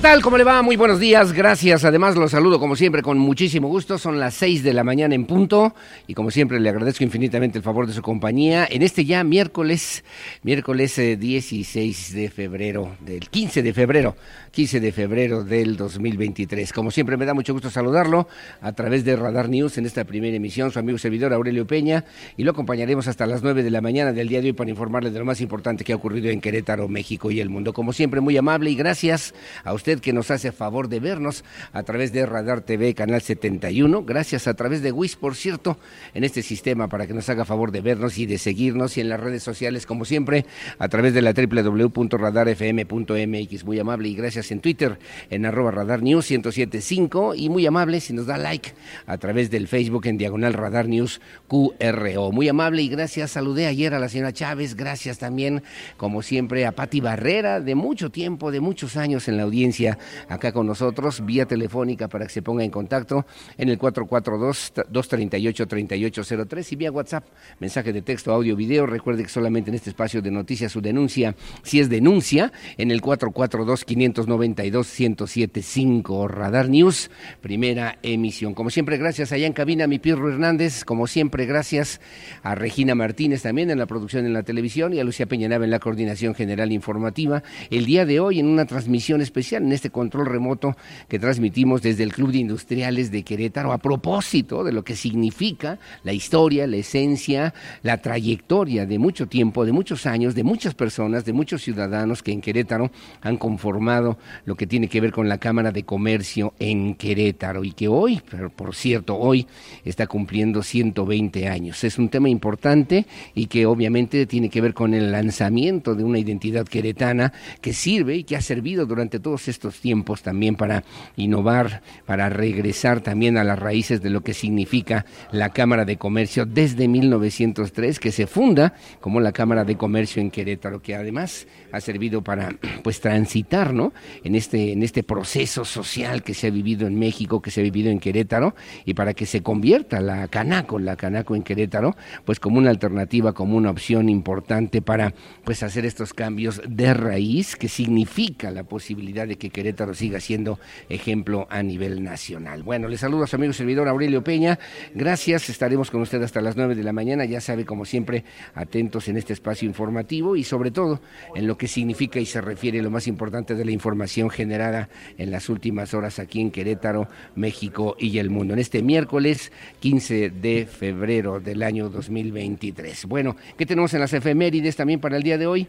Tal? ¿Cómo le va? Muy buenos días, gracias. Además, los saludo como siempre con muchísimo gusto. Son las 6 de la mañana en punto y como siempre le agradezco infinitamente el favor de su compañía en este ya miércoles, miércoles 16 eh, de febrero, del 15 de febrero, 15 de febrero del 2023. Como siempre me da mucho gusto saludarlo a través de Radar News en esta primera emisión, su amigo servidor Aurelio Peña y lo acompañaremos hasta las 9 de la mañana del día de hoy para informarle de lo más importante que ha ocurrido en Querétaro, México y el mundo. Como siempre, muy amable y gracias a usted que nos hace favor de vernos a través de Radar TV, Canal 71. Gracias a través de WIS, por cierto, en este sistema para que nos haga favor de vernos y de seguirnos y en las redes sociales, como siempre, a través de la www.radarfm.mx. Muy amable y gracias en Twitter, en arroba Radar News 1075 y muy amable si nos da like a través del Facebook en Diagonal Radar News QRO. Muy amable y gracias. Saludé ayer a la señora Chávez. Gracias también, como siempre, a Pati Barrera, de mucho tiempo, de muchos años en la audiencia acá con nosotros, vía telefónica para que se ponga en contacto en el 442-238-3803 y vía WhatsApp, mensaje de texto, audio, video. Recuerde que solamente en este espacio de noticias su denuncia, si es denuncia, en el 442-592-1075 Radar News, primera emisión. Como siempre, gracias allá en cabina mi Pirro Hernández, como siempre, gracias a Regina Martínez también en la producción en la televisión y a Lucía Peñanaba en la coordinación general informativa. El día de hoy en una transmisión especial en este control remoto que transmitimos desde el Club de Industriales de Querétaro a propósito de lo que significa la historia, la esencia, la trayectoria de mucho tiempo, de muchos años, de muchas personas, de muchos ciudadanos que en Querétaro han conformado lo que tiene que ver con la Cámara de Comercio en Querétaro y que hoy, por cierto, hoy está cumpliendo 120 años. Es un tema importante y que obviamente tiene que ver con el lanzamiento de una identidad queretana que sirve y que ha servido durante todos estos tiempos también para innovar, para regresar también a las raíces de lo que significa la Cámara de Comercio desde 1903, que se funda como la Cámara de Comercio en Querétaro, que además ha servido para pues transitar, ¿no? En este en este proceso social que se ha vivido en México, que se ha vivido en Querétaro y para que se convierta la Canaco, la Canaco en Querétaro, pues como una alternativa, como una opción importante para pues hacer estos cambios de raíz que significa la posibilidad de que Querétaro siga siendo ejemplo a nivel nacional. Bueno, les saludo a su amigo servidor Aurelio Peña. Gracias, estaremos con usted hasta las 9 de la mañana. Ya sabe, como siempre, atentos en este espacio informativo y sobre todo en lo que significa y se refiere lo más importante de la información generada en las últimas horas aquí en Querétaro, México y el mundo. En este miércoles 15 de febrero del año 2023. Bueno, ¿qué tenemos en las efemérides también para el día de hoy?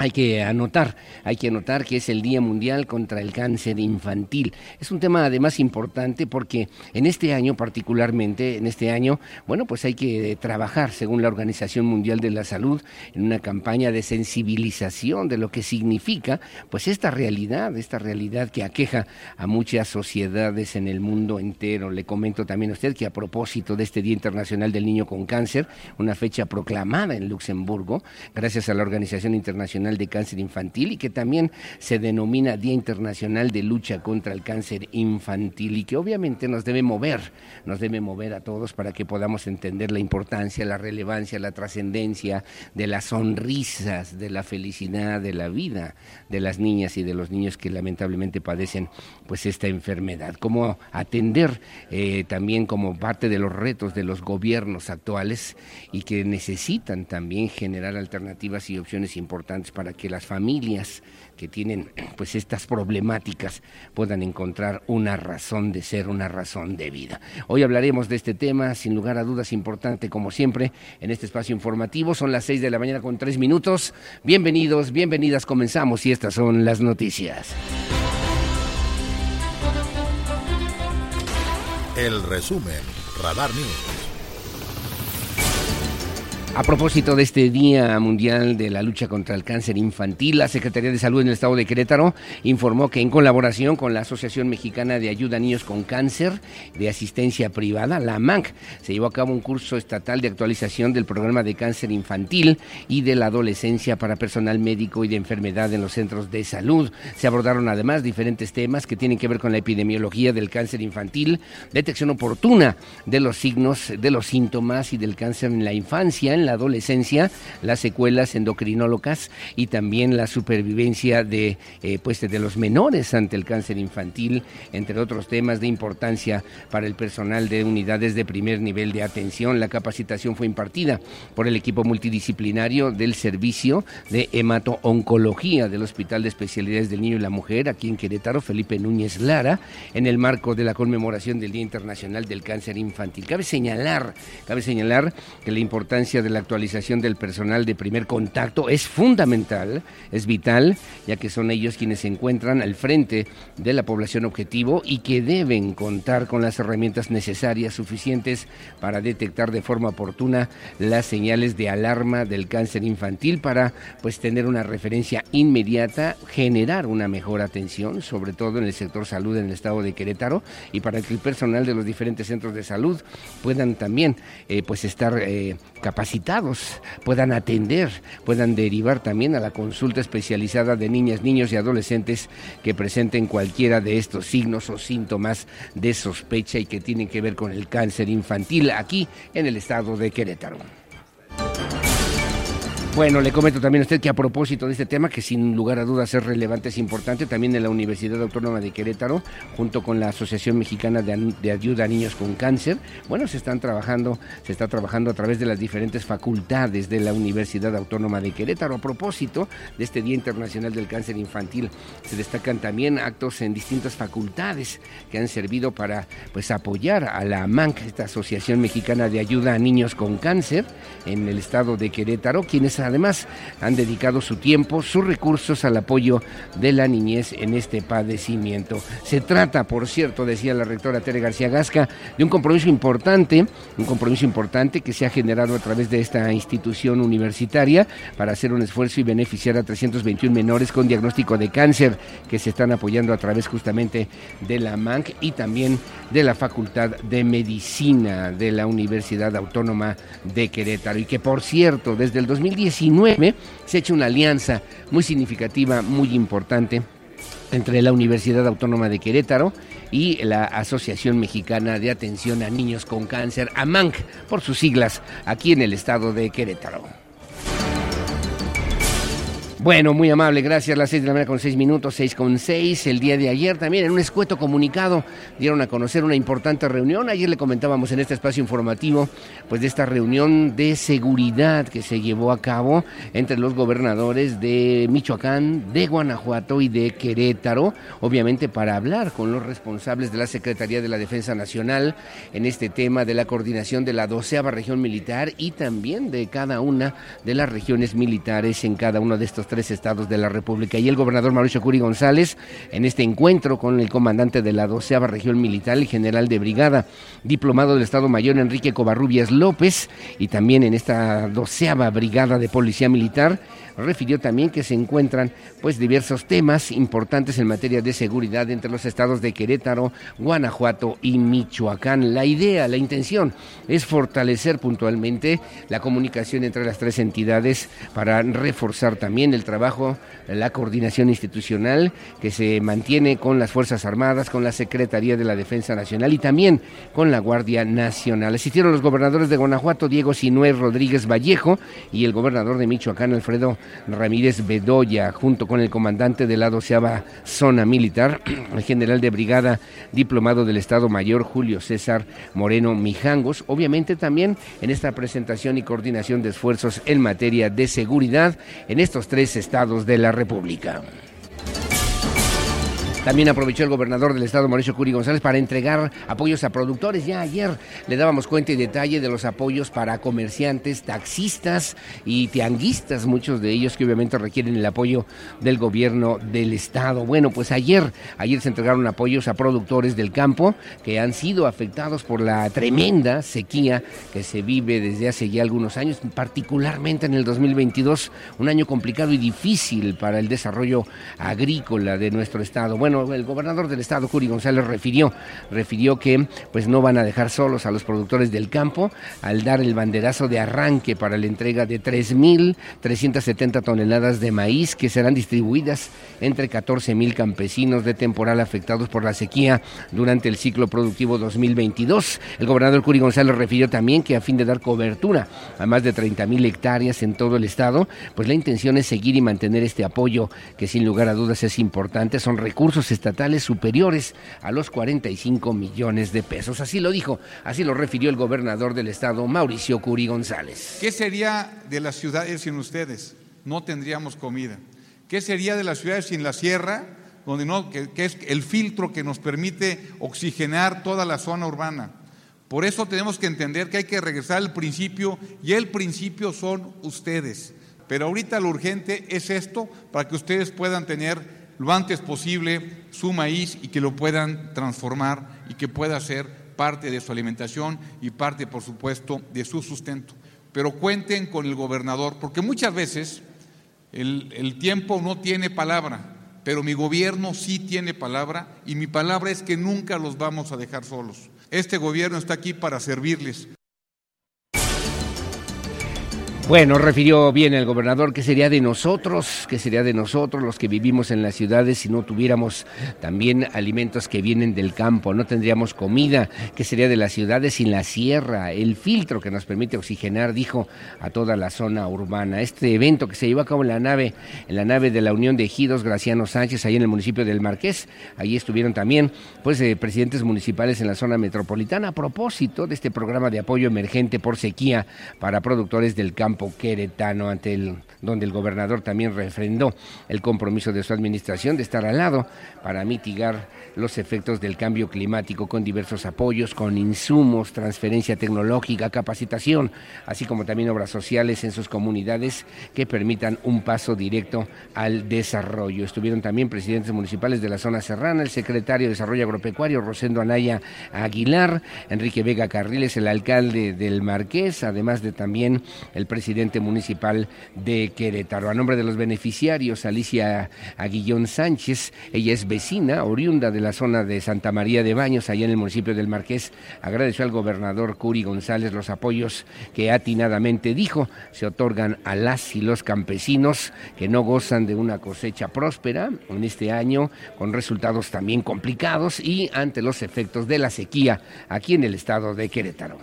Hay que anotar, hay que anotar que es el Día Mundial contra el Cáncer Infantil. Es un tema además importante porque en este año particularmente, en este año, bueno, pues hay que trabajar según la Organización Mundial de la Salud en una campaña de sensibilización de lo que significa pues esta realidad, esta realidad que aqueja a muchas sociedades en el mundo entero. Le comento también a usted que a propósito de este Día Internacional del Niño con Cáncer, una fecha proclamada en Luxemburgo, gracias a la Organización Internacional de Cáncer Infantil y que también se denomina Día Internacional de Lucha contra el Cáncer Infantil y que obviamente nos debe mover, nos debe mover a todos para que podamos entender la importancia, la relevancia, la trascendencia de las sonrisas, de la felicidad, de la vida de las niñas y de los niños que lamentablemente padecen pues esta enfermedad. Cómo atender eh, también como parte de los retos de los gobiernos actuales y que necesitan también generar alternativas y opciones importantes pues para que las familias que tienen pues estas problemáticas puedan encontrar una razón de ser, una razón de vida. Hoy hablaremos de este tema, sin lugar a dudas importante como siempre en este espacio informativo. Son las seis de la mañana con tres minutos. Bienvenidos, bienvenidas, comenzamos y estas son las noticias. El resumen, Radar News. A propósito de este Día Mundial de la Lucha contra el Cáncer Infantil, la Secretaría de Salud en el Estado de Querétaro informó que en colaboración con la Asociación Mexicana de Ayuda a Niños con Cáncer de Asistencia Privada, la MANC, se llevó a cabo un curso estatal de actualización del programa de cáncer infantil y de la adolescencia para personal médico y de enfermedad en los centros de salud. Se abordaron además diferentes temas que tienen que ver con la epidemiología del cáncer infantil, detección oportuna de los signos, de los síntomas y del cáncer en la infancia, la adolescencia, las secuelas endocrinólogas y también la supervivencia de, eh, pues, de los menores ante el cáncer infantil, entre otros temas de importancia para el personal de unidades de primer nivel de atención. La capacitación fue impartida por el equipo multidisciplinario del servicio de hemato-oncología del Hospital de Especialidades del Niño y la Mujer, aquí en Querétaro, Felipe Núñez Lara, en el marco de la conmemoración del Día Internacional del Cáncer Infantil. Cabe señalar, cabe señalar que la importancia de la actualización del personal de primer contacto es fundamental, es vital, ya que son ellos quienes se encuentran al frente de la población objetivo y que deben contar con las herramientas necesarias, suficientes para detectar de forma oportuna las señales de alarma del cáncer infantil para pues tener una referencia inmediata, generar una mejor atención, sobre todo en el sector salud en el estado de Querétaro y para que el personal de los diferentes centros de salud puedan también eh, pues estar eh, capacitados puedan atender, puedan derivar también a la consulta especializada de niñas, niños y adolescentes que presenten cualquiera de estos signos o síntomas de sospecha y que tienen que ver con el cáncer infantil aquí en el estado de Querétaro. Bueno, le comento también a usted que a propósito de este tema, que sin lugar a dudas es relevante, es importante, también en la Universidad Autónoma de Querétaro, junto con la Asociación Mexicana de, Ayuda a Niños con Cáncer, bueno, se están trabajando, se está trabajando a través de las diferentes facultades de la Universidad Autónoma de Querétaro. A propósito de este Día Internacional del Cáncer Infantil, se destacan también actos en distintas facultades que han servido para pues apoyar a la MANC, esta Asociación Mexicana de Ayuda a Niños con Cáncer, en el estado de Querétaro, quienes además han dedicado su tiempo, sus recursos al apoyo de la niñez en este padecimiento. Se trata, por cierto, decía la rectora Tere García Gasca, de un compromiso importante, un compromiso importante que se ha generado a través de esta institución universitaria para hacer un esfuerzo y beneficiar a 321 menores con diagnóstico de cáncer que se están apoyando a través justamente de la MANC y también de la Facultad de Medicina de la Universidad Autónoma de Querétaro. Y que, por cierto, desde el 2010 se ha hecho una alianza muy significativa, muy importante entre la Universidad Autónoma de Querétaro y la Asociación Mexicana de Atención a Niños con Cáncer, AMANC, por sus siglas, aquí en el estado de Querétaro. Bueno, muy amable, gracias. Las seis de la mañana con seis minutos, seis con seis. El día de ayer también en un escueto comunicado dieron a conocer una importante reunión. Ayer le comentábamos en este espacio informativo, pues de esta reunión de seguridad que se llevó a cabo entre los gobernadores de Michoacán, de Guanajuato y de Querétaro, obviamente para hablar con los responsables de la Secretaría de la Defensa Nacional en este tema de la coordinación de la doceava región militar y también de cada una de las regiones militares en cada uno de estos tres estados de la República. Y el gobernador Mauricio Curi González, en este encuentro con el comandante de la doceava región militar, el general de brigada, diplomado del Estado Mayor Enrique Covarrubias López, y también en esta doceava brigada de policía militar, refirió también que se encuentran pues diversos temas importantes en materia de seguridad entre los estados de Querétaro, Guanajuato y Michoacán. La idea, la intención es fortalecer puntualmente la comunicación entre las tres entidades para reforzar también el trabajo, la coordinación institucional que se mantiene con las Fuerzas Armadas, con la Secretaría de la Defensa Nacional y también con la Guardia Nacional. Asistieron los gobernadores de Guanajuato, Diego Sinué Rodríguez Vallejo, y el gobernador de Michoacán, Alfredo Ramírez Bedoya, junto con el comandante de la doceava zona militar, el general de brigada diplomado del Estado Mayor Julio César Moreno Mijangos, obviamente también en esta presentación y coordinación de esfuerzos en materia de seguridad en estos tres estados de la República. También aprovechó el gobernador del estado, Mauricio Curi González, para entregar apoyos a productores. Ya ayer le dábamos cuenta y detalle de los apoyos para comerciantes, taxistas y tianguistas, muchos de ellos que obviamente requieren el apoyo del gobierno del estado. Bueno, pues ayer, ayer se entregaron apoyos a productores del campo que han sido afectados por la tremenda sequía que se vive desde hace ya algunos años, particularmente en el 2022, un año complicado y difícil para el desarrollo agrícola de nuestro estado. Bueno, bueno, el gobernador del estado, Curi González, refirió, refirió que pues no van a dejar solos a los productores del campo al dar el banderazo de arranque para la entrega de 3.370 toneladas de maíz que serán distribuidas entre 14.000 campesinos de temporal afectados por la sequía durante el ciclo productivo 2022. El gobernador Curi González refirió también que a fin de dar cobertura a más de 30.000 hectáreas en todo el estado, pues la intención es seguir y mantener este apoyo que sin lugar a dudas es importante. Son recursos estatales superiores a los 45 millones de pesos. Así lo dijo, así lo refirió el gobernador del estado, Mauricio Curi González. ¿Qué sería de las ciudades sin ustedes? No tendríamos comida. ¿Qué sería de las ciudades sin la sierra? Donde no, que, que es el filtro que nos permite oxigenar toda la zona urbana. Por eso tenemos que entender que hay que regresar al principio y el principio son ustedes. Pero ahorita lo urgente es esto para que ustedes puedan tener lo antes posible su maíz y que lo puedan transformar y que pueda ser parte de su alimentación y parte, por supuesto, de su sustento. Pero cuenten con el gobernador, porque muchas veces el, el tiempo no tiene palabra, pero mi gobierno sí tiene palabra y mi palabra es que nunca los vamos a dejar solos. Este gobierno está aquí para servirles. Bueno, refirió bien el gobernador que sería de nosotros, que sería de nosotros los que vivimos en las ciudades si no tuviéramos también alimentos que vienen del campo, no tendríamos comida, que sería de las ciudades sin la sierra, el filtro que nos permite oxigenar, dijo, a toda la zona urbana. Este evento que se llevó a cabo en la nave, en la nave de la Unión de Ejidos Graciano Sánchez, ahí en el municipio del Marqués, ahí estuvieron también pues eh, presidentes municipales en la zona metropolitana a propósito de este programa de apoyo emergente por sequía para productores del campo queretano, ante el, donde el gobernador también refrendó el compromiso de su administración de estar al lado para mitigar los efectos del cambio climático con diversos apoyos, con insumos, transferencia tecnológica, capacitación, así como también obras sociales en sus comunidades que permitan un paso directo al desarrollo. Estuvieron también presidentes municipales de la zona serrana, el secretario de Desarrollo Agropecuario, Rosendo Anaya Aguilar, Enrique Vega Carriles, el alcalde del Marqués, además de también el presidente municipal de Querétaro. A nombre de los beneficiarios, Alicia Aguillón Sánchez, ella es vecina, oriunda de la zona de Santa María de Baños, allá en el municipio del Marqués, agradeció al gobernador Curi González los apoyos que atinadamente dijo se otorgan a las y los campesinos que no gozan de una cosecha próspera en este año, con resultados también complicados y ante los efectos de la sequía aquí en el estado de Querétaro.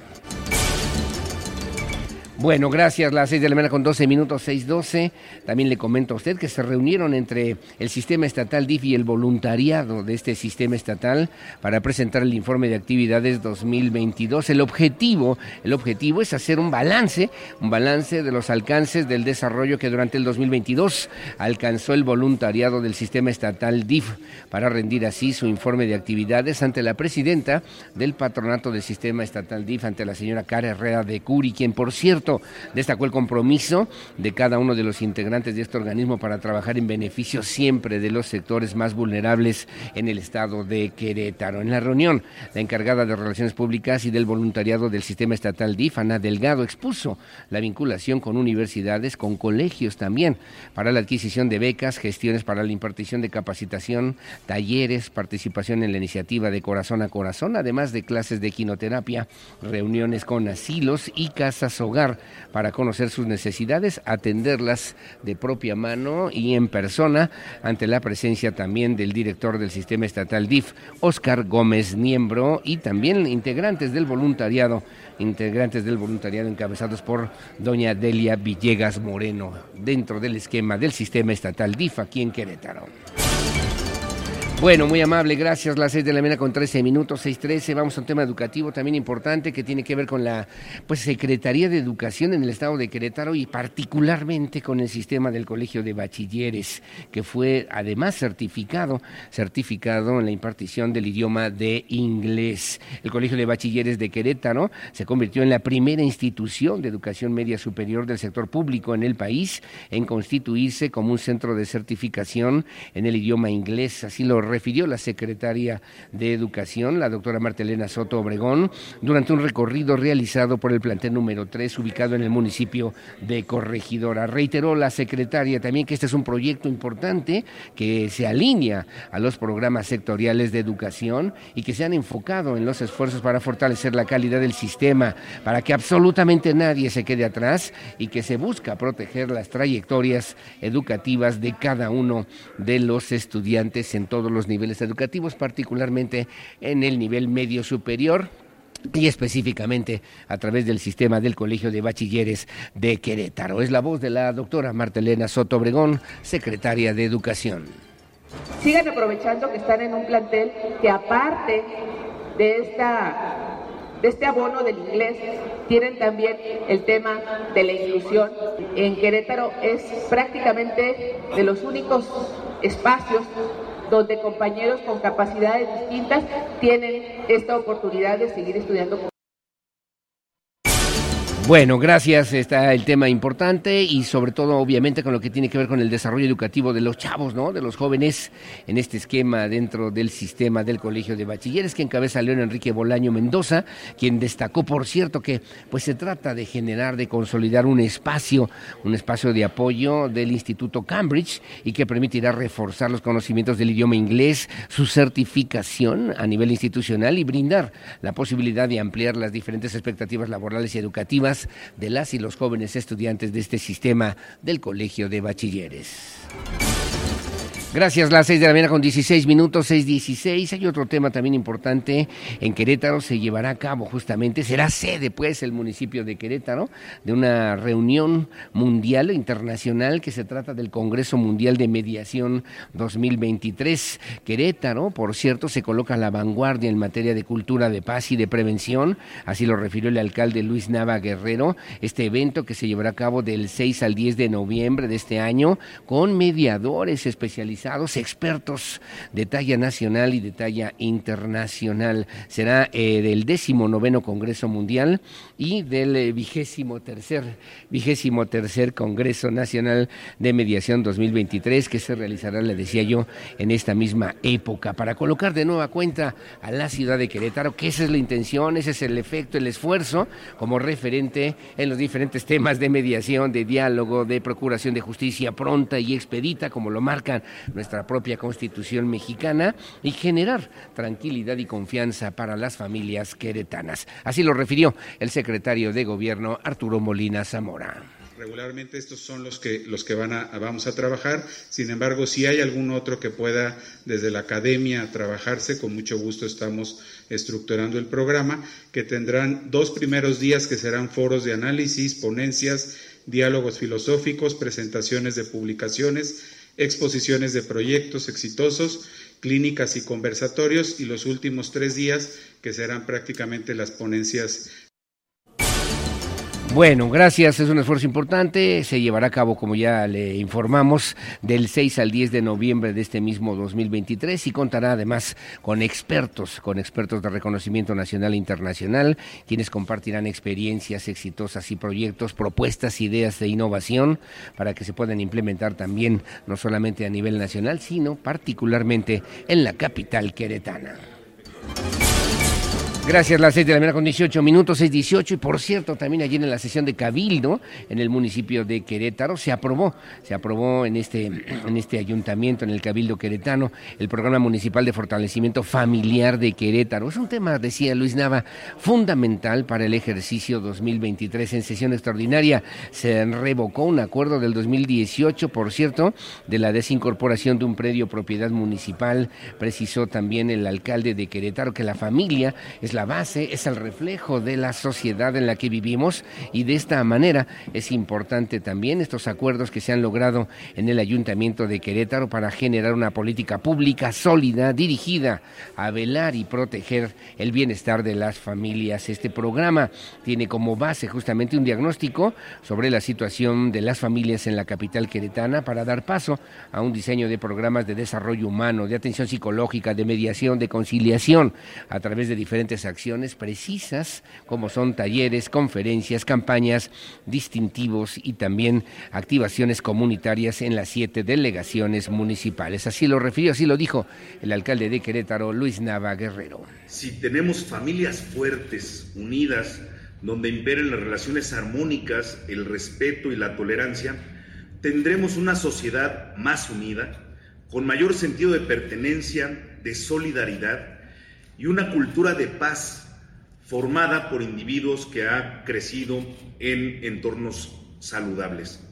Bueno, gracias. Las seis de la mañana con 12 minutos, 6.12. También le comento a usted que se reunieron entre el sistema estatal DIF y el voluntariado de este sistema estatal para presentar el informe de actividades 2022. El objetivo, el objetivo es hacer un balance, un balance de los alcances del desarrollo que durante el 2022 alcanzó el voluntariado del sistema estatal DIF para rendir así su informe de actividades ante la presidenta del patronato del sistema estatal DIF, ante la señora Cara Herrera de Curi, quien por cierto destacó el compromiso de cada uno de los integrantes de este organismo para trabajar en beneficio siempre de los sectores más vulnerables en el estado de Querétaro. En la reunión, la encargada de Relaciones Públicas y del Voluntariado del Sistema Estatal DIF, Ana Delgado, expuso la vinculación con universidades, con colegios también, para la adquisición de becas, gestiones para la impartición de capacitación, talleres, participación en la iniciativa de Corazón a Corazón, además de clases de quinoterapia, reuniones con asilos y casas hogar para conocer sus necesidades, atenderlas de propia mano y en persona ante la presencia también del director del sistema estatal DIF, Oscar Gómez Niembro, y también integrantes del voluntariado, integrantes del voluntariado encabezados por doña Delia Villegas Moreno, dentro del esquema del sistema estatal DIF aquí en Querétaro. Bueno, muy amable, gracias. Las seis de la mañana con 13 minutos, 6.13. Vamos a un tema educativo también importante que tiene que ver con la pues, Secretaría de Educación en el estado de Querétaro y particularmente con el sistema del Colegio de Bachilleres, que fue además certificado, certificado en la impartición del idioma de inglés. El Colegio de Bachilleres de Querétaro se convirtió en la primera institución de educación media superior del sector público en el país en constituirse como un centro de certificación en el idioma inglés. Así lo refirió la secretaria de Educación, la doctora Martelena Soto Obregón, durante un recorrido realizado por el plantel número 3 ubicado en el municipio de Corregidora. Reiteró la secretaria también que este es un proyecto importante que se alinea a los programas sectoriales de educación y que se han enfocado en los esfuerzos para fortalecer la calidad del sistema, para que absolutamente nadie se quede atrás y que se busca proteger las trayectorias educativas de cada uno de los estudiantes en todos los niveles educativos, particularmente en el nivel medio superior y específicamente a través del sistema del Colegio de Bachilleres de Querétaro. Es la voz de la doctora Martelena Soto Obregón, secretaria de Educación. Sigan aprovechando que están en un plantel que aparte de esta de este abono del inglés tienen también el tema de la inclusión. En Querétaro es prácticamente de los únicos espacios donde compañeros con capacidades distintas tienen esta oportunidad de seguir estudiando. Bueno, gracias. Está el tema importante y sobre todo, obviamente, con lo que tiene que ver con el desarrollo educativo de los chavos, ¿no? De los jóvenes en este esquema dentro del sistema del Colegio de Bachilleres que encabeza León Enrique Bolaño Mendoza, quien destacó, por cierto, que pues se trata de generar, de consolidar un espacio, un espacio de apoyo del Instituto Cambridge y que permitirá reforzar los conocimientos del idioma inglés, su certificación a nivel institucional y brindar la posibilidad de ampliar las diferentes expectativas laborales y educativas de las y los jóvenes estudiantes de este sistema del Colegio de Bachilleres. Gracias, las seis de la mañana con 16 minutos, 6.16. Hay otro tema también importante. En Querétaro se llevará a cabo justamente, será sede pues el municipio de Querétaro de una reunión mundial internacional que se trata del Congreso Mundial de Mediación 2023. Querétaro, por cierto, se coloca a la vanguardia en materia de cultura de paz y de prevención. Así lo refirió el alcalde Luis Nava Guerrero. Este evento que se llevará a cabo del 6 al 10 de noviembre de este año con mediadores especializados expertos de talla nacional y de talla internacional. Será eh, del décimo noveno Congreso Mundial y del eh, vigésimo tercer, vigésimo tercer Congreso Nacional de Mediación 2023 que se realizará, le decía yo, en esta misma época para colocar de nueva cuenta a la ciudad de Querétaro, que esa es la intención, ese es el efecto, el esfuerzo como referente en los diferentes temas de mediación, de diálogo, de procuración de justicia pronta y expedita, como lo marcan nuestra propia constitución mexicana y generar tranquilidad y confianza para las familias queretanas. Así lo refirió el secretario de Gobierno Arturo Molina Zamora regularmente estos son los que los que van a, vamos a trabajar. Sin embargo, si hay algún otro que pueda desde la academia trabajarse, con mucho gusto estamos estructurando el programa, que tendrán dos primeros días que serán foros de análisis, ponencias, diálogos filosóficos, presentaciones de publicaciones exposiciones de proyectos exitosos, clínicas y conversatorios y los últimos tres días que serán prácticamente las ponencias bueno, gracias, es un esfuerzo importante, se llevará a cabo, como ya le informamos, del 6 al 10 de noviembre de este mismo 2023 y contará además con expertos, con expertos de reconocimiento nacional e internacional, quienes compartirán experiencias exitosas y proyectos, propuestas, ideas de innovación para que se puedan implementar también no solamente a nivel nacional, sino particularmente en la capital queretana. Gracias, las seis de la mañana con 18 minutos, 6.18. Y por cierto, también allí en la sesión de Cabildo, en el municipio de Querétaro, se aprobó, se aprobó en este, en este ayuntamiento, en el Cabildo Queretano, el programa municipal de fortalecimiento familiar de Querétaro. Es un tema, decía Luis Nava, fundamental para el ejercicio 2023. En sesión extraordinaria se revocó un acuerdo del 2018, por cierto, de la desincorporación de un predio propiedad municipal. Precisó también el alcalde de Querétaro que la familia es la base, es el reflejo de la sociedad en la que vivimos y de esta manera es importante también estos acuerdos que se han logrado en el Ayuntamiento de Querétaro para generar una política pública sólida dirigida a velar y proteger el bienestar de las familias. Este programa tiene como base justamente un diagnóstico sobre la situación de las familias en la capital queretana para dar paso a un diseño de programas de desarrollo humano, de atención psicológica, de mediación, de conciliación a través de diferentes acciones precisas, como son talleres, conferencias, campañas, distintivos y también activaciones comunitarias en las siete delegaciones municipales. Así lo refirió, así lo dijo el alcalde de Querétaro, Luis Nava Guerrero. Si tenemos familias fuertes, unidas, donde imperen las relaciones armónicas, el respeto y la tolerancia, tendremos una sociedad más unida, con mayor sentido de pertenencia, de solidaridad y una cultura de paz formada por individuos que han crecido en entornos saludables.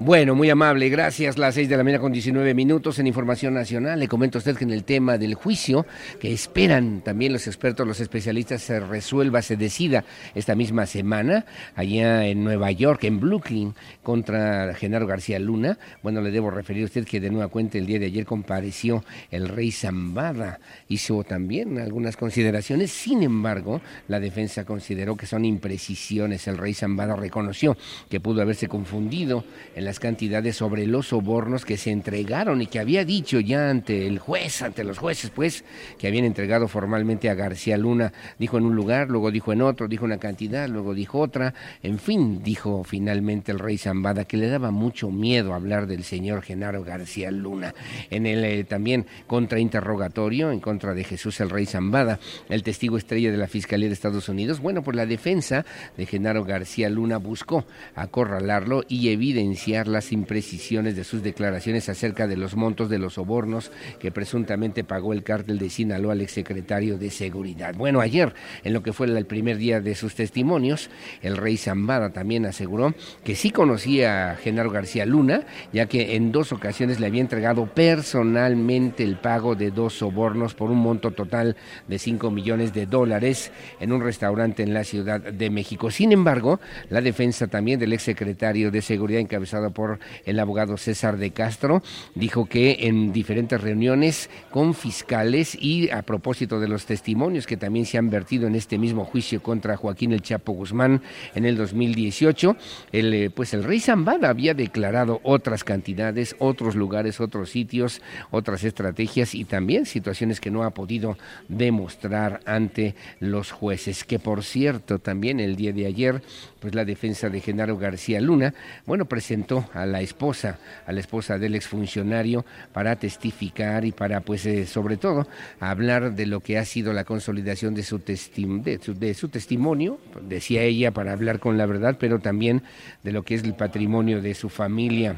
Bueno, muy amable, gracias. Las seis de la mañana con 19 minutos en Información Nacional. Le comento a usted que en el tema del juicio, que esperan también los expertos, los especialistas, se resuelva, se decida esta misma semana, allá en Nueva York, en Brooklyn, contra Genaro García Luna. Bueno, le debo referir a usted que de nueva cuenta el día de ayer compareció el rey Zambada. Hizo también algunas consideraciones, sin embargo, la defensa consideró que son imprecisiones. El rey Zambada reconoció que pudo haberse confundido en las cantidades sobre los sobornos que se entregaron y que había dicho ya ante el juez, ante los jueces, pues, que habían entregado formalmente a García Luna. Dijo en un lugar, luego dijo en otro, dijo una cantidad, luego dijo otra. En fin, dijo finalmente el rey Zambada que le daba mucho miedo hablar del señor Genaro García Luna. En el eh, también contrainterrogatorio en contra de Jesús el rey Zambada, el testigo estrella de la Fiscalía de Estados Unidos, bueno, pues la defensa de Genaro García Luna buscó acorralarlo y evidenciar las imprecisiones de sus declaraciones acerca de los montos de los sobornos que presuntamente pagó el cártel de Sinaloa al exsecretario de Seguridad. Bueno, ayer, en lo que fue el primer día de sus testimonios, el rey Zambada también aseguró que sí conocía a Genaro García Luna, ya que en dos ocasiones le había entregado personalmente el pago de dos sobornos por un monto total de 5 millones de dólares en un restaurante en la Ciudad de México. Sin embargo, la defensa también del exsecretario de Seguridad encabezado por el abogado César de Castro, dijo que en diferentes reuniones con fiscales y a propósito de los testimonios que también se han vertido en este mismo juicio contra Joaquín El Chapo Guzmán en el 2018, el, eh, pues el rey Zambada había declarado otras cantidades, otros lugares, otros sitios, otras estrategias y también situaciones que no ha podido demostrar ante los jueces, que por cierto también el día de ayer pues la defensa de Genaro García Luna, bueno, presentó a la esposa, a la esposa del exfuncionario para testificar y para, pues, eh, sobre todo, hablar de lo que ha sido la consolidación de su, de su testimonio, decía ella, para hablar con la verdad, pero también de lo que es el patrimonio de su familia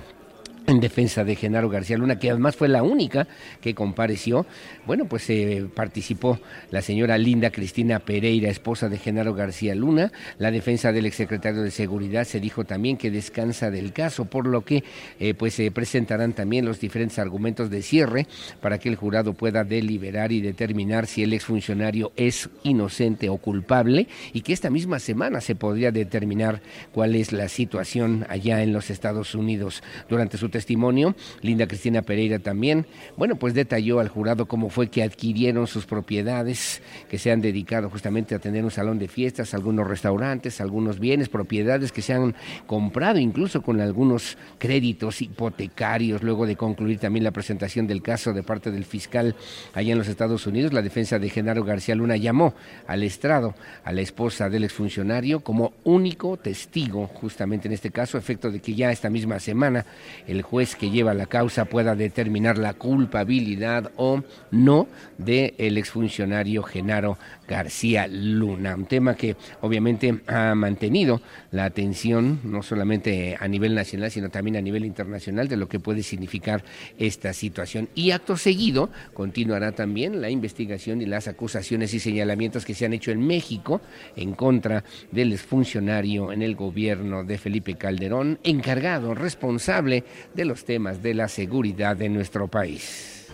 en defensa de Genaro García Luna, que además fue la única que compareció. Bueno, pues eh, participó la señora Linda Cristina Pereira, esposa de Genaro García Luna. La defensa del exsecretario de Seguridad se dijo también que descansa del caso, por lo que eh, pues se presentarán también los diferentes argumentos de cierre para que el jurado pueda deliberar y determinar si el exfuncionario es inocente o culpable y que esta misma semana se podría determinar cuál es la situación allá en los Estados Unidos durante su testimonio, Linda Cristina Pereira también, bueno, pues detalló al jurado cómo fue que adquirieron sus propiedades, que se han dedicado justamente a tener un salón de fiestas, algunos restaurantes, algunos bienes, propiedades que se han comprado incluso con algunos créditos hipotecarios, luego de concluir también la presentación del caso de parte del fiscal allá en los Estados Unidos, la defensa de Genaro García Luna llamó al estrado a la esposa del exfuncionario como único testigo, justamente en este caso, efecto de que ya esta misma semana el el juez que lleva la causa pueda determinar la culpabilidad o no del el exfuncionario Genaro García Luna. Un tema que obviamente ha mantenido la atención no solamente a nivel nacional, sino también a nivel internacional de lo que puede significar esta situación. Y acto seguido continuará también la investigación y las acusaciones y señalamientos que se han hecho en México en contra del exfuncionario en el gobierno de Felipe Calderón, encargado, responsable de los temas de la seguridad de nuestro país.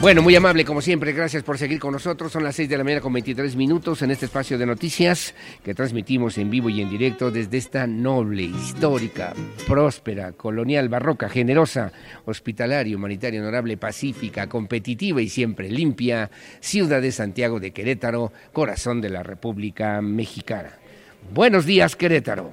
Bueno, muy amable como siempre, gracias por seguir con nosotros. Son las 6 de la mañana con 23 minutos en este espacio de noticias que transmitimos en vivo y en directo desde esta noble, histórica, próspera, colonial, barroca, generosa, hospitalaria, humanitaria, honorable, pacífica, competitiva y siempre limpia ciudad de Santiago de Querétaro, corazón de la República Mexicana. Buenos días, Querétaro.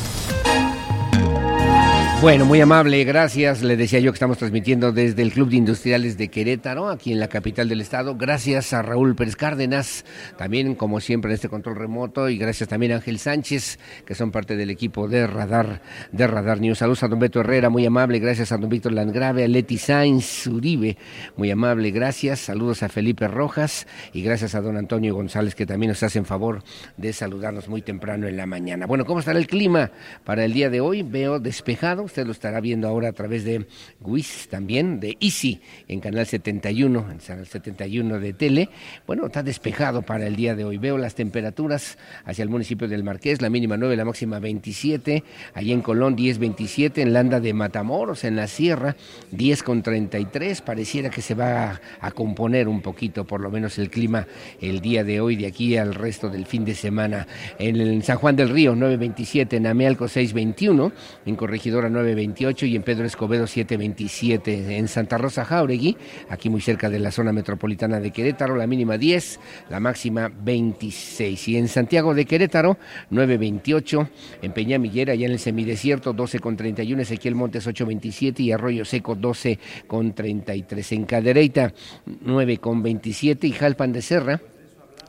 Bueno, muy amable, gracias. Le decía yo que estamos transmitiendo desde el Club de Industriales de Querétaro, aquí en la capital del estado. Gracias a Raúl Pérez Cárdenas, también como siempre en este control remoto, y gracias también a Ángel Sánchez, que son parte del equipo de Radar, de Radar News. Saludos a don Beto Herrera, muy amable. Gracias a don Víctor Landgrave, a Leti Sainz Uribe, muy amable. Gracias. Saludos a Felipe Rojas y gracias a don Antonio González, que también nos hacen favor de saludarnos muy temprano en la mañana. Bueno, ¿cómo estará el clima para el día de hoy? Veo despejado usted lo estará viendo ahora a través de WIS también, de Easy, en Canal 71, en Canal 71 de Tele. Bueno, está despejado para el día de hoy. Veo las temperaturas hacia el municipio del Marqués, la mínima 9, la máxima 27, allí en Colón 10, 27, en Landa de Matamoros, en la Sierra 10 con 33. Pareciera que se va a, componer un poquito, por lo menos el clima el día de hoy, de aquí al resto del fin de semana. En, San Juan del Río 9.27, en Amealco 6.21, en Corregidora 9 928 y en Pedro Escobedo 727. En Santa Rosa Jauregui, aquí muy cerca de la zona metropolitana de Querétaro, la mínima 10, la máxima 26. Y en Santiago de Querétaro, 928. En Peñamillera, allá en el semidesierto, 12 con 31. Ezequiel Montes 827 y Arroyo Seco 12 con 33. En Cadereyta, 9 con 27 y Jalpan de Serra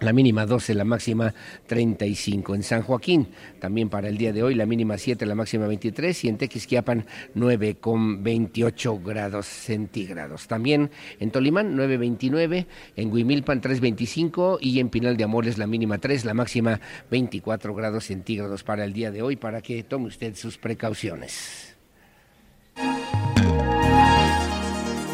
la mínima 12, la máxima 35. En San Joaquín, también para el día de hoy, la mínima 7, la máxima 23. Y en Tequisquiapan, 9 con 28 grados centígrados. También en Tolimán, 9.29. En Huimilpan, 3.25. Y en Pinal de Amores, la mínima 3, la máxima 24 grados centígrados para el día de hoy, para que tome usted sus precauciones.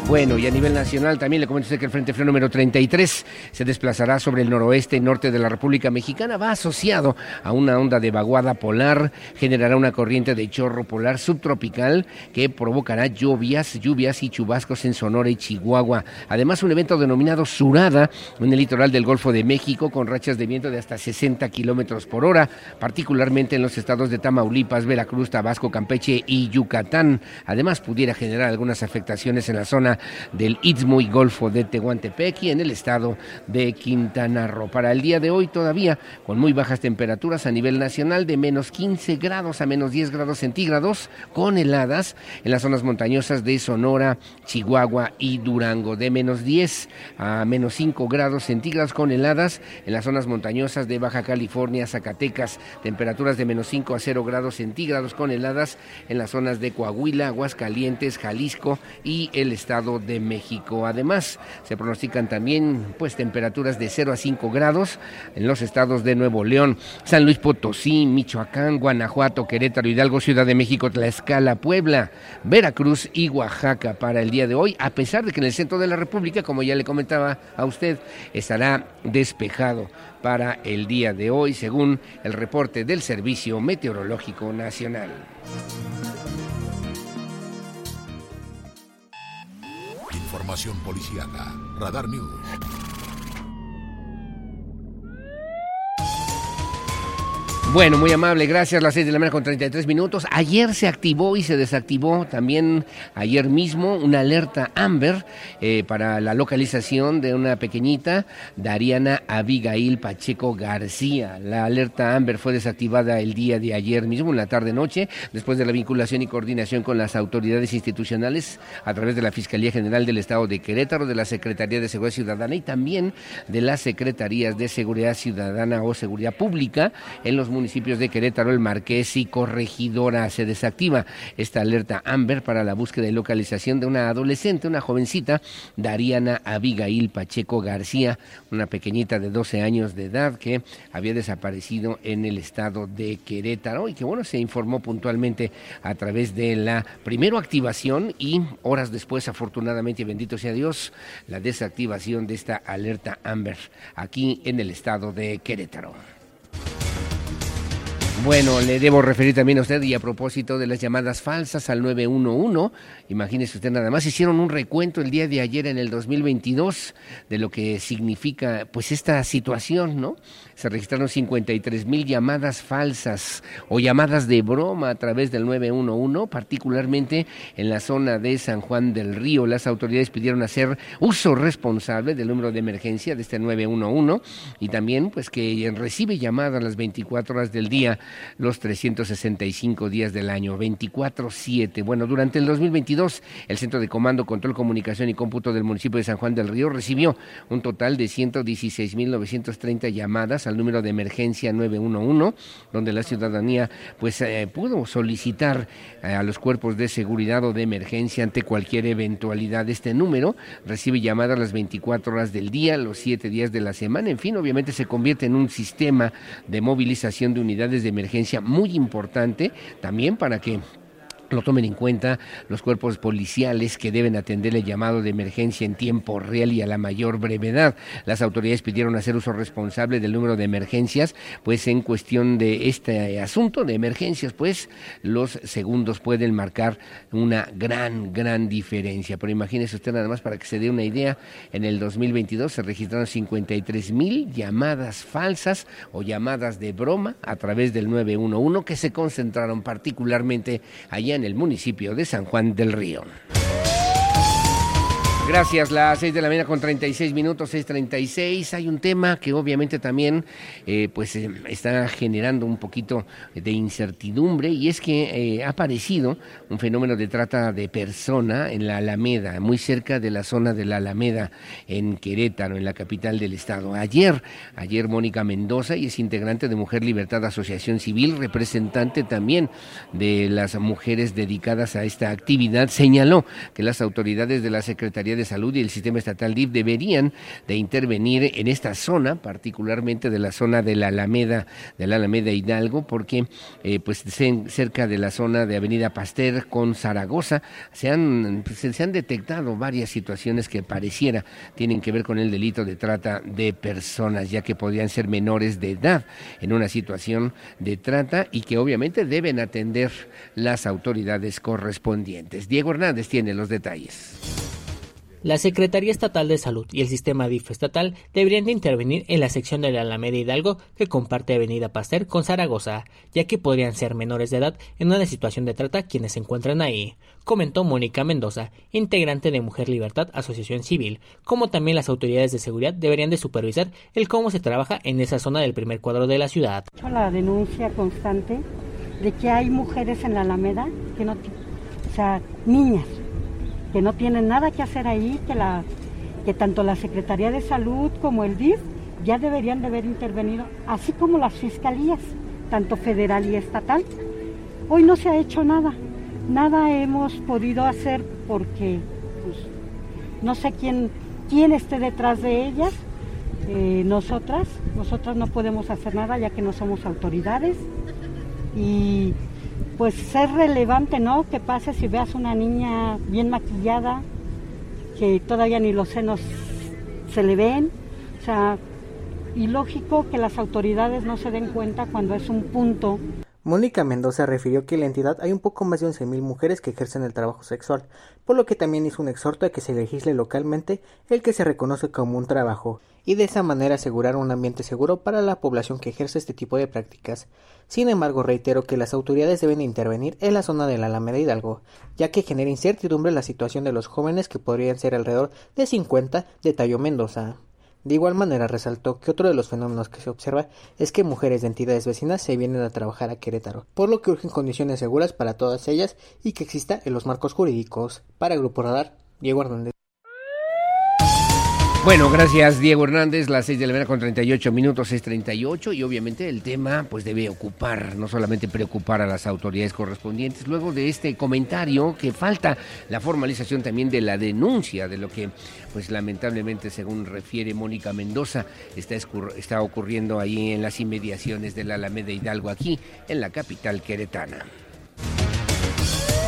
Bueno, y a nivel nacional también le comento usted que el Frente Frío número 33 se desplazará sobre el noroeste y norte de la República Mexicana. Va asociado a una onda de vaguada polar, generará una corriente de chorro polar subtropical que provocará lluvias, lluvias y chubascos en Sonora y Chihuahua. Además, un evento denominado Surada en el litoral del Golfo de México con rachas de viento de hasta 60 kilómetros por hora, particularmente en los estados de Tamaulipas, Veracruz, Tabasco, Campeche y Yucatán. Además, pudiera generar algunas afectaciones en la zona del Istmo y Golfo de Tehuantepec y en el estado de Quintana Roo. Para el día de hoy todavía con muy bajas temperaturas a nivel nacional de menos 15 grados a menos 10 grados centígrados con heladas en las zonas montañosas de Sonora, Chihuahua y Durango. De menos 10 a menos 5 grados centígrados con heladas en las zonas montañosas de Baja California, Zacatecas. Temperaturas de menos 5 a 0 grados centígrados con heladas en las zonas de Coahuila, Aguascalientes, Jalisco y el estado de México. Además, se pronostican también pues temperaturas de 0 a 5 grados en los estados de Nuevo León, San Luis Potosí, Michoacán, Guanajuato, Querétaro, Hidalgo, Ciudad de México, Tlaxcala, Puebla, Veracruz y Oaxaca para el día de hoy, a pesar de que en el centro de la República, como ya le comentaba a usted, estará despejado para el día de hoy, según el reporte del Servicio Meteorológico Nacional. Información policíaca. Radar News. Bueno, muy amable, gracias. Las seis de la mañana con 33 minutos. Ayer se activó y se desactivó también ayer mismo una alerta Amber eh, para la localización de una pequeñita, Dariana Abigail Pacheco García. La alerta Amber fue desactivada el día de ayer mismo, en la tarde-noche, después de la vinculación y coordinación con las autoridades institucionales a través de la Fiscalía General del Estado de Querétaro, de la Secretaría de Seguridad Ciudadana y también de las Secretarías de Seguridad Ciudadana o Seguridad Pública en los municipios de Querétaro, El Marqués y Corregidora. Se desactiva esta alerta Amber para la búsqueda y localización de una adolescente, una jovencita, Dariana Abigail Pacheco García, una pequeñita de 12 años de edad que había desaparecido en el estado de Querétaro y que, bueno, se informó puntualmente a través de la primero activación y horas después, afortunadamente, bendito sea Dios, la desactivación de esta alerta Amber aquí en el estado de Querétaro. Bueno, le debo referir también a usted y a propósito de las llamadas falsas al 911, imagínese usted nada más, hicieron un recuento el día de ayer en el 2022 de lo que significa pues esta situación, ¿no? Se registraron 53 mil llamadas falsas o llamadas de broma a través del 911, particularmente en la zona de San Juan del Río. Las autoridades pidieron hacer uso responsable del número de emergencia de este 911 y también pues que recibe llamadas las 24 horas del día los 365 días del año, 24-7. Bueno, durante el 2022, el Centro de Comando, Control, Comunicación y Cómputo del municipio de San Juan del Río recibió un total de 116.930 llamadas al número de emergencia 911, donde la ciudadanía pues eh, pudo solicitar eh, a los cuerpos de seguridad o de emergencia ante cualquier eventualidad. Este número recibe llamadas las 24 horas del día, los 7 días de la semana, en fin, obviamente se convierte en un sistema de movilización de unidades de emergencia muy importante también para que lo tomen en cuenta los cuerpos policiales que deben atender el llamado de emergencia en tiempo real y a la mayor brevedad. Las autoridades pidieron hacer uso responsable del número de emergencias, pues en cuestión de este asunto de emergencias, pues los segundos pueden marcar una gran, gran diferencia. Pero imagínese usted nada más para que se dé una idea, en el 2022 se registraron 53 mil llamadas falsas o llamadas de broma a través del 911 que se concentraron particularmente allá en el municipio de San Juan del Río. Gracias, las 6 de la mañana con 36 minutos, 6.36. Hay un tema que obviamente también eh, pues eh, está generando un poquito de incertidumbre y es que eh, ha aparecido un fenómeno de trata de persona en la Alameda, muy cerca de la zona de la Alameda en Querétaro, en la capital del estado. Ayer, ayer Mónica Mendoza y es integrante de Mujer Libertad Asociación Civil, representante también de las mujeres dedicadas a esta actividad, señaló que las autoridades de la Secretaría de Salud y el Sistema Estatal DIF deberían de intervenir en esta zona, particularmente de la zona de la Alameda, de la Alameda Hidalgo, porque eh, pues cerca de la zona de Avenida Pasteur con Zaragoza se han, pues, se han detectado varias situaciones que pareciera tienen que ver con el delito de trata de personas, ya que podrían ser menores de edad en una situación de trata y que obviamente deben atender las autoridades correspondientes. Diego Hernández tiene los detalles. La Secretaría Estatal de Salud y el sistema DIF estatal deberían de intervenir en la sección de la Alameda Hidalgo que comparte Avenida Pasteur con Zaragoza, ya que podrían ser menores de edad en una situación de trata quienes se encuentran ahí, comentó Mónica Mendoza, integrante de Mujer Libertad Asociación Civil, como también las autoridades de seguridad deberían de supervisar el cómo se trabaja en esa zona del primer cuadro de la ciudad. La denuncia constante de que hay mujeres en la Alameda que no, o sea, niñas que no tienen nada que hacer ahí, que, la, que tanto la Secretaría de Salud como el DIF ya deberían de haber intervenido, así como las fiscalías, tanto federal y estatal. Hoy no se ha hecho nada, nada hemos podido hacer porque pues, no sé quién, quién esté detrás de ellas. Eh, nosotras, nosotras no podemos hacer nada ya que no somos autoridades y pues ser relevante, ¿no? Que pase si veas una niña bien maquillada, que todavía ni los senos se le ven, o sea, y lógico que las autoridades no se den cuenta cuando es un punto. Mónica Mendoza refirió que en la entidad hay un poco más de 11.000 mujeres que ejercen el trabajo sexual, por lo que también hizo un exhorto a que se legisle localmente el que se reconoce como un trabajo, y de esa manera asegurar un ambiente seguro para la población que ejerce este tipo de prácticas. Sin embargo, reitero que las autoridades deben intervenir en la zona de la Alameda Hidalgo, ya que genera incertidumbre la situación de los jóvenes que podrían ser alrededor de 50, detalló Mendoza. De igual manera resaltó que otro de los fenómenos que se observa es que mujeres de entidades vecinas se vienen a trabajar a Querétaro, por lo que urgen condiciones seguras para todas ellas y que exista en los marcos jurídicos. Para Grupo Radar, Diego Hernández. Bueno, gracias Diego Hernández, las 6 de la mañana con 38 minutos, es 38 y obviamente el tema pues debe ocupar, no solamente preocupar a las autoridades correspondientes. Luego de este comentario que falta la formalización también de la denuncia de lo que pues lamentablemente según refiere Mónica Mendoza está, está ocurriendo ahí en las inmediaciones de la Alameda Hidalgo aquí en la capital queretana.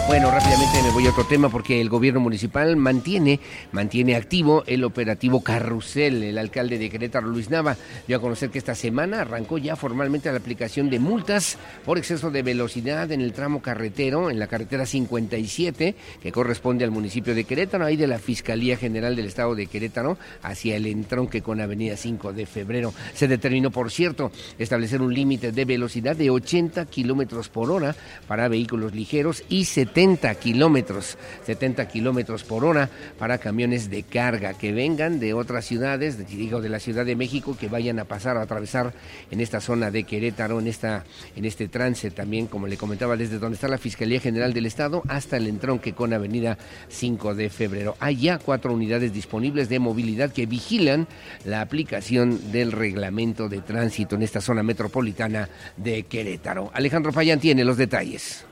Bueno, rápidamente me voy a otro tema porque el gobierno municipal mantiene, mantiene activo el operativo Carrusel. El alcalde de Querétaro, Luis Nava, dio a conocer que esta semana arrancó ya formalmente la aplicación de multas por exceso de velocidad en el tramo carretero, en la carretera 57, que corresponde al municipio de Querétaro, ahí de la Fiscalía General del Estado de Querétaro, hacia el entronque con Avenida 5 de Febrero. Se determinó, por cierto, establecer un límite de velocidad de 80 kilómetros por hora para vehículos ligeros y 70 70 kilómetros, 70 kilómetros por hora para camiones de carga que vengan de otras ciudades, digo de la Ciudad de México, que vayan a pasar a atravesar en esta zona de Querétaro, en esta, en este trance también, como le comentaba, desde donde está la Fiscalía General del Estado hasta el entronque con Avenida 5 de Febrero. Hay ya cuatro unidades disponibles de movilidad que vigilan la aplicación del reglamento de tránsito en esta zona metropolitana de Querétaro. Alejandro Fayán tiene los detalles.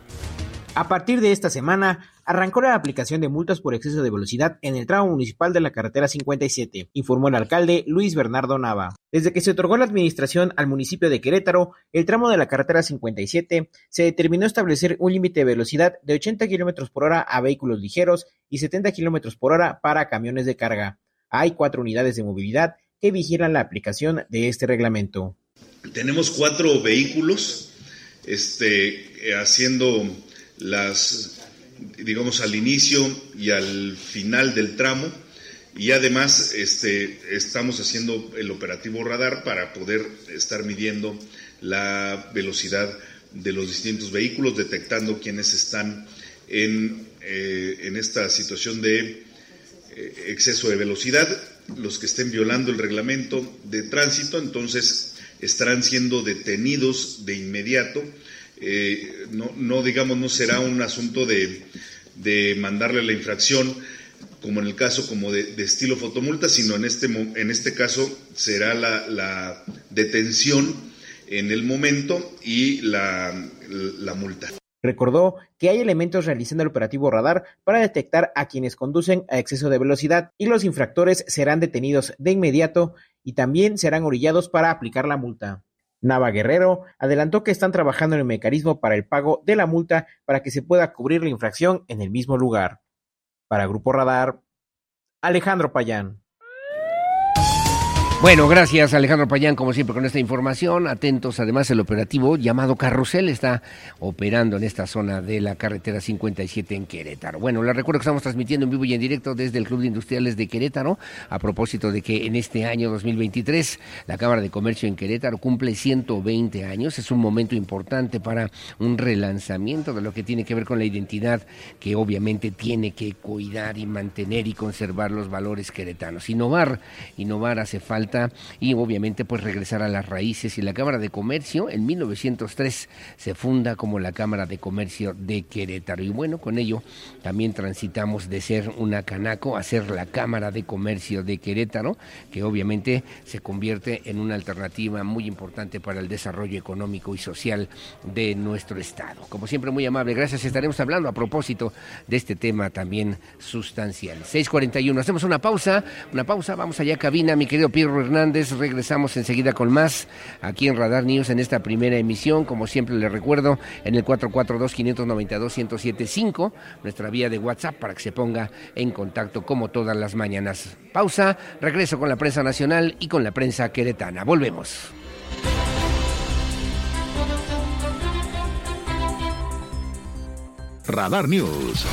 A partir de esta semana, arrancó la aplicación de multas por exceso de velocidad en el tramo municipal de la carretera 57, informó el alcalde Luis Bernardo Nava. Desde que se otorgó la administración al municipio de Querétaro, el tramo de la carretera 57 se determinó establecer un límite de velocidad de 80 km por hora a vehículos ligeros y 70 km por hora para camiones de carga. Hay cuatro unidades de movilidad que vigilan la aplicación de este reglamento. Tenemos cuatro vehículos este, haciendo las, digamos, al inicio y al final del tramo. Y además este, estamos haciendo el operativo radar para poder estar midiendo la velocidad de los distintos vehículos, detectando quienes están en, eh, en esta situación de eh, exceso de velocidad, los que estén violando el reglamento de tránsito, entonces estarán siendo detenidos de inmediato eh, no, no, digamos, no será un asunto de, de, mandarle la infracción como en el caso como de, estilo fotomulta, sino en este, en este caso será la, detención en el momento y la, la multa. Recordó que hay elementos realizando el operativo radar para detectar a quienes conducen a exceso de velocidad y los infractores serán detenidos de inmediato y también serán orillados para aplicar la multa. Nava Guerrero adelantó que están trabajando en el mecanismo para el pago de la multa para que se pueda cubrir la infracción en el mismo lugar. Para Grupo Radar, Alejandro Payán. Bueno, gracias Alejandro Payán, como siempre, con esta información. Atentos, además, el operativo llamado Carrusel está operando en esta zona de la carretera 57 en Querétaro. Bueno, les recuerdo que estamos transmitiendo en vivo y en directo desde el Club de Industriales de Querétaro, a propósito de que en este año 2023 la Cámara de Comercio en Querétaro cumple 120 años. Es un momento importante para un relanzamiento de lo que tiene que ver con la identidad que obviamente tiene que cuidar y mantener y conservar los valores queretanos. Innovar, innovar hace falta y obviamente pues regresar a las raíces y la Cámara de Comercio en 1903 se funda como la Cámara de Comercio de Querétaro y bueno con ello también transitamos de ser una canaco a ser la Cámara de Comercio de Querétaro que obviamente se convierte en una alternativa muy importante para el desarrollo económico y social de nuestro estado. Como siempre muy amable, gracias, estaremos hablando a propósito de este tema también sustancial. 6:41, hacemos una pausa, una pausa, vamos allá cabina, mi querido Pirro Hernández. Regresamos enseguida con más aquí en Radar News en esta primera emisión. Como siempre les recuerdo, en el 442-592-1075, nuestra vía de WhatsApp para que se ponga en contacto como todas las mañanas. Pausa, regreso con la prensa nacional y con la prensa queretana. Volvemos. Radar News.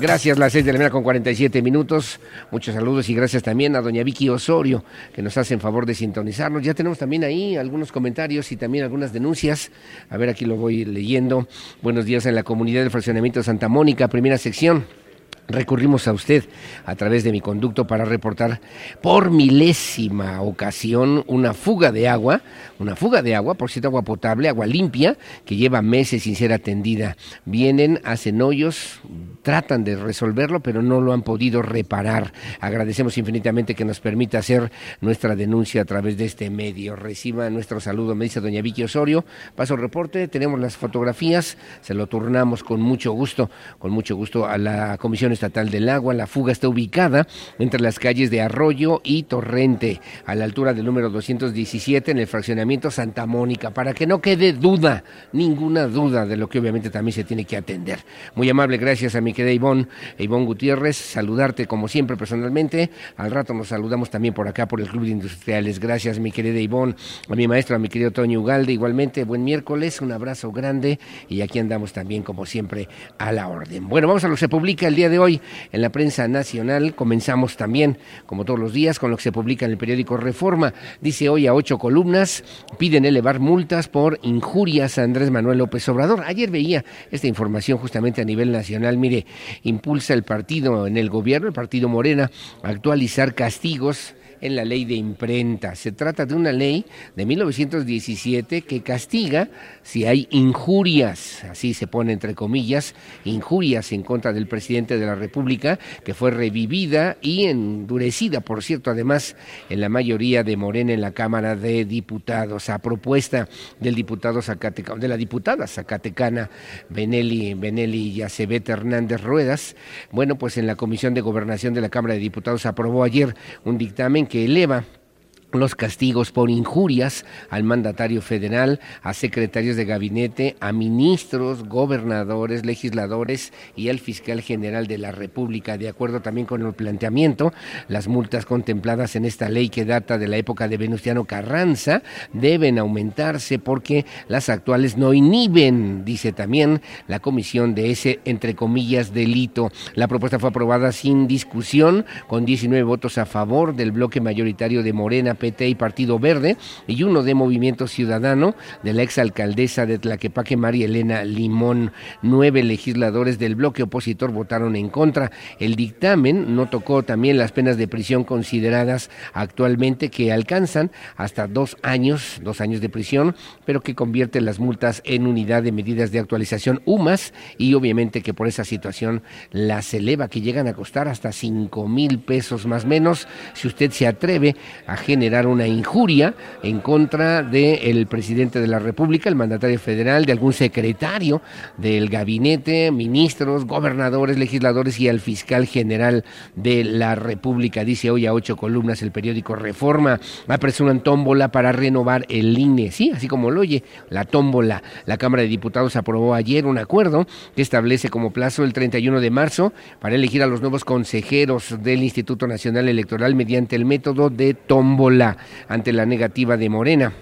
Gracias, las seis de la mañana con 47 minutos. Muchos saludos y gracias también a doña Vicky Osorio, que nos hace en favor de sintonizarnos. Ya tenemos también ahí algunos comentarios y también algunas denuncias. A ver, aquí lo voy leyendo. Buenos días en la comunidad de fraccionamiento Santa Mónica, primera sección. Recurrimos a usted a través de mi conducto para reportar por milésima ocasión una fuga de agua, una fuga de agua, por cierto, agua potable, agua limpia, que lleva meses sin ser atendida. Vienen, hacen hoyos, tratan de resolverlo, pero no lo han podido reparar. Agradecemos infinitamente que nos permita hacer nuestra denuncia a través de este medio. Reciba nuestro saludo, me dice doña Vicky Osorio. Paso el reporte, tenemos las fotografías, se lo turnamos con mucho gusto, con mucho gusto a la Comisión Estatal del Agua. La fuga está ubicada entre las calles de Arroyo y Torrente, a la altura del número 217 en el fraccionamiento Santa Mónica, para que no quede duda, ninguna duda de lo que obviamente también se tiene que atender. Muy amable, gracias a mi querida Ivonne, Ivonne Gutiérrez, saludarte como siempre personalmente. Al rato nos saludamos también por acá por el Club de Industriales. Gracias, mi querida Ivonne, a mi maestro, a mi querido Toño Ugalde, igualmente, buen miércoles, un abrazo grande y aquí andamos también como siempre a la orden. Bueno, vamos a lo que se publica el día de hoy en la prensa nacional. Comenzamos también, como todos los días, con lo que se publica en el periódico Reforma. Dice hoy a ocho columnas, piden elevar multas por injurias a Andrés Manuel López Obrador. Ayer veía esta información justamente a nivel nacional. Mire, impulsa el partido en el gobierno, el partido Morena, actualizar castigos en la ley de imprenta. Se trata de una ley de 1917 que castiga si hay injurias, así se pone entre comillas, injurias en contra del presidente de la República, que fue revivida y endurecida, por cierto, además en la mayoría de Morena en la Cámara de Diputados, a propuesta del diputado Zacatecano, de la diputada zacatecana Benelli, Benelli Yacebet Hernández Ruedas. Bueno, pues en la Comisión de Gobernación de la Cámara de Diputados aprobó ayer un dictamen que eleva los castigos por injurias al mandatario federal, a secretarios de gabinete, a ministros, gobernadores, legisladores y al fiscal general de la República. De acuerdo también con el planteamiento, las multas contempladas en esta ley que data de la época de Venustiano Carranza deben aumentarse porque las actuales no inhiben, dice también la comisión de ese, entre comillas, delito. La propuesta fue aprobada sin discusión, con 19 votos a favor del bloque mayoritario de Morena PT y Partido Verde, y uno de Movimiento Ciudadano de la exalcaldesa de Tlaquepaque, María Elena Limón. Nueve legisladores del bloque opositor votaron en contra. El dictamen no tocó también las penas de prisión consideradas actualmente que alcanzan hasta dos años, dos años de prisión, pero que convierte las multas en unidad de medidas de actualización UMAS y obviamente que por esa situación las eleva, que llegan a costar hasta cinco mil pesos más menos si usted se atreve a generar una injuria en contra del presidente de la República, el mandatario federal, de algún secretario del gabinete, ministros, gobernadores, legisladores y al fiscal general de la República. Dice hoy a ocho columnas el periódico Reforma. Apresuran tómbola para renovar el INE. Sí, así como lo oye, la tómbola. La Cámara de Diputados aprobó ayer un acuerdo que establece como plazo el 31 de marzo para elegir a los nuevos consejeros del Instituto Nacional Electoral mediante el método de tómbola ante la negativa de Morena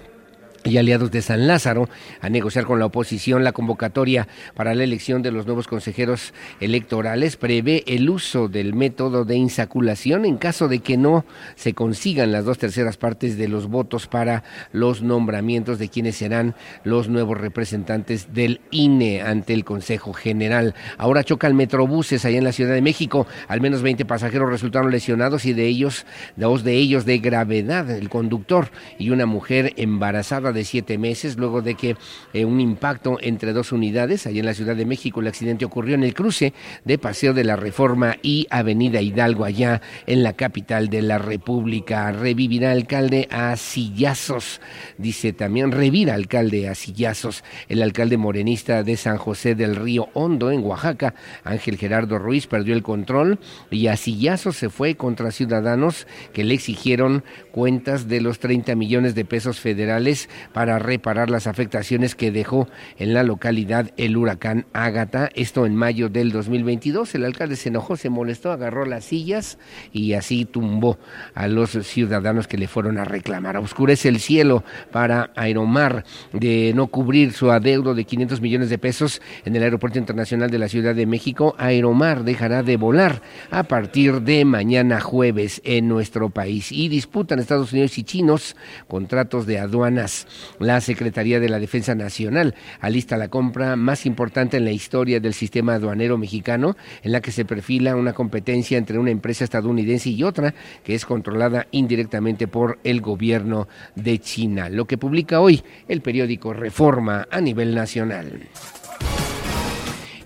y aliados de San Lázaro a negociar con la oposición la convocatoria para la elección de los nuevos consejeros electorales prevé el uso del método de insaculación en caso de que no se consigan las dos terceras partes de los votos para los nombramientos de quienes serán los nuevos representantes del INE ante el Consejo General. Ahora chocan metrobuses allá en la Ciudad de México. Al menos 20 pasajeros resultaron lesionados y de ellos, dos de ellos de gravedad, el conductor y una mujer embarazada de siete meses, luego de que eh, un impacto entre dos unidades, allá en la Ciudad de México, el accidente ocurrió en el cruce de Paseo de la Reforma y Avenida Hidalgo, allá en la capital de la República. Revivirá alcalde a sillazos, dice también, revira alcalde a sillazos, el alcalde morenista de San José del Río Hondo, en Oaxaca, Ángel Gerardo Ruiz, perdió el control y a sillazos se fue contra ciudadanos que le exigieron cuentas de los 30 millones de pesos federales para reparar las afectaciones que dejó en la localidad el huracán Ágata. Esto en mayo del 2022. El alcalde se enojó, se molestó, agarró las sillas y así tumbó a los ciudadanos que le fueron a reclamar. Oscurece el cielo para Aeromar de no cubrir su adeudo de 500 millones de pesos en el Aeropuerto Internacional de la Ciudad de México. Aeromar dejará de volar a partir de mañana jueves en nuestro país y disputan Estados Unidos y chinos contratos de aduanas. La Secretaría de la Defensa Nacional alista la compra más importante en la historia del sistema aduanero mexicano, en la que se perfila una competencia entre una empresa estadounidense y otra que es controlada indirectamente por el gobierno de China. Lo que publica hoy el periódico Reforma a nivel nacional.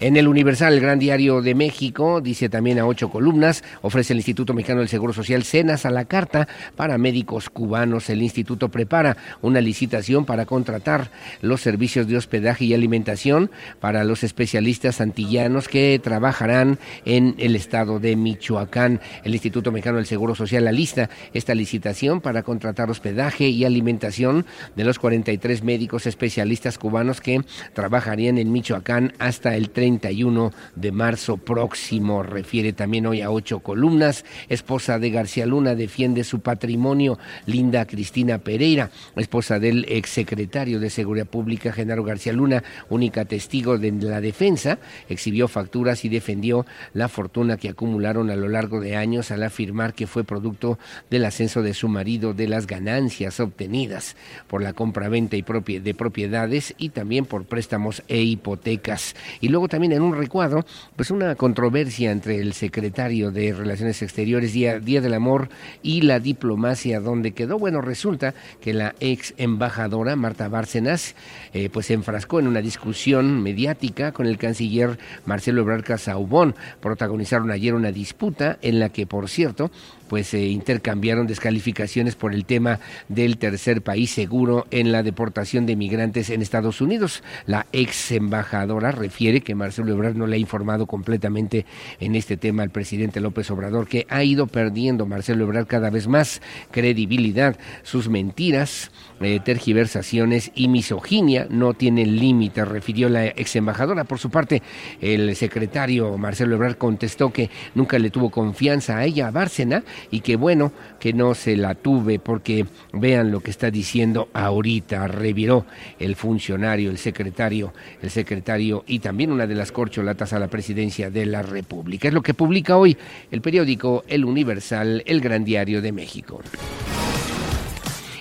En el Universal, el Gran Diario de México, dice también a ocho columnas, ofrece el Instituto Mexicano del Seguro Social cenas a la carta para médicos cubanos. El instituto prepara una licitación para contratar los servicios de hospedaje y alimentación para los especialistas antillanos que trabajarán en el estado de Michoacán. El Instituto Mexicano del Seguro Social alista esta licitación para contratar hospedaje y alimentación de los 43 médicos especialistas cubanos que trabajarían en Michoacán hasta el 30 31 de marzo próximo. Refiere también hoy a ocho columnas. Esposa de García Luna defiende su patrimonio. Linda Cristina Pereira, esposa del exsecretario de Seguridad Pública, Genaro García Luna, única testigo de la defensa, exhibió facturas y defendió la fortuna que acumularon a lo largo de años al afirmar que fue producto del ascenso de su marido, de las ganancias obtenidas por la compra-venta de propiedades y también por préstamos e hipotecas. Y luego también en un recuadro, pues una controversia entre el secretario de Relaciones Exteriores, Día, Día del Amor, y la diplomacia, donde quedó, bueno, resulta que la ex embajadora Marta Bárcenas, eh, pues se enfrascó en una discusión mediática con el canciller Marcelo Ebrard Casaubón. Protagonizaron ayer una disputa en la que, por cierto, pues se intercambiaron descalificaciones por el tema del tercer país seguro en la deportación de migrantes en Estados Unidos. La ex embajadora refiere que Marcelo Ebrard no le ha informado completamente en este tema al presidente López Obrador, que ha ido perdiendo Marcelo Ebrard cada vez más credibilidad. Sus mentiras, eh, tergiversaciones y misoginia no tienen límite, refirió la ex embajadora. Por su parte, el secretario Marcelo Ebrard contestó que nunca le tuvo confianza a ella, a Bárcena, y que bueno que no se la tuve porque vean lo que está diciendo ahorita, reviró el funcionario, el secretario, el secretario y también una de las corcholatas a la presidencia de la República. Es lo que publica hoy el periódico El Universal, el Gran Diario de México.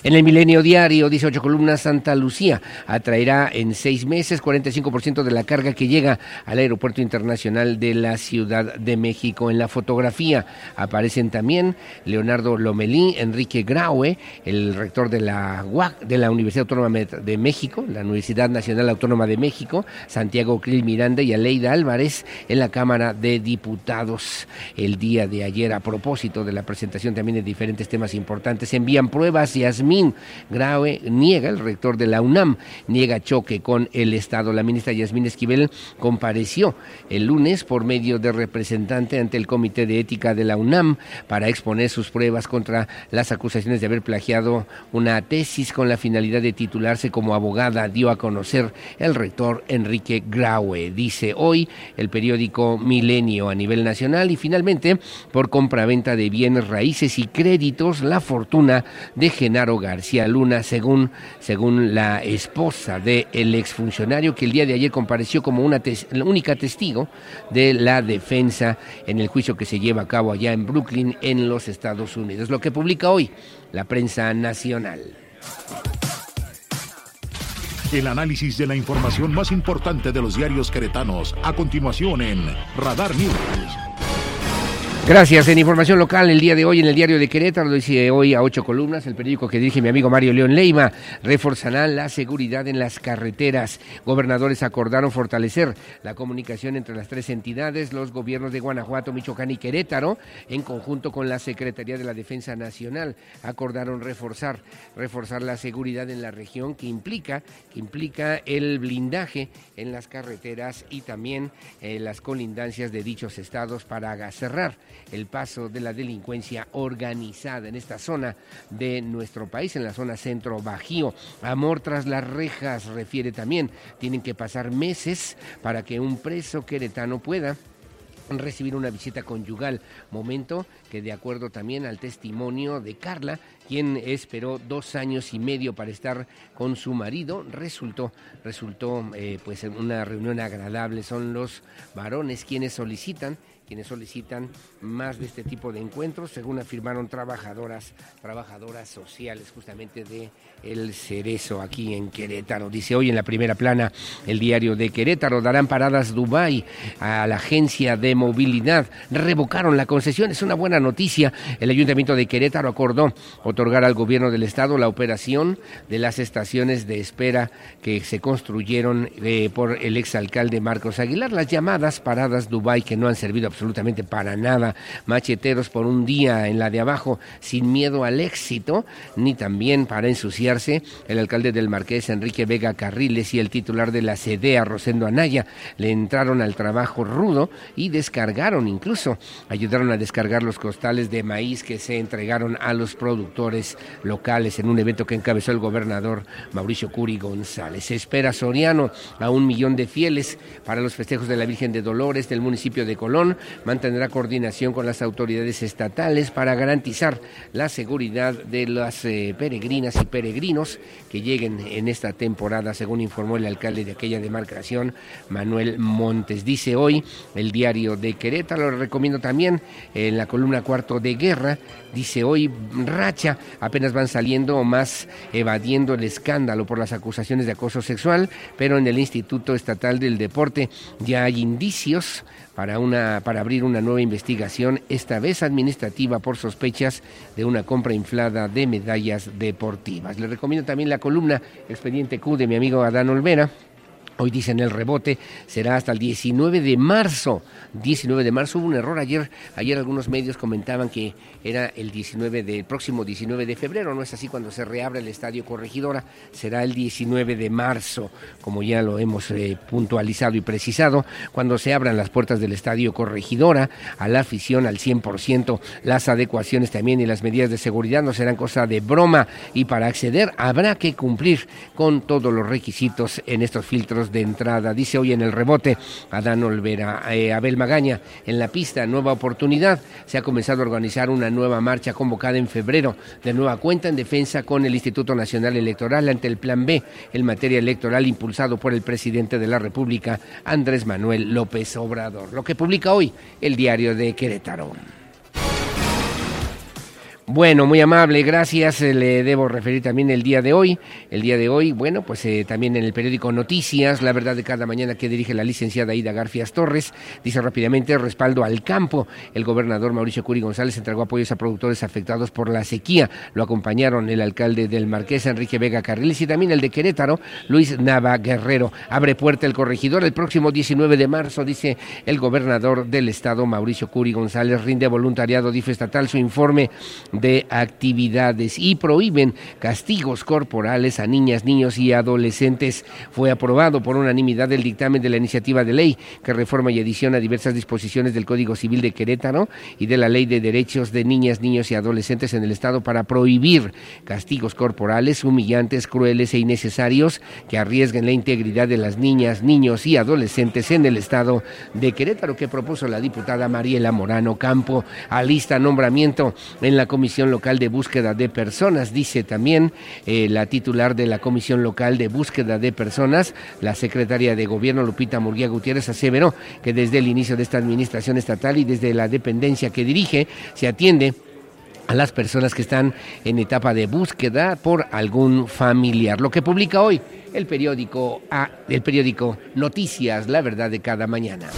En el Milenio Diario, 18 columnas, Santa Lucía atraerá en seis meses 45% de la carga que llega al Aeropuerto Internacional de la Ciudad de México. En la fotografía aparecen también Leonardo Lomelí, Enrique Graue, el rector de la UAC, de la Universidad Autónoma de México, la Universidad Nacional Autónoma de México, Santiago Krill Miranda y Aleida Álvarez en la Cámara de Diputados. El día de ayer, a propósito de la presentación también de diferentes temas importantes, envían pruebas y Yasmín Graue niega, el rector de la UNAM, niega choque con el Estado. La ministra Yasmín Esquivel compareció el lunes por medio de representante ante el Comité de Ética de la UNAM para exponer sus pruebas contra las acusaciones de haber plagiado una tesis con la finalidad de titularse como abogada, dio a conocer el rector Enrique Graue. Dice hoy el periódico Milenio a nivel nacional y finalmente por compraventa de bienes raíces y créditos la fortuna de Genaro García Luna, según, según la esposa del el exfuncionario que el día de ayer compareció como una única testigo de la defensa en el juicio que se lleva a cabo allá en Brooklyn, en los Estados Unidos. Lo que publica hoy la prensa nacional. El análisis de la información más importante de los diarios queretanos, a continuación en Radar News. Gracias. En información local, el día de hoy en el diario de Querétaro, lo dice hoy a ocho columnas, el periódico que dirige mi amigo Mario León Leima, reforzarán la seguridad en las carreteras. Gobernadores acordaron fortalecer la comunicación entre las tres entidades, los gobiernos de Guanajuato, Michoacán y Querétaro, en conjunto con la Secretaría de la Defensa Nacional, acordaron reforzar, reforzar la seguridad en la región que implica, que implica el blindaje en las carreteras y también eh, las colindancias de dichos estados para cerrar el paso de la delincuencia organizada en esta zona de nuestro país, en la zona centro bajío. Amor tras las rejas, refiere también, tienen que pasar meses para que un preso queretano pueda recibir una visita conyugal, momento que de acuerdo también al testimonio de Carla, quien esperó dos años y medio para estar con su marido, resultó, resultó eh, pues una reunión agradable. Son los varones quienes solicitan quienes solicitan más de este tipo de encuentros, según afirmaron trabajadoras, trabajadoras sociales justamente de El Cerezo aquí en Querétaro. Dice hoy en la primera plana el diario de Querétaro, darán paradas Dubai a la agencia de movilidad, revocaron la concesión, es una buena noticia. El ayuntamiento de Querétaro acordó otorgar al gobierno del estado la operación de las estaciones de espera que se construyeron eh, por el exalcalde Marcos Aguilar, las llamadas paradas Dubai que no han servido absolutamente para nada, macheteros por un día en la de abajo sin miedo al éxito, ni también para El alcalde del Marqués, Enrique Vega Carriles, y el titular de la CEDEA, Rosendo Anaya, le entraron al trabajo rudo y descargaron incluso, ayudaron a descargar los costales de maíz que se entregaron a los productores locales en un evento que encabezó el gobernador Mauricio Curi González. Se espera Soriano a un millón de fieles para los festejos de la Virgen de Dolores del municipio de Colón. Mantendrá coordinación con las autoridades estatales para garantizar la seguridad de las eh, peregrinas y peregrinos que lleguen en esta temporada, según informó el alcalde de aquella demarcación, Manuel Montes. Dice hoy el diario de Querétaro, lo recomiendo también en la columna cuarto de guerra, dice hoy Racha, apenas van saliendo o más evadiendo el escándalo por las acusaciones de acoso sexual, pero en el Instituto Estatal del Deporte ya hay indicios para, una, para abrir una nueva investigación, esta vez administrativa por sospechas de una compra inflada de medallas deportivas. Le recomiendo también la columna Expediente Q de mi amigo Adán Olvera Hoy dicen el rebote será hasta el 19 de marzo. 19 de marzo hubo un error ayer. Ayer algunos medios comentaban que era el 19 del próximo 19 de febrero. No es así cuando se reabre el Estadio Corregidora. Será el 19 de marzo, como ya lo hemos eh, puntualizado y precisado, cuando se abran las puertas del Estadio Corregidora a la afición al 100%. Las adecuaciones también y las medidas de seguridad no serán cosa de broma y para acceder habrá que cumplir con todos los requisitos en estos filtros de entrada. Dice hoy en el rebote Adán Olvera, eh, Abel Magaña, en la pista, nueva oportunidad. Se ha comenzado a organizar una nueva marcha convocada en febrero, de nueva cuenta en defensa con el Instituto Nacional Electoral ante el Plan B, el materia electoral impulsado por el presidente de la República, Andrés Manuel López Obrador. Lo que publica hoy el diario de Querétaro. Bueno, muy amable, gracias. Eh, le debo referir también el día de hoy. El día de hoy, bueno, pues eh, también en el periódico Noticias, la verdad de cada mañana que dirige la licenciada Ida Garfias Torres, dice rápidamente respaldo al campo. El gobernador Mauricio Curi González entregó apoyos a productores afectados por la sequía. Lo acompañaron el alcalde del Marqués, Enrique Vega Carriles, y también el de Querétaro, Luis Nava Guerrero. Abre puerta el corregidor el próximo 19 de marzo, dice el gobernador del estado, Mauricio Curi González, rinde voluntariado, dice estatal, su informe de actividades y prohíben castigos corporales a niñas, niños y adolescentes. Fue aprobado por unanimidad el dictamen de la iniciativa de ley que reforma y adiciona diversas disposiciones del Código Civil de Querétaro y de la Ley de Derechos de Niñas, Niños y Adolescentes en el Estado para prohibir castigos corporales humillantes, crueles e innecesarios que arriesguen la integridad de las niñas, niños y adolescentes en el Estado de Querétaro que propuso la diputada Mariela Morano Campo. a lista nombramiento en la Comisión Local de Búsqueda de Personas. Dice también eh, la titular de la Comisión Local de Búsqueda de Personas, la secretaria de Gobierno Lupita Murguía Gutiérrez aseveró que desde el inicio de esta administración estatal y desde la dependencia que dirige se atiende a las personas que están en etapa de búsqueda por algún familiar. Lo que publica hoy el periódico, A, el periódico Noticias, la verdad de cada mañana.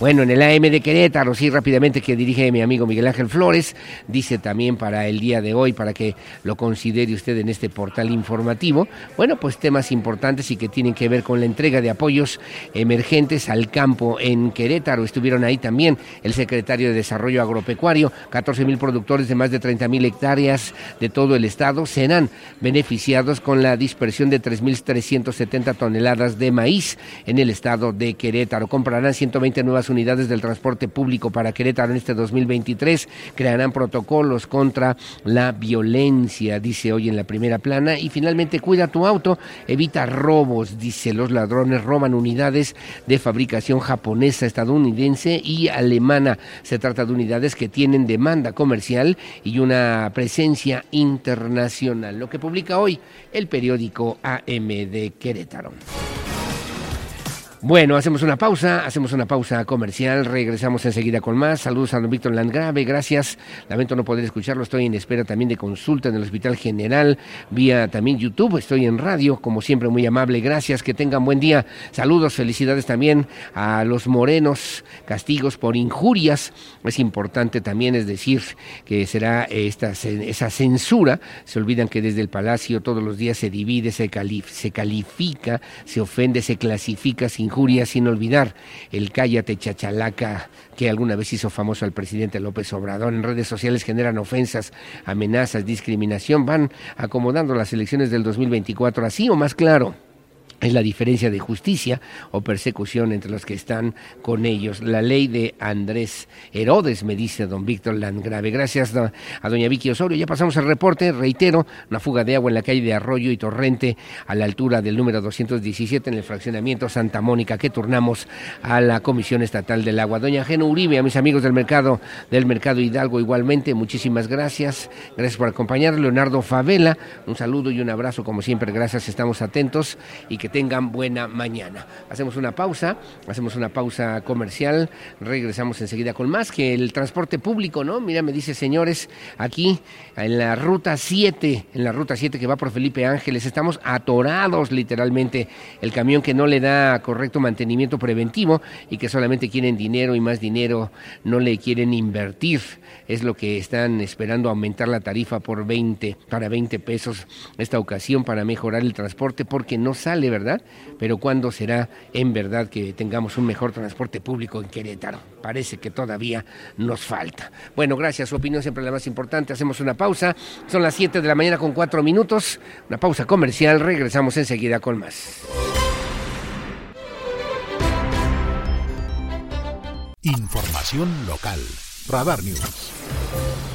Bueno, en el AM de Querétaro, sí, rápidamente que dirige mi amigo Miguel Ángel Flores, dice también para el día de hoy, para que lo considere usted en este portal informativo, bueno, pues temas importantes y que tienen que ver con la entrega de apoyos emergentes al campo en Querétaro. Estuvieron ahí también el secretario de Desarrollo Agropecuario, 14 mil productores de más de 30 mil hectáreas de todo el estado serán beneficiados con la dispersión de 3.370 toneladas de maíz en el estado de Querétaro. Comprarán 120 nuevas unidades del transporte público para Querétaro en este 2023. Crearán protocolos contra la violencia, dice hoy en la primera plana. Y finalmente, cuida tu auto, evita robos, dice los ladrones roban unidades de fabricación japonesa, estadounidense y alemana. Se trata de unidades que tienen demanda comercial y una presencia internacional. Lo que publica hoy el periódico AM de Querétaro. Bueno, hacemos una pausa, hacemos una pausa comercial, regresamos enseguida con más. Saludos a don Víctor Landgrave, gracias. Lamento no poder escucharlo, estoy en espera también de consulta en el Hospital General, vía también YouTube, estoy en radio, como siempre muy amable, gracias, que tengan buen día. Saludos, felicidades también a los morenos, castigos por injurias. Es importante también, es decir, que será esta, esa censura. Se olvidan que desde el Palacio todos los días se divide, se, se califica, se ofende, se clasifica sin injuria, sin olvidar el cállate chachalaca que alguna vez hizo famoso al presidente López Obrador. En redes sociales generan ofensas, amenazas, discriminación. Van acomodando las elecciones del 2024 así o más claro es la diferencia de justicia o persecución entre los que están con ellos. La ley de Andrés Herodes, me dice don Víctor Landgrave. Gracias a doña Vicky Osorio. Ya pasamos el reporte. Reitero, una fuga de agua en la calle de Arroyo y Torrente a la altura del número 217 en el fraccionamiento Santa Mónica que turnamos a la Comisión Estatal del Agua. Doña Geno Uribe, a mis amigos del mercado, del mercado Hidalgo igualmente, muchísimas gracias. Gracias por acompañar. Leonardo Favela, un saludo y un abrazo como siempre. Gracias, estamos atentos y que tengan buena mañana. Hacemos una pausa, hacemos una pausa comercial, regresamos enseguida con más que el transporte público, ¿no? Mira, me dice señores, aquí en la ruta 7, en la ruta 7 que va por Felipe Ángeles, estamos atorados literalmente, el camión que no le da correcto mantenimiento preventivo y que solamente quieren dinero y más dinero, no le quieren invertir, es lo que están esperando aumentar la tarifa por 20, para 20 pesos esta ocasión para mejorar el transporte porque no sale, ¿verdad? ¿Verdad? Pero ¿cuándo será en verdad que tengamos un mejor transporte público en Querétaro? Parece que todavía nos falta. Bueno, gracias. Su opinión siempre la más importante. Hacemos una pausa. Son las 7 de la mañana con 4 minutos. Una pausa comercial. Regresamos enseguida con más. Información local. Radar News.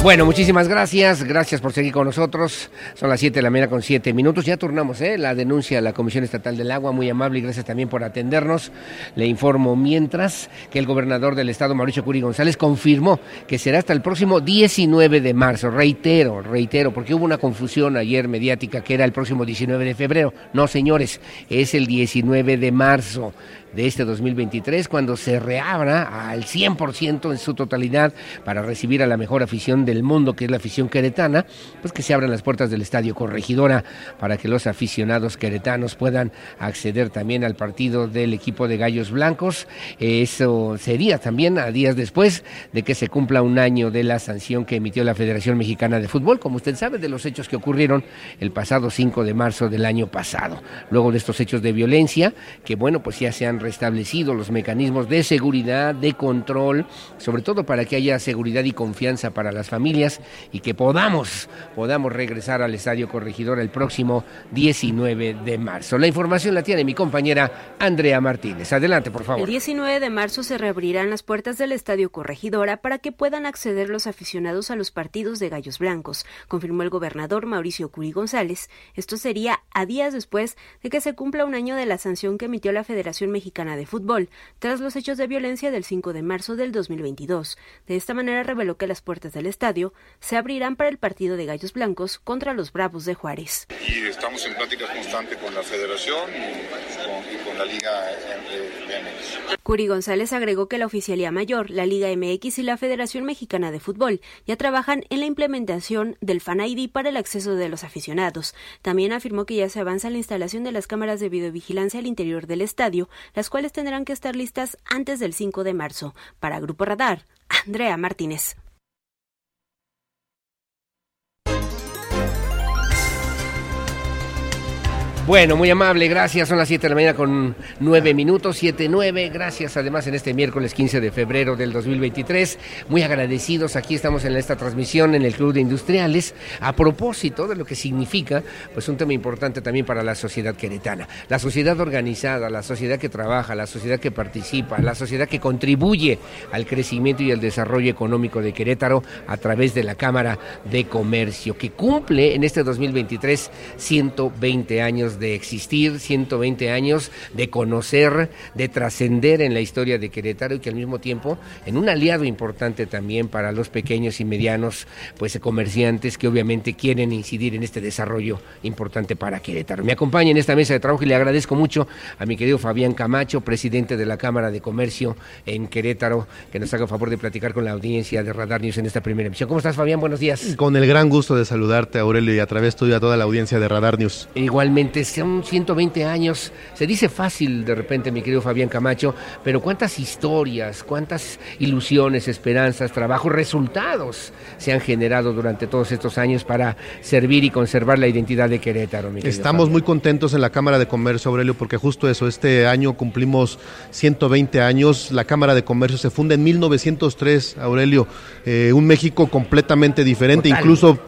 Bueno, muchísimas gracias. Gracias por seguir con nosotros. Son las 7 de la mañana con 7 minutos. Ya turnamos ¿eh? la denuncia a la Comisión Estatal del Agua. Muy amable y gracias también por atendernos. Le informo mientras que el gobernador del estado, Mauricio Curi González, confirmó que será hasta el próximo 19 de marzo. Reitero, reitero, porque hubo una confusión ayer mediática que era el próximo 19 de febrero. No, señores, es el 19 de marzo de este 2023, cuando se reabra al 100% en su totalidad para recibir a la mejor afición del mundo, que es la afición queretana, pues que se abran las puertas del Estadio Corregidora para que los aficionados queretanos puedan acceder también al partido del equipo de Gallos Blancos. Eso sería también a días después de que se cumpla un año de la sanción que emitió la Federación Mexicana de Fútbol, como usted sabe, de los hechos que ocurrieron el pasado 5 de marzo del año pasado. Luego de estos hechos de violencia, que bueno, pues ya se han restablecido los mecanismos de seguridad, de control, sobre todo para que haya seguridad y confianza para las familias y que podamos, podamos regresar al Estadio Corregidor el próximo 19 de marzo. La información la tiene mi compañera Andrea Martínez. Adelante, por favor. El 19 de marzo se reabrirán las puertas del Estadio Corregidora para que puedan acceder los aficionados a los partidos de Gallos Blancos, confirmó el gobernador Mauricio Curi González. Esto sería a días después de que se cumpla un año de la sanción que emitió la Federación Mexicana de Fútbol, tras los hechos de violencia del 5 de marzo del 2022. De esta manera reveló que las puertas del estadio se abrirán para el partido de Gallos Blancos contra los Bravos de Juárez. Y estamos en pláticas constantes con la federación y con, la Liga MX. Curi González agregó que la Oficialía Mayor, la Liga MX y la Federación Mexicana de Fútbol ya trabajan en la implementación del Fan ID para el acceso de los aficionados. También afirmó que ya se avanza la instalación de las cámaras de videovigilancia al interior del estadio, las cuales tendrán que estar listas antes del 5 de marzo. Para Grupo Radar, Andrea Martínez. Bueno, muy amable, gracias. Son las 7 de la mañana con 9 minutos, 7, 9. Gracias además en este miércoles 15 de febrero del 2023. Muy agradecidos. Aquí estamos en esta transmisión en el Club de Industriales a propósito de lo que significa pues un tema importante también para la sociedad queretana. La sociedad organizada, la sociedad que trabaja, la sociedad que participa, la sociedad que contribuye al crecimiento y al desarrollo económico de Querétaro a través de la Cámara de Comercio, que cumple en este 2023 120 años de existir, 120 años de conocer, de trascender en la historia de Querétaro y que al mismo tiempo en un aliado importante también para los pequeños y medianos pues comerciantes que obviamente quieren incidir en este desarrollo importante para Querétaro. Me acompaña en esta mesa de trabajo y le agradezco mucho a mi querido Fabián Camacho, presidente de la Cámara de Comercio en Querétaro, que nos haga favor de platicar con la audiencia de Radar News en esta primera emisión. ¿Cómo estás, Fabián? Buenos días. Con el gran gusto de saludarte, Aurelio, y a través tuyo a toda la audiencia de Radar News. Igualmente, son 120 años. Se dice fácil de repente, mi querido Fabián Camacho, pero cuántas historias, cuántas ilusiones, esperanzas, trabajos, resultados se han generado durante todos estos años para servir y conservar la identidad de Querétaro. Mi Estamos muy contentos en la Cámara de Comercio, Aurelio, porque justo eso, este año cumplimos 120 años. La Cámara de Comercio se funda en 1903, Aurelio, eh, un México completamente diferente, incluso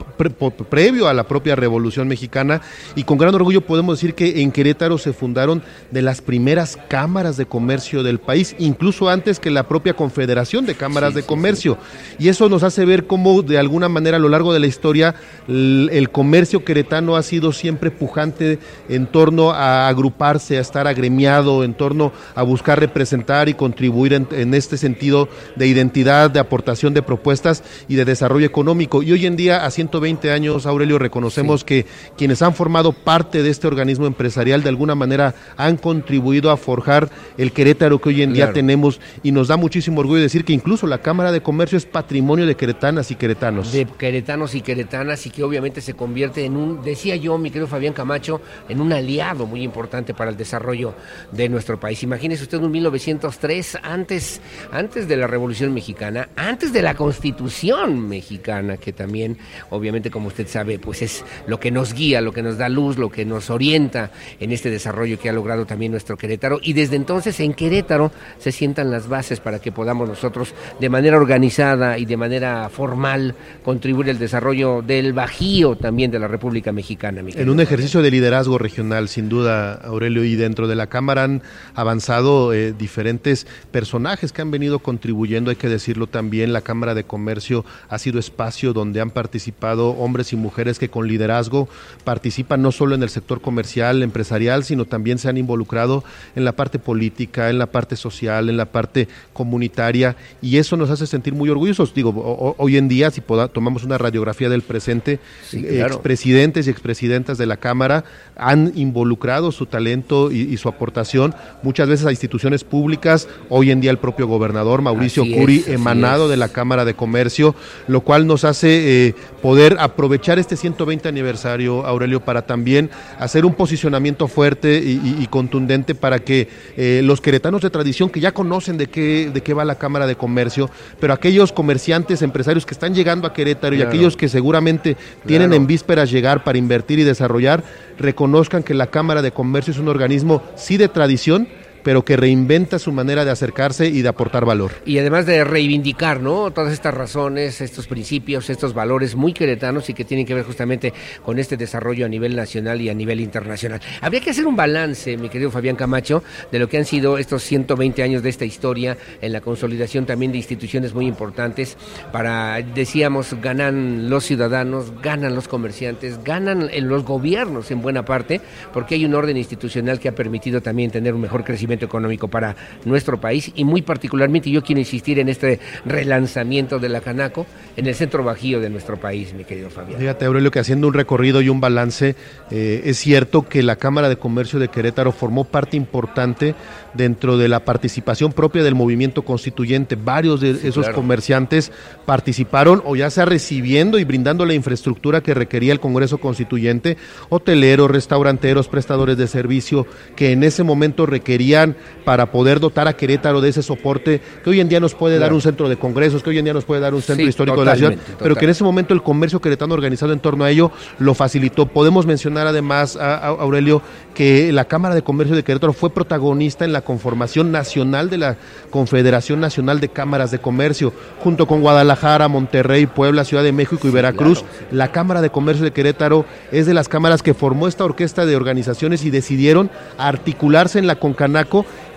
previo a la propia Revolución Mexicana, y con gran orgullo podemos decir que en Querétaro se fundaron de las primeras cámaras de comercio del país, incluso antes que la propia Confederación de Cámaras de Comercio. Y eso nos hace ver cómo de alguna manera a lo largo de la historia el, comercio queretano ha sido siempre pujante en torno a agruparse, a estar agremiado, en torno a buscar representar y contribuir en, en este sentido de identidad, de aportación de propuestas y de desarrollo económico. Y hoy en día, a 120 años, Aurelio, reconocemos que quienes han formado parte de este organismo empresarial de alguna manera han contribuido a forjar el Querétaro que hoy en día tenemos y nos da muchísimo orgullo decir que incluso la Cámara de Comercio es patrimonio de queretanas y queretanos. De queretanos y queretanas y que obviamente se convierte en un, decía yo, mi querido Fabián Camacho, en un aliado muy importante para el desarrollo de nuestro país. Imagínese usted un 1903, antes, antes de la Revolución Mexicana, antes de la Constitución Mexicana, que también, obviamente, como usted sabe, pues es lo que nos guía, lo que nos da luz, lo que nos orienta en este desarrollo que ha logrado también nuestro Querétaro. Y desde entonces en Querétaro se sientan las bases para que podamos nosotros de manera organizada y de manera formal contribuir al desarrollo del Bajío también de la República Mexicana. en un ejercicio de liderazgo regional, sin duda, Aurelio, y dentro de la Cámara han avanzado eh, diferentes personajes que han venido contribuyendo, hay que decirlo también, la Cámara de Comercio ha sido espacio donde han participado hombres y mujeres que con liderazgo participan no solo en el sector comercial, empresarial, sino también se han involucrado en la parte política, en la parte social, en la parte comunitaria, y eso nos hace sentir muy orgullosos. Digo, hoy en día, si tomamos una radiografía del presente, expresidentes y expresidentas de la Cámara han involucrado su talento y, su aportación muchas veces a instituciones públicas, hoy en día el propio gobernador Mauricio Curi, emanado de la Cámara de Comercio, lo cual nos hace eh, poder aprovechar este 120 aniversario, Aurelio, para también hacer un posicionamiento fuerte y, contundente para que eh, los queretanos de tradición que ya conocen de qué, de qué va la Cámara de Comercio, pero aquellos comerciantes, empresarios que están llegando a Querétaro y aquellos que seguramente tienen en vísperas llegar para invertir y desarrollar, reconozcan que la Cámara de Comercio es un organismo sí de tradición, pero que reinventa su manera de acercarse y de aportar valor. Y además de reivindicar, ¿no? Todas estas razones, estos principios, estos valores muy queretanos y que tienen que ver justamente con este desarrollo a nivel nacional y a nivel internacional. Habría que hacer un balance, mi querido Fabián Camacho, de lo que han sido estos 120 años de esta historia en la consolidación también de instituciones muy importantes para, decíamos, ganan los ciudadanos, ganan los comerciantes, ganan los gobiernos en buena parte, porque hay un orden institucional que ha permitido también tener un mejor crecimiento económico para nuestro país y muy particularmente yo quiero insistir en este relanzamiento de la Canaco en el centro bajío de nuestro país, mi querido Fabián. Fíjate, Aurelio, que haciendo un recorrido y un balance, eh, es cierto que la Cámara de Comercio de Querétaro formó parte importante dentro de la participación propia del movimiento constituyente. Varios de esos comerciantes participaron o ya sea recibiendo y brindando la infraestructura que requería el Congreso Constituyente, hoteleros, restauranteros, prestadores de servicio, que en ese momento requería para poder dotar a Querétaro de ese soporte que hoy en día nos puede dar un centro de congresos, que hoy en día nos puede dar un centro Sí, histórico de la ciudad, pero que en ese momento el comercio queretano organizado en torno a ello lo facilitó. Podemos mencionar además, a, a Aurelio, que la Cámara de Comercio de Querétaro fue protagonista en la conformación nacional de la Confederación Nacional de Cámaras de Comercio, junto con Guadalajara, Monterrey, Puebla, Ciudad de México y Veracruz. La Cámara de Comercio de Querétaro es de las cámaras que formó esta orquesta de organizaciones y decidieron articularse en la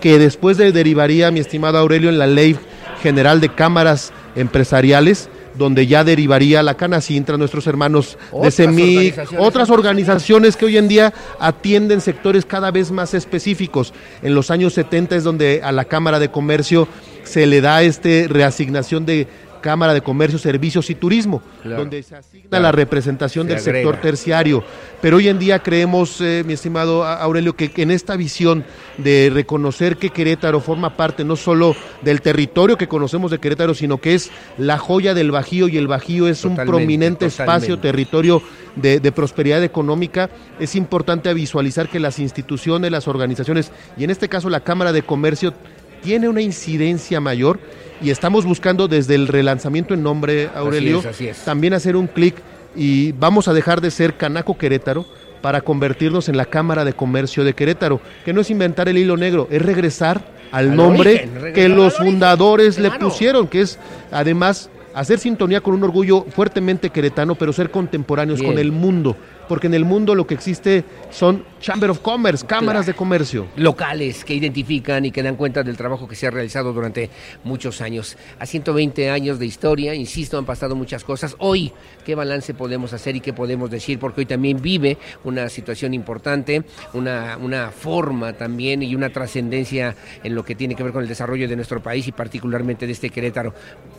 Que después de derivaría, mi estimado Aurelio, en la Ley General de Cámaras Empresariales, donde ya derivaría la Canacintra, nuestros hermanos de CEMIC, organizaciones. otras organizaciones que hoy en día atienden sectores cada vez más específicos. En los años 70 es donde a la Cámara de Comercio se le da este reasignación de Cámara de Comercio, Servicios y Turismo, Claro. donde se asigna Claro. la representación Se del sector terciario. Pero hoy en día creemos, eh, mi estimado Aurelio, que en esta visión de reconocer que Querétaro forma parte no solo del territorio que conocemos de Querétaro, sino que es la joya del Bajío y el Bajío es un Totalmente, prominente espacio, territorio de, de prosperidad económica, es importante visualizar que las instituciones, las organizaciones, y en este caso la Cámara de Comercio, tiene una incidencia mayor y estamos buscando desde el relanzamiento en nombre, Aurelio, es, así es. también hacer un clic y vamos a dejar de ser Canaco Querétaro para convertirnos en la Cámara de Comercio de Querétaro, que no es inventar el hilo negro, es regresar al, Al nombre origen, regresar que los origen, fundadores le pusieron, que es además hacer sintonía con un orgullo fuertemente queretano, pero ser contemporáneos Bien. con el mundo, porque en el mundo lo que existe son Chamber of Commerce, cámaras Claro. de comercio. locales que identifican y que dan cuenta del trabajo que se ha realizado durante muchos años. A 120 años de historia, insisto, han pasado muchas cosas. Hoy, ¿qué balance podemos hacer y qué podemos decir? Porque hoy también vive una situación importante, una, una forma también y una trascendencia en lo que tiene que ver con el desarrollo de nuestro país y particularmente de este Querétaro.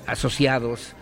Asociados,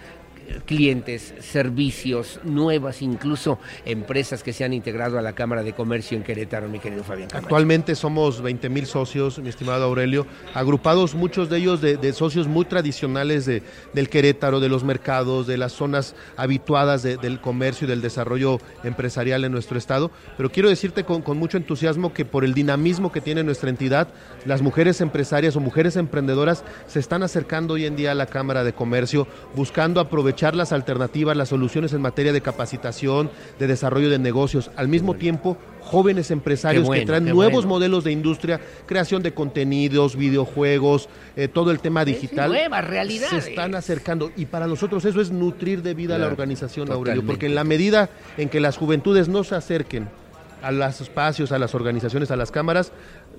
clientes, servicios, nuevas incluso empresas que se han integrado a la Cámara de Comercio en Querétaro, mi querido Fabián Camacho. Actualmente somos 20 mil socios, mi estimado Aurelio, agrupados muchos de ellos de, socios muy tradicionales de, del Querétaro, de los mercados, de las zonas habituadas de- del comercio y del desarrollo empresarial en nuestro estado. Pero quiero decirte con mucho entusiasmo que por el dinamismo que tiene nuestra entidad, las mujeres empresarias o mujeres emprendedoras se están acercando hoy en día a la Cámara de Comercio buscando aprovechar las alternativas, las soluciones en materia de capacitación, de desarrollo de negocios. Al mismo tiempo, jóvenes empresarios bueno, que traen nuevos bueno. modelos de industria, creación de contenidos, videojuegos, eh, todo el tema digital. nuevas realidades. Se están acercando y para nosotros eso es nutrir de vida a la organización, Aurelio, totalmente. porque en la medida en que las juventudes no se acerquen a los espacios, a las organizaciones, a las cámaras,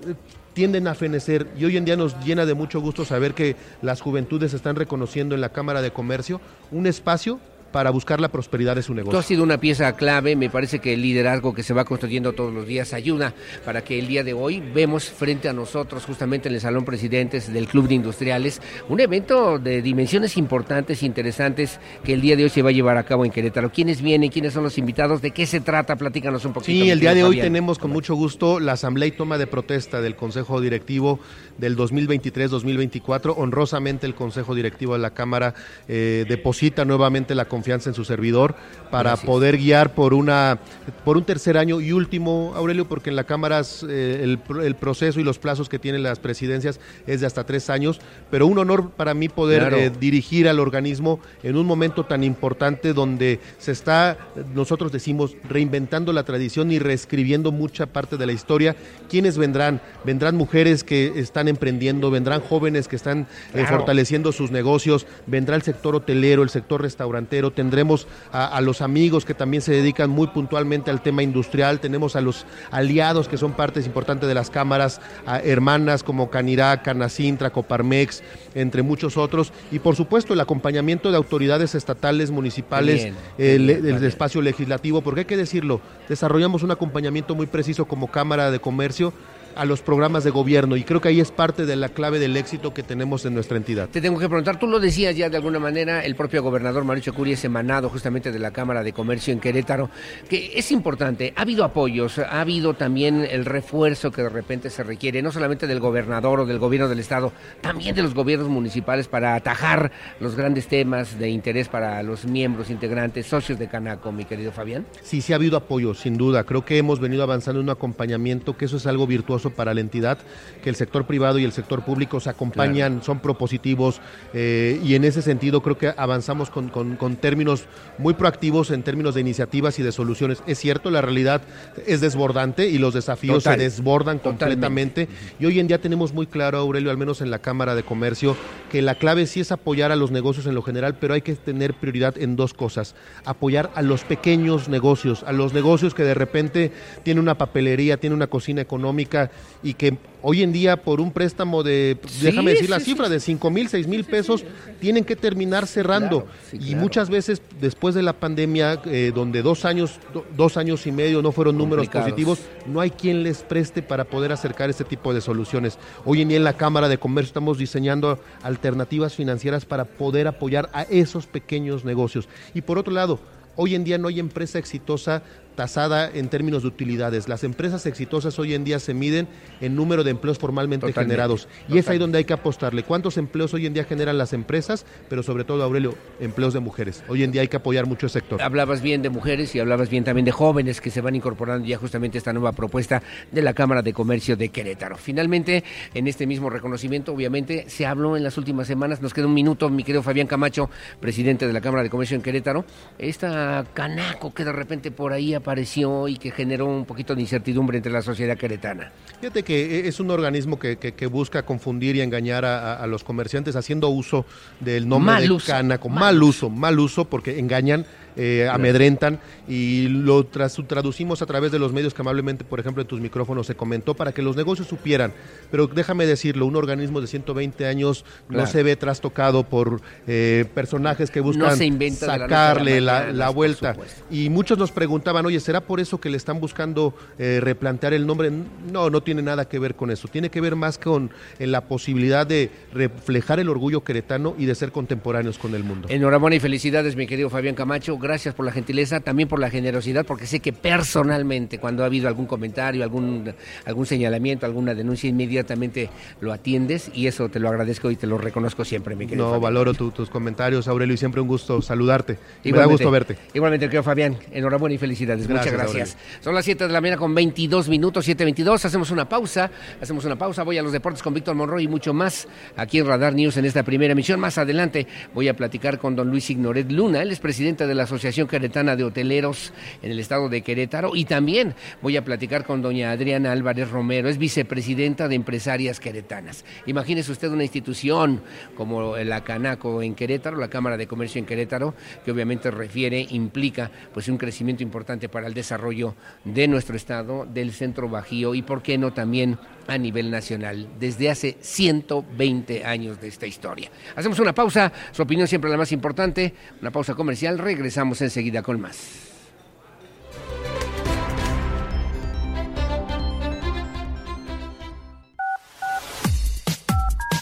eh, tienden a fenecer y hoy en día nos llena de mucho gusto saber que las juventudes están reconociendo en la Cámara de Comercio un espacio para buscar la prosperidad de su Tú negocio. has sido una pieza clave, me parece que el liderazgo que se va construyendo todos los días ayuda para que el día de hoy vemos frente a nosotros, justamente en el Salón Presidentes del Club de Industriales, un evento de dimensiones importantes, interesantes, que el día de hoy se va a llevar a cabo en Querétaro. ¿Quiénes vienen? ¿Quiénes son los invitados? ¿De qué se trata? Platícanos un poquito. Sí, el día de hoy Fabián. tenemos con mucho gusto la asamblea y toma de protesta del Consejo Directivo del 2023-2024. Honrosamente el Consejo Directivo de la Cámara eh, deposita nuevamente la confianza en su servidor para Gracias. poder guiar por una por un tercer año y último, Aurelio, porque en la Cámara eh, el, pro- el proceso y los plazos que tienen las presidencias es de hasta tres años, pero un honor para mí poder Claro. eh, dirigir al organismo en un momento tan importante donde se está, nosotros decimos, reinventando la tradición y reescribiendo mucha parte de la historia. ¿Quiénes vendrán? Vendrán mujeres que están emprendiendo, vendrán jóvenes que están eh, fortaleciendo sus negocios, vendrá el sector hotelero, el sector restaurantero, tendremos a, a los amigos que también se dedican muy puntualmente al tema industrial, tenemos a los aliados que son partes importantes de las cámaras, a hermanas como Canirá, Canacintra, Coparmex, entre muchos otros, y por supuesto el acompañamiento de autoridades estatales, municipales, Bien, el, bien, el bien. espacio legislativo, porque hay que decirlo, desarrollamos un acompañamiento muy preciso como Cámara de Comercio a los programas de gobierno y creo que ahí es parte de la clave del éxito que tenemos en nuestra entidad. Te tengo que preguntar, tú lo decías ya de alguna manera, el propio gobernador Mauricio Curi es emanado justamente de la Cámara de Comercio en Querétaro, que es importante, ha habido apoyos, ha habido también el refuerzo que de repente se requiere, no solamente del gobernador o del gobierno del Estado, también de los gobiernos municipales para atajar los grandes temas de interés para los miembros, integrantes, socios de Canaco, mi querido Fabián. Sí, sí ha habido apoyo, sin duda. Creo que hemos venido avanzando en un acompañamiento, que eso es algo virtuoso para la entidad, que el sector privado y el sector público se acompañan, son propositivos eh, y en ese sentido creo que avanzamos con, con, términos muy proactivos en términos de iniciativas y de soluciones. Es cierto, la realidad es desbordante y los desafíos se desbordan completamente y hoy en día tenemos muy claro, Aurelio, al menos en la Cámara de Comercio, que la clave sí es apoyar a los negocios en lo general, pero hay que tener prioridad en dos cosas. Apoyar a los pequeños negocios, a los negocios que de repente tienen una papelería, tienen una cocina económica y que hoy en día por un préstamo de, déjame decir la cifra, de 5 mil, 6 mil pesos, tienen que terminar cerrando. y muchas veces después de la pandemia, eh, donde dos años, dos años y medio no fueron números positivos, no hay quien les preste para poder acercar este tipo de soluciones. Hoy en día en la Cámara de Comercio estamos diseñando alternativas financieras para poder apoyar a esos pequeños negocios. Y por otro lado, hoy en día no hay empresa exitosa tasada en términos de utilidades. Las empresas exitosas hoy en día se miden en número de empleos formalmente generados. Y es ahí donde hay que apostarle. ¿Cuántos empleos hoy en día generan las empresas? Pero sobre todo, Aurelio, empleos de mujeres. Hoy en día hay que apoyar mucho el sector. Hablabas bien de mujeres y hablabas bien también de jóvenes que se van incorporando ya justamente a esta nueva propuesta de la Cámara de Comercio de Querétaro. Finalmente, en este mismo reconocimiento, obviamente, se habló en las últimas semanas, nos queda un minuto, mi querido Fabián Camacho, presidente de la Cámara de Comercio en Querétaro, esta canaco que de repente por ahí apareció y que generó un poquito de incertidumbre entre la sociedad queretana. Fíjate que e-, es un organismo que, busca confundir y engañar a, los comerciantes haciendo uso del nombre de Canaco, mal uso, mal uso porque engañan eh, amedrentan y lo traducimos a través de los medios que amablemente, por ejemplo, en tus micrófonos se comentó para que los negocios supieran. Pero déjame decirlo, un organismo de 120 años no se ve trastocado por eh, personajes que buscan sacarle la, vuelta. Y muchos nos preguntaban, oye, ¿será por eso que le están buscando eh, replantear el nombre? No, no tiene nada que ver con eso. Tiene que ver más con la posibilidad de reflejar el orgullo queretano y de ser contemporáneos con el mundo. Enhorabuena y felicidades, mi querido Fabián Camacho gracias por la gentileza, también por la generosidad, porque sé que personalmente cuando ha habido algún comentario, algún, algún señalamiento, alguna denuncia, inmediatamente lo atiendes y eso te lo agradezco y te lo reconozco siempre, mi querido. No, valoro tus comentarios, Aurelio, y siempre un gusto saludarte. Y me da gusto verte. Igualmente, querido Fabián, enhorabuena y felicidades. Muchas gracias. Son las 7 de la mañana con 22 minutos, 7.22, hacemos una pausa, hacemos una pausa, voy a los deportes con Víctor Monroy y mucho más aquí en Radar News en esta primera emisión. Más adelante voy a platicar con don Luis Ignoret Luna, él es presidente de la Asociación Queretana de Hoteleros en el estado de Querétaro. Y también voy a platicar con doña Adriana Álvarez Romero, es vicepresidenta de Empresarias Queretanas. Imagínese usted una institución como la Canaco en Querétaro, la Cámara de Comercio en Querétaro, que obviamente refiere, implica pues un crecimiento importante para el desarrollo de nuestro estado, del centro bajío y, por qué no, también a nivel nacional desde hace 120 años de esta historia. Hacemos una pausa, su opinión siempre la más importante, una pausa comercial, regresamos enseguida con más.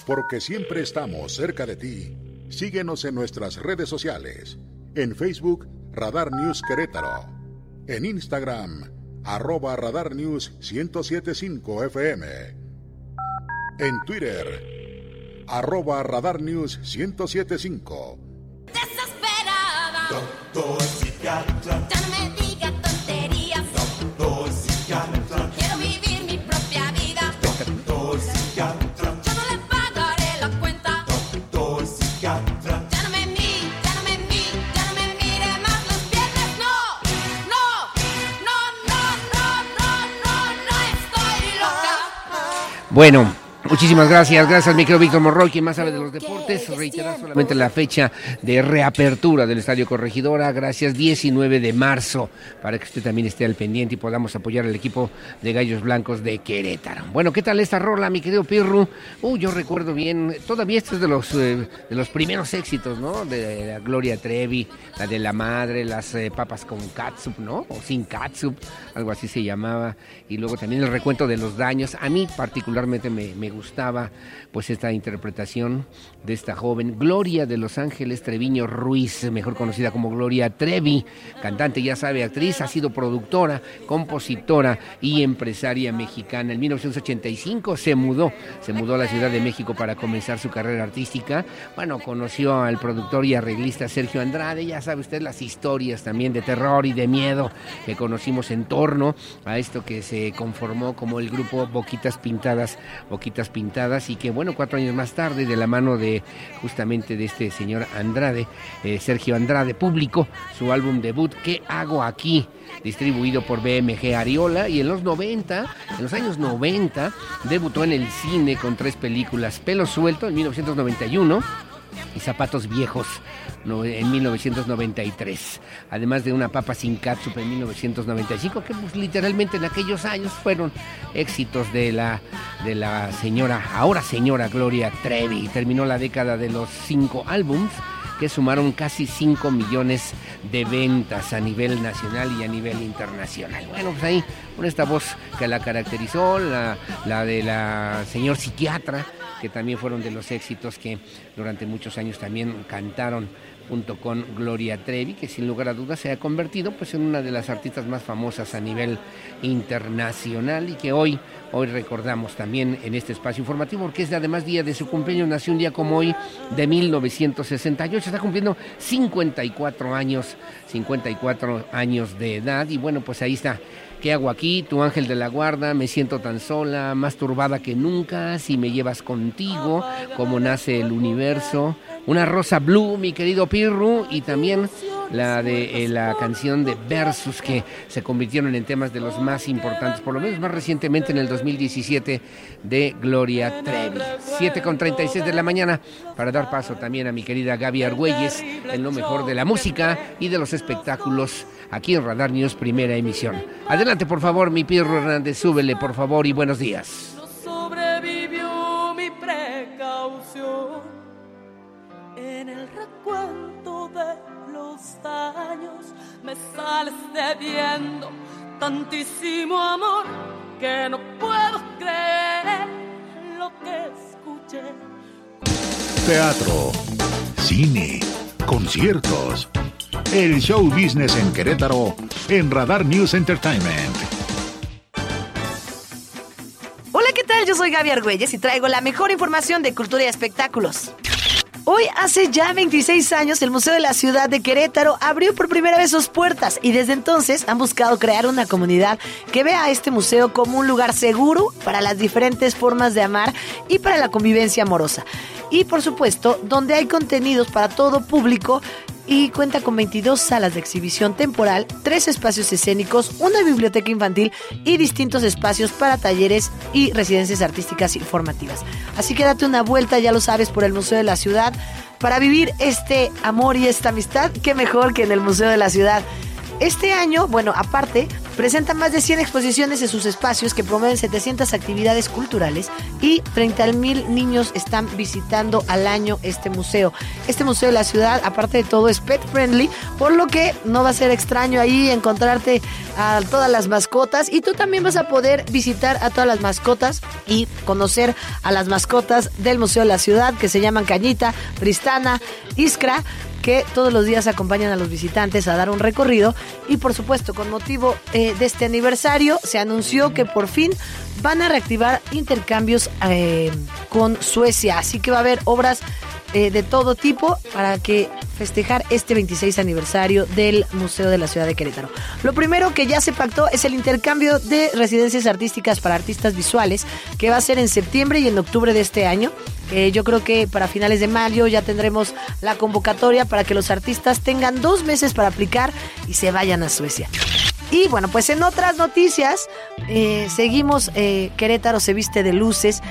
Porque siempre estamos cerca de ti. Síguenos en nuestras redes sociales. En Facebook, Radar News Querétaro. En Instagram, arroba Radar News 1075 FM. En Twitter, arroba Radar News 1075. Desesperada. Doctor psiquiatra. Bueno, Muchísimas gracias, gracias mi querido Víctor Morroy, quien más sabe de los deportes. Reiterar solamente la fecha de reapertura del Estadio Corregidora, gracias, 19 de marzo, para que usted también esté al pendiente y podamos apoyar al equipo de Gallos Blancos de Querétaro. Bueno, ¿qué tal esta rola, mi querido Pirru? Uh, yo recuerdo bien, todavía este es de los, eh, de los primeros éxitos, ¿no? De la Gloria Trevi, la de la madre, las eh, papas con catsup, ¿no? O sin catsup, algo así se llamaba. Y luego también el recuento de los daños. A mí particularmente me, me gustaba pues esta interpretación de esta joven Gloria de Los Ángeles Treviño Ruiz, mejor conocida como Gloria Trevi, cantante, ya sabe, actriz, ha sido productora, compositora y empresaria mexicana. En 1985 se mudó, se mudó a la Ciudad de México para comenzar su carrera artística. Bueno, conoció al productor y arreglista Sergio Andrade, ya sabe usted las historias también de terror y de miedo que conocimos en torno a esto que se conformó como el grupo Boquitas Pintadas, Boquitas Pintadas y que bueno, cuatro años más tarde, de la mano de justamente de este señor Andrade, eh, Sergio Andrade, publicó su álbum debut, ¿Qué hago aquí? distribuido por BMG Ariola y en los 90, en los años 90, debutó en el cine con tres películas, Pelo Suelto en 1991 y Zapatos Viejos en 1993, además de una papa sin catsup en 1995, que pues, literalmente en aquellos años fueron éxitos de la, de la señora, ahora señora Gloria Trevi. Terminó la década de los cinco álbums que sumaron casi 5 millones de ventas a nivel nacional y a nivel internacional. Bueno, pues ahí con esta voz que la caracterizó, la, la de la señor psiquiatra, que también fueron de los éxitos que durante muchos años también cantaron junto con Gloria Trevi, que sin lugar a dudas se ha convertido pues, en una de las artistas más famosas a nivel internacional y que hoy, hoy recordamos también en este espacio informativo, porque es además día de su cumpleaños, nació un día como hoy de 1968, está cumpliendo 54 años, 54 años de edad y bueno, pues ahí está ¿Qué hago aquí? Tu ángel de la guarda, me siento tan sola, más turbada que nunca, si me llevas contigo, cómo nace el universo. Una rosa blue, mi querido Pirru, y también la de eh, la canción de Versus que se convirtieron en temas de los más importantes, por lo menos más recientemente en el 2017 de Gloria Trevi. 7 con 36 de la mañana para dar paso también a mi querida Gaby Argüelles en lo mejor de la música y de los espectáculos aquí en Radar News, primera emisión. Adelante, por favor, mi Pirro Hernández, súbele, por favor, y buenos días. No sobrevivió mi precaución en el recuento de los años. Me sales debiendo tantísimo amor que no puedo creer lo que escuché. Teatro, cine, conciertos el show business en Querétaro en Radar News Entertainment. Hola, ¿qué tal? Yo soy Gaby Argüelles y traigo la mejor información de cultura y espectáculos. Hoy, hace ya 26 años, el Museo de la Ciudad de Querétaro abrió por primera vez sus puertas y desde entonces han buscado crear una comunidad que vea a este museo como un lugar seguro para las diferentes formas de amar y para la convivencia amorosa. Y por supuesto, donde hay contenidos para todo público y cuenta con 22 salas de exhibición temporal, tres espacios escénicos, una biblioteca infantil y distintos espacios para talleres y residencias artísticas informativas. Así que date una vuelta, ya lo sabes, por el Museo de la Ciudad para vivir este amor y esta amistad. Qué mejor que en el Museo de la Ciudad. Este año, bueno, aparte, presenta más de 100 exposiciones en sus espacios que promueven 700 actividades culturales y 30 mil niños están visitando al año este museo. Este museo de la ciudad, aparte de todo, es pet friendly, por lo que no va a ser extraño ahí encontrarte a todas las mascotas y tú también vas a poder visitar a todas las mascotas y conocer a las mascotas del Museo de la Ciudad que se llaman Cañita, Tristana, Iskra que todos los días acompañan a los visitantes a dar un recorrido y por supuesto con motivo eh, de este aniversario se anunció que por fin van a reactivar intercambios eh, con Suecia, así que va a haber obras eh, de todo tipo para que festejar este 26 aniversario del Museo de la Ciudad de Querétaro. Lo primero que ya se pactó es el intercambio de residencias artísticas para artistas visuales, que va a ser en septiembre y en octubre de este año. yo creo que para finales de mayo ya tendremos la convocatoria para que los artistas tengan dos meses para aplicar y se vayan a Suecia. Y bueno, pues en otras noticias, eh, seguimos, eh, Querétaro se viste de luces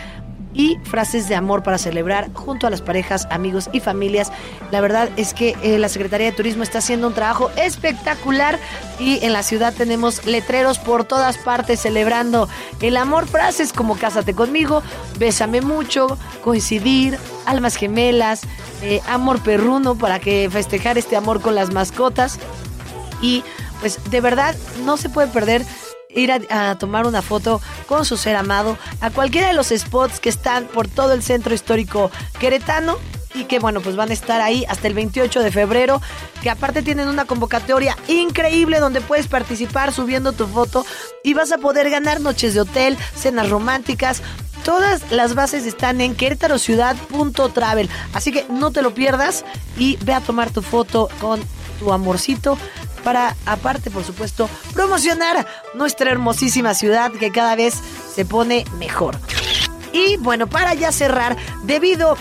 y frases de amor para celebrar junto a las parejas, amigos y familias. La verdad es que eh, la Secretaría de Turismo está haciendo un trabajo espectacular y en la ciudad tenemos letreros por todas partes celebrando el amor, frases como cásate conmigo, bésame mucho, coincidir, almas gemelas, eh, amor perruno para que festejar este amor con las mascotas y pues de verdad no se puede perder ir a, tomar una foto con su ser amado a cualquiera de los spots que están por todo el centro histórico queretano y que bueno, pues van a estar ahí hasta el 28 de febrero, que aparte tienen una convocatoria increíble donde puedes participar subiendo tu foto y vas a poder ganar noches de hotel, cenas románticas. Todas las bases están en querétarociudad.travel, así que no te lo pierdas y ve a tomar tu foto con tu amorcito para, aparte, por supuesto, promocionar nuestra hermosísima ciudad que cada vez se pone mejor. Y bueno, para ya cerrar, debido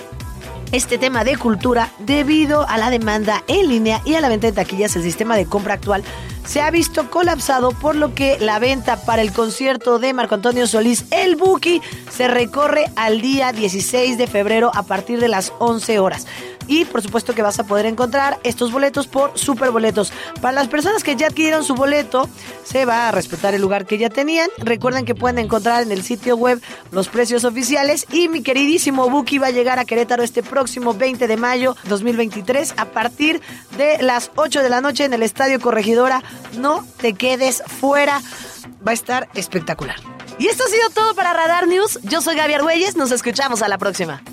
este tema de cultura debido a la demanda en línea y a la venta de taquillas, el sistema de compra actual se ha visto colapsado, por lo que la venta para el concierto de Marco Antonio Solís, el Buki, se recorre al día 16 de febrero a partir de las 11 horas. Y por supuesto que vas a poder encontrar estos boletos por superboletos. Para las personas que ya adquirieron su boleto, se va a respetar el lugar que ya tenían. Recuerden que pueden encontrar en el sitio web los precios oficiales. Y mi queridísimo Buki va a llegar a Querétaro este próximo 20 de mayo 2023 a partir de las 8 de la noche en el Estadio Corregidora. No te quedes fuera. Va a estar espectacular. Y esto ha sido todo para Radar News. Yo soy Gaby Argüelles. Nos escuchamos a la próxima.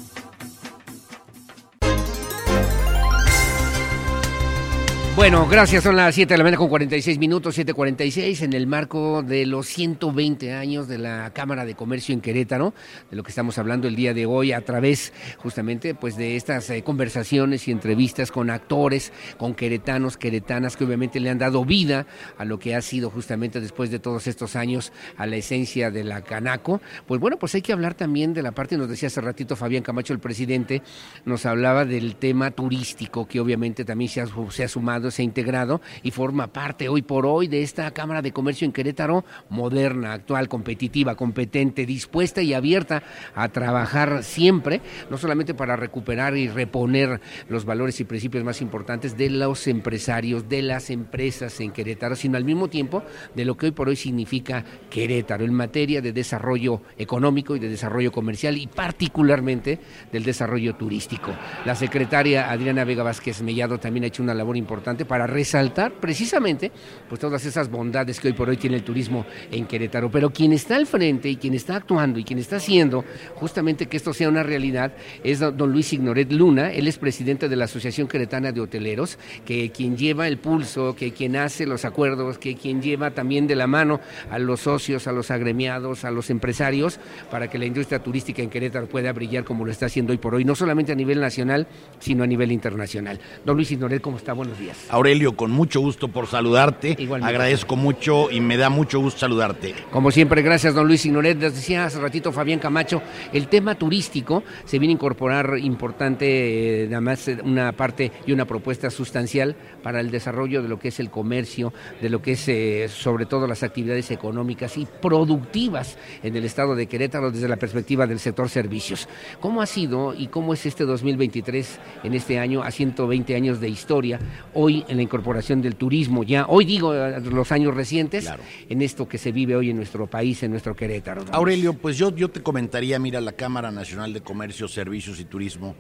Bueno, gracias. Son las 7 de la mañana con 46 minutos, 7.46, en el marco de los 120 años de la Cámara de Comercio en Querétaro, de lo que estamos hablando el día de hoy, a través justamente pues de estas eh, conversaciones y entrevistas con actores, con queretanos, queretanas, que obviamente le han dado vida a lo que ha sido justamente después de todos estos años a la esencia de la Canaco. Pues bueno, pues hay que hablar también de la parte, nos decía hace ratito Fabián Camacho, el presidente, nos hablaba del tema turístico, que obviamente también se ha, se ha sumado se ha integrado y forma parte hoy por hoy de esta Cámara de Comercio en Querétaro, moderna, actual, competitiva, competente, dispuesta y abierta a trabajar siempre, no solamente para recuperar y reponer los valores y principios más importantes de los empresarios, de las empresas en Querétaro, sino al mismo tiempo de lo que hoy por hoy significa Querétaro en materia de desarrollo económico y de desarrollo comercial y particularmente del desarrollo turístico. La secretaria Adriana Vega Vázquez Mellado también ha hecho una labor importante para resaltar precisamente pues todas esas bondades que hoy por hoy tiene el turismo en Querétaro. Pero quien está al frente y quien está actuando y quien está haciendo justamente que esto sea una realidad es don Luis Ignoret Luna. Él es presidente de la Asociación Queretana de Hoteleros, que quien lleva el pulso, que quien hace los acuerdos, que quien lleva también de la mano a los socios, a los agremiados, a los empresarios, para que la industria turística en Querétaro pueda brillar como lo está haciendo hoy por hoy, no solamente a nivel nacional, sino a nivel internacional. Don Luis Ignoret, ¿cómo está? Buenos días. Aurelio, con mucho gusto por saludarte. Agradezco mucho y me da mucho gusto saludarte. Como siempre, gracias, don Luis Ignoret. Les decía hace ratito Fabián Camacho, el tema turístico se viene a incorporar importante, eh, nada más eh, una parte y una propuesta sustancial para el desarrollo de lo que es el comercio, de lo que es eh, sobre todo las actividades económicas y productivas en el estado de Querétaro desde la perspectiva del sector servicios. ¿Cómo ha sido y cómo es este 2023 en este año, a 120 años de historia, hoy en la incorporación del turismo, ya hoy digo eh, los años recientes, en esto que se vive hoy en nuestro país, en nuestro Querétaro? Aurelio, pues yo, yo te comentaría, mira, la Cámara Nacional de Comercio, Servicios y Turismo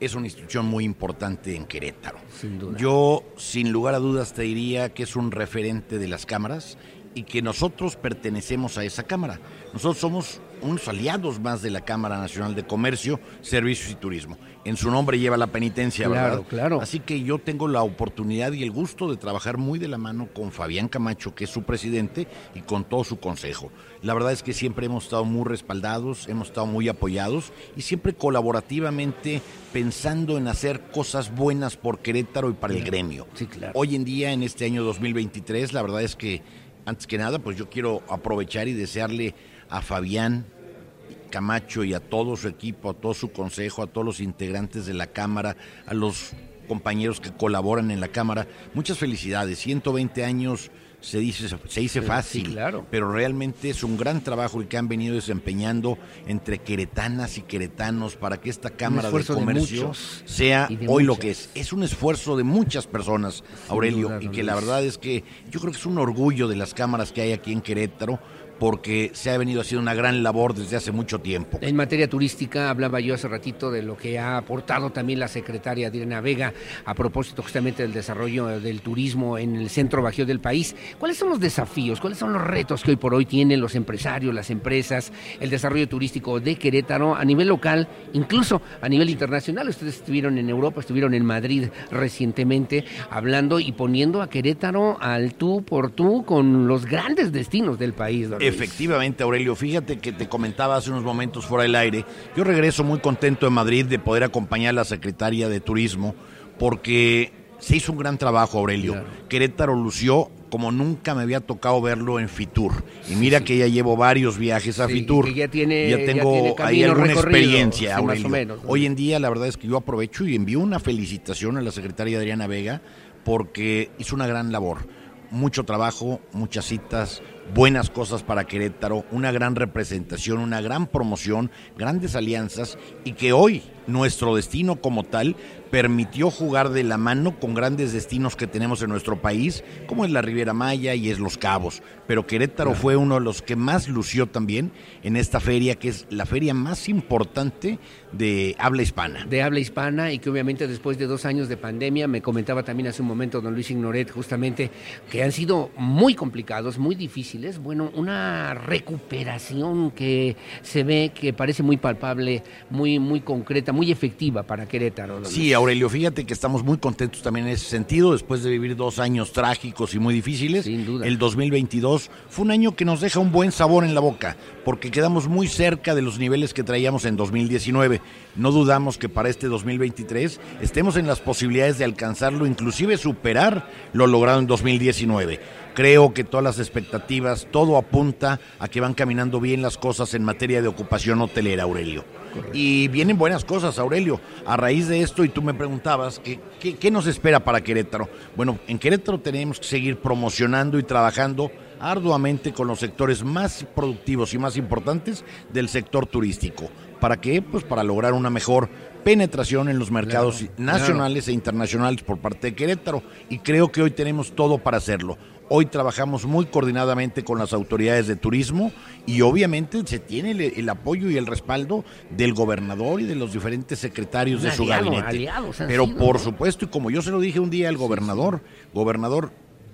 es una institución muy importante en Querétaro. Sin duda. Yo, sin lugar a dudas, te diría que es un referente de las cámaras y que nosotros pertenecemos a esa Cámara. Nosotros somos unos aliados más de la Cámara Nacional de Comercio, Servicios y Turismo. En su nombre lleva la penitencia, Claro, ¿verdad? claro. Así que yo tengo la oportunidad y el gusto de trabajar muy de la mano con Fabián Camacho, que es su presidente, y con todo su consejo. La verdad es que siempre hemos estado muy respaldados, hemos estado muy apoyados y siempre colaborativamente pensando en hacer cosas buenas por Querétaro y para el gremio. Sí, claro. Hoy en día, en este año 2023, la verdad es que, antes que nada, pues yo quiero aprovechar y desearle a Fabián Camacho y a todo su equipo, a todo su consejo, a todos los integrantes de la Cámara, a los compañeros que colaboran en la Cámara, muchas felicidades. 120 años se dice, se dice fácil, sí, claro. pero realmente es un gran trabajo el que han venido desempeñando entre queretanas y queretanos para que esta Cámara de Comercio muchos sea de hoy lo que es. Es un esfuerzo de muchas personas, Aurelio, duda, y que la verdad es que yo creo que es un orgullo de las cámaras que hay aquí en Querétaro porque se ha venido haciendo una gran labor desde hace mucho tiempo. En materia turística, hablaba yo hace ratito de lo que ha aportado también la secretaria Adriana Vega a propósito justamente del desarrollo del turismo en el centro bajío del país, ¿Cuáles son los desafíos, cuáles son los retos que hoy por hoy tienen los empresarios, las empresas, el desarrollo turístico de Querétaro a nivel local, incluso a nivel internacional? Ustedes estuvieron en Europa, estuvieron en Madrid recientemente hablando y poniendo a Querétaro al tú por tú con los grandes destinos del país. don. Efectivamente, Aurelio, fíjate que te comentaba hace unos momentos fuera del aire, yo regreso muy contento de Madrid de poder acompañar a la secretaria de Turismo porque se hizo un gran trabajo, Aurelio. Querétaro lució como nunca me había tocado verlo en Fitur. Y mira que ya llevo varios viajes a Sí, Fitur. que ya tiene- ya ya tengo tiene ahí alguna experiencia, sí, más o Aurelio. menos, ¿no? Hoy en día la verdad es que yo aprovecho y envío una felicitación a la secretaria Adriana Vega porque hizo una gran labor. Mucho trabajo, muchas citas, buenas cosas para Querétaro, una gran representación, una gran promoción, grandes alianzas y que hoy nuestro destino como tal permitió jugar de la mano con grandes destinos que tenemos en nuestro país, como es la Riviera Maya y es Los Cabos. Pero Querétaro fue uno de los que más lució también en esta feria, que es la feria más importante de habla hispana. de habla hispana y que obviamente después de dos años de pandemia, me comentaba también hace un momento don Luis Ignoret justamente que han sido muy complicados, muy difíciles, bueno, una recuperación que se ve que parece muy palpable, muy, muy concreta, muy efectiva para Querétaro. Sí. Aurelio, fíjate que estamos muy contentos también en ese sentido, después de vivir dos años trágicos y muy difíciles. El 2022 fue un año que nos deja un buen sabor en la boca, porque quedamos muy cerca de los niveles que traíamos en 2019. No dudamos que para este 2023 estemos en las posibilidades de alcanzarlo, inclusive superar lo logrado en 2019. Creo que todas las expectativas, todo apunta a que van caminando bien las cosas en materia de ocupación hotelera, Aurelio. Y vienen buenas cosas, Aurelio. A raíz de esto, y tú me preguntabas, ¿qué, qué, qué nos espera para Querétaro? Bueno, en Querétaro tenemos que seguir promocionando y trabajando arduamente con los sectores más productivos y más importantes del sector turístico. ¿Para qué? Pues para lograr una mejor penetración en los mercados Claro, nacionales e internacionales por parte de Querétaro. Y creo que hoy tenemos todo para hacerlo. Hoy trabajamos muy coordinadamente con las autoridades de turismo y obviamente se tiene el, el apoyo y el respaldo del gobernador y de los diferentes secretarios de su aliado, gabinete. aliados han Pero por ¿no? supuesto, y como yo se lo dije un día al gobernador, gobernador,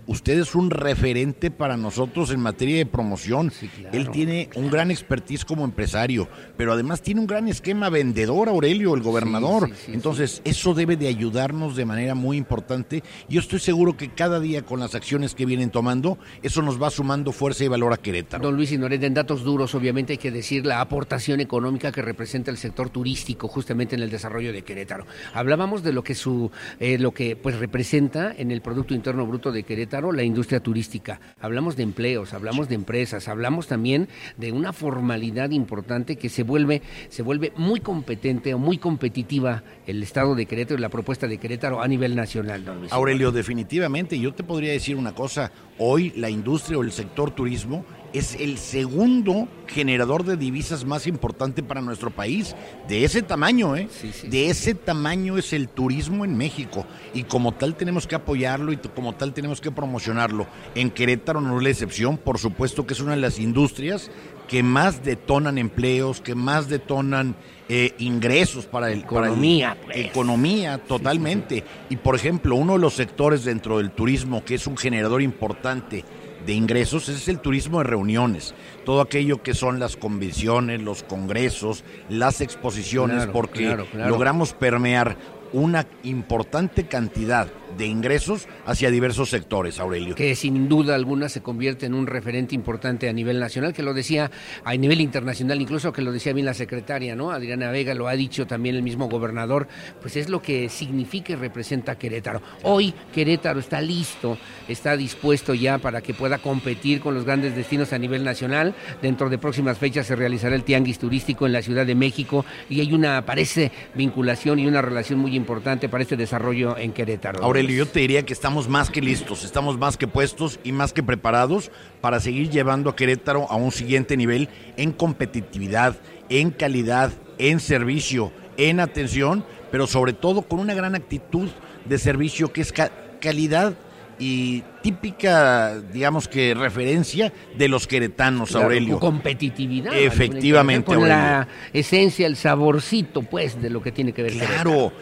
usted es un referente para nosotros en materia de promoción. Él tiene un gran expertise como empresario, pero además tiene un gran esquema vendedor, Aurelio, el gobernador. Entonces, eso debe de ayudarnos de manera muy importante. Yo estoy seguro que cada día con las acciones que vienen tomando, eso nos va sumando fuerza y valor a Querétaro. Don Luis Ignoret, en datos duros, obviamente hay que decir la aportación económica que representa el sector turístico justamente en el desarrollo de Querétaro. Hablábamos de lo que su, eh, lo que pues representa en el Producto Interno Bruto de Querétaro la industria turística. Hablamos de empleos, hablamos de empresas, hablamos también de una formalidad importante que se vuelve, se vuelve muy competente o muy competitiva el Estado de Querétaro y la propuesta de Querétaro a nivel nacional. Aurelio, definitivamente, yo te podría decir una cosa, hoy la industria o el sector turismo es el segundo generador de divisas más importante para nuestro país, de ese tamaño, ¿eh? de ese tamaño es el turismo en México y como tal tenemos que apoyarlo y como tal tenemos que promocionarlo. En Querétaro no es la excepción, por supuesto que es una de las industrias que más detonan empleos, que más detonan eh, ingresos para el para el- Economía, pues. economía totalmente. Y por ejemplo, uno de los sectores dentro del turismo que es un generador importante de ingresos es el turismo de reuniones, todo aquello que son las convenciones, los congresos, las exposiciones, Claro, porque claro, claro. logramos permear una importante cantidad de ingresos hacia diversos sectores, Aurelio. que sin duda alguna se convierte en un referente importante a nivel nacional, que lo decía a nivel internacional, incluso que lo decía bien la secretaria, ¿no? Adriana Vega, lo ha dicho también el mismo gobernador, pues es lo que significa y representa Querétaro. Hoy Querétaro está listo, está dispuesto ya para que pueda competir con los grandes destinos a nivel nacional. Dentro de próximas fechas se realizará el Tianguis Turístico en la Ciudad de México y hay una, parece, vinculación y una relación muy importante para este desarrollo en Querétaro. Aurelio, yo te diría que estamos más que listos, estamos más que puestos y más que preparados para seguir llevando a Querétaro a un siguiente nivel en competitividad, en calidad, en servicio, en atención, pero sobre todo con una gran actitud de servicio que es ca- calidad y típica, digamos que referencia de los queretanos, Claro, Aurelio. con competitividad. Efectivamente, Con Aurelio. la esencia, el saborcito, pues, de lo que tiene que ver. Claro, Querétaro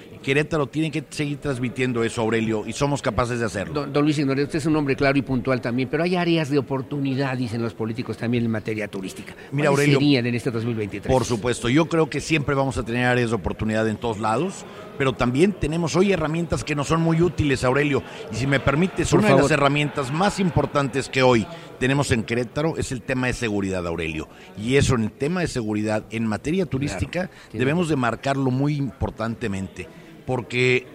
tiene que seguir transmitiendo eso, Aurelio, y somos capaces de hacerlo. Don, don Luis Ignoret, usted es un hombre claro y puntual también, pero hay áreas de oportunidad, dicen los políticos también en materia turística. Mira, ¿Cuáles Aurelio, en este 2023? Por supuesto, yo creo que siempre vamos a tener áreas de oportunidad en todos lados, pero también tenemos hoy herramientas que nos son muy útiles, Aurelio. Y si me permites, Por una de las herramientas más importantes que hoy tenemos en Querétaro es el tema de seguridad, Aurelio. Y eso en el tema de seguridad, en materia turística, debemos de marcarlo muy importantemente, porque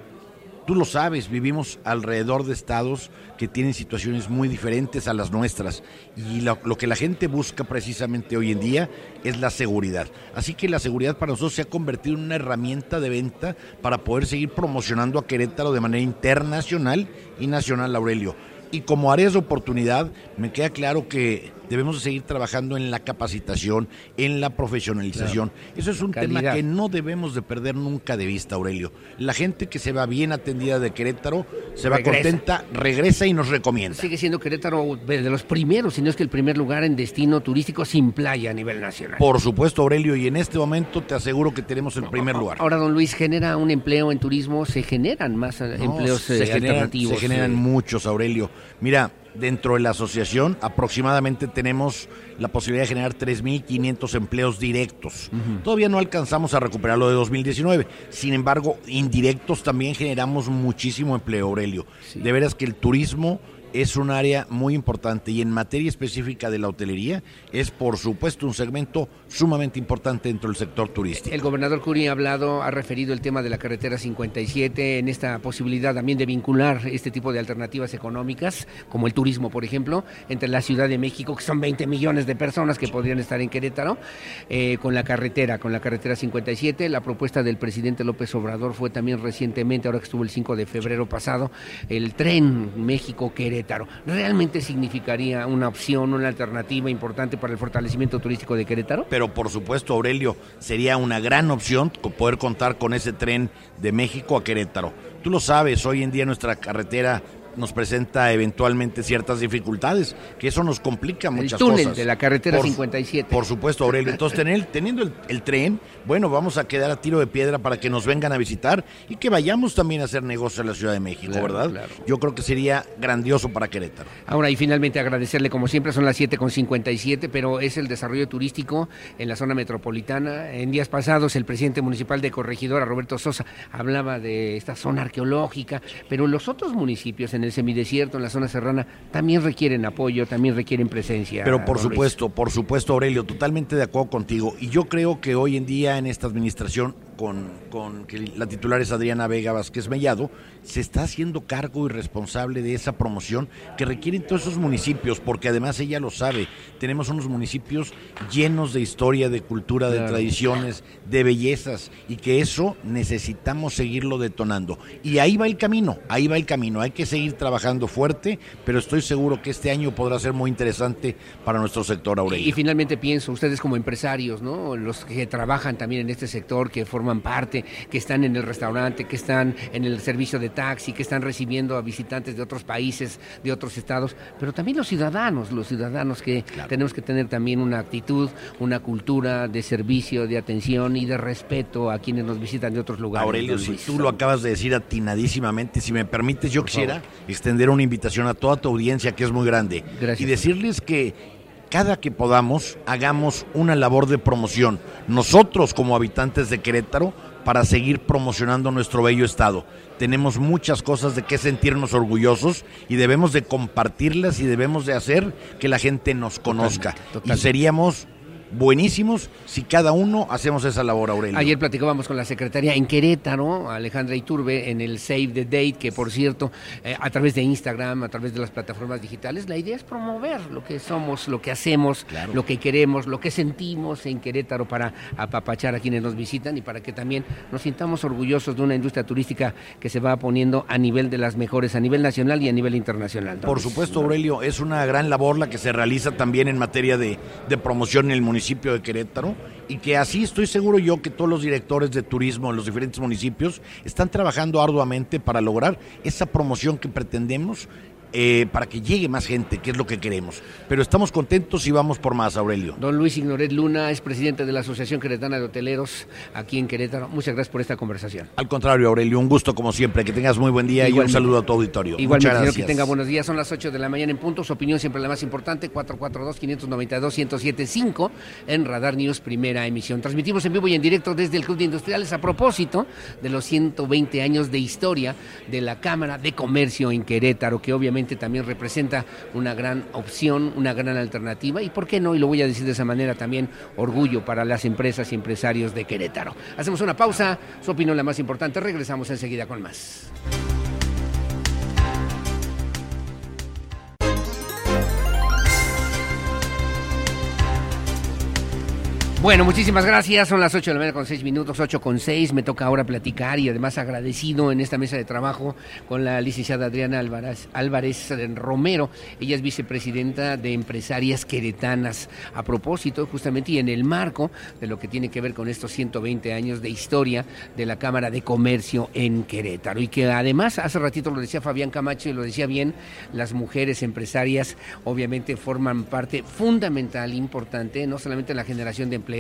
tú lo sabes, vivimos alrededor de estados que tienen situaciones muy diferentes a las nuestras y lo, que la gente busca precisamente hoy en día es la seguridad. Así que la seguridad para nosotros se ha convertido en una herramienta de venta para poder seguir promocionando a Querétaro de manera internacional y nacional, Aurelio. Y como áreas de oportunidad, me queda claro que debemos de seguir trabajando en la capacitación, en la profesionalización. Eso es un tema que no debemos de perder nunca de vista, Aurelio. La gente que se va bien atendida de Querétaro, se va Regresa. contenta, regresa y nos recomienda. Sigue siendo Querétaro de los primeros, si no es que el primer lugar en destino turístico sin playa a nivel nacional. Por supuesto, Aurelio, y en este momento te aseguro que tenemos el primer lugar. Ahora, don Luis, genera un empleo en turismo, se generan más eh, No, empleos se eh, generan- alternativos. Se generan eh, muchos, Aurelio. Mira, dentro de la asociación aproximadamente tenemos la posibilidad de generar 3.500 empleos directos. Todavía no alcanzamos a recuperar lo de 2019. Sin embargo, indirectos también generamos muchísimo empleo, Aurelio. De veras que el turismo es un área muy importante y en materia específica de la hotelería es por supuesto un segmento sumamente importante dentro del sector turístico. El gobernador Curi ha hablado, ha referido el tema de la carretera 57 en esta posibilidad también de vincular este tipo de alternativas económicas, como el turismo, por ejemplo, entre la Ciudad de México, que son 20 millones de personas que podrían estar en Querétaro, eh, con la carretera, con la carretera 57. La propuesta del presidente López Obrador fue también recientemente, ahora que estuvo el 5 de febrero pasado, el tren México-Querétaro. ¿Realmente significaría una opción, una alternativa importante para el fortalecimiento turístico de Querétaro? Pero por supuesto, Aurelio, sería una gran opción poder contar con ese tren de México a Querétaro. Tú lo sabes, hoy en día nuestra carretera nos presenta eventualmente ciertas dificultades, que eso nos complica muchas túnel cosas. de la carretera Por- 57. Por supuesto, Aurelio. Entonces, tener- teniendo el, el tren, bueno, vamos a quedar a tiro de piedra para que nos vengan a visitar y que vayamos también a hacer negocio en la Ciudad de México, Claro, ¿verdad? claro. Yo creo que sería grandioso para Querétaro. Ahora, y finalmente agradecerle, como siempre, son las 7.57, pero es el desarrollo turístico en la zona metropolitana. En días pasados, el presidente municipal de Corregidora, Roberto Sosa, hablaba de esta zona arqueológica, pero los otros municipios en el semidesierto, en la zona serrana, también requieren apoyo, también requieren presencia. Pero por don Luis. supuesto, por supuesto, Aurelio, totalmente de acuerdo contigo. Y yo creo que hoy en día en esta administración, con, con que la titular es Adriana Vega Vázquez Mellado, se está haciendo cargo y responsable de esa promoción que requieren todos esos municipios, porque además ella lo sabe, tenemos unos municipios llenos de historia, de cultura, de Claro. tradiciones, de bellezas, y que eso necesitamos seguirlo detonando. Y ahí va el camino, ahí va el camino, hay que seguir trabajando fuerte, pero estoy seguro que este año podrá ser muy interesante para nuestro sector, Aurelio. Y finalmente pienso, ustedes como empresarios, ¿no? Los que trabajan también en este sector, que forman parte, que están en el restaurante, que están en el servicio de taxi, que están recibiendo a visitantes de otros países, de otros estados, pero también los ciudadanos, los ciudadanos que tenemos que tener también una actitud, una cultura de servicio, de atención y de respeto a quienes nos visitan de otros lugares. Aurelio, si tú lo acabas de decir atinadísimamente, si me permites, yo Por quisiera favor. extender una invitación a toda tu audiencia que es muy grande Gracias. y decirles que cada que podamos hagamos una labor de promoción, nosotros como habitantes de Querétaro, para seguir promocionando nuestro bello estado. Tenemos muchas cosas de qué sentirnos orgullosos y debemos de compartirlas y debemos de hacer que la gente nos conozca. totalmente. Y seríamos buenísimos si cada uno hacemos esa labor, Aurelio. Ayer platicábamos con la secretaria en Querétaro, Alejandra Iturbe, en el Save the Date, que por cierto, eh, a través de Instagram, a través de las plataformas digitales, la idea es promover lo que somos, lo que hacemos, lo que queremos, lo que sentimos en Querétaro para apapachar a quienes nos visitan y para que también nos sintamos orgullosos de una industria turística que se va poniendo a nivel de las mejores, a nivel nacional y a nivel internacional. Por supuesto, Aurelio, es una gran labor la que se realiza también en materia de, de promoción en el municipio de Querétaro y que así estoy seguro yo que todos los directores de turismo en los diferentes municipios están trabajando arduamente para lograr esa promoción que pretendemos eh, para que llegue más gente, que es lo que queremos. Pero estamos contentos y vamos por más, Aurelio. Don Luis Ignoret Luna es presidente de la Asociación Queretana de Hoteleros aquí en Querétaro. Muchas gracias por esta conversación. Al contrario, Aurelio, un gusto como siempre. Que tengas muy buen día y un saludo a tu auditorio. Igualmente, Muchas señor, que gracias. tenga buenos días. Son las 8 de la mañana en punto. Su opinión siempre la más importante. 442-592-1075 en Radar News, primera emisión. Transmitimos en vivo y en directo desde el Club de Industriales a propósito de los 120 años de historia de la Cámara de Comercio en Querétaro, que obviamente también representa una gran opción, una gran alternativa y, ¿por qué no? Y lo voy a decir de esa manera también, orgullo para las empresas y empresarios de Querétaro. Hacemos una pausa. Su opinión la más importante. Regresamos enseguida con más. Bueno, muchísimas gracias. Son las 8 de la mañana con 6 minutos, 8 con 6. Me toca ahora platicar y además agradecido en esta mesa de trabajo con la licenciada Adriana Álvarez, Álvarez Romero. Ella es vicepresidenta de Empresarias Queretanas. A propósito, justamente, y en el marco de lo que tiene que ver con estos 120 años de historia de la Cámara de Comercio en Querétaro. Y que además, hace ratito lo decía Fabián Camacho y lo decía bien, las mujeres empresarias obviamente forman parte fundamental, importante, no solamente en la generación de empleos,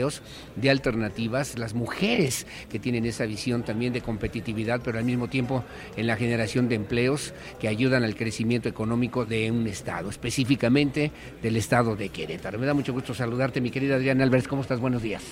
de alternativas, las mujeres que tienen esa visión también de competitividad, pero al mismo tiempo en la generación de empleos que ayudan al crecimiento económico de un estado, específicamente del estado de Querétaro. Me da mucho gusto saludarte, mi querida Adriana Álvarez, ¿cómo estás? Buenos días.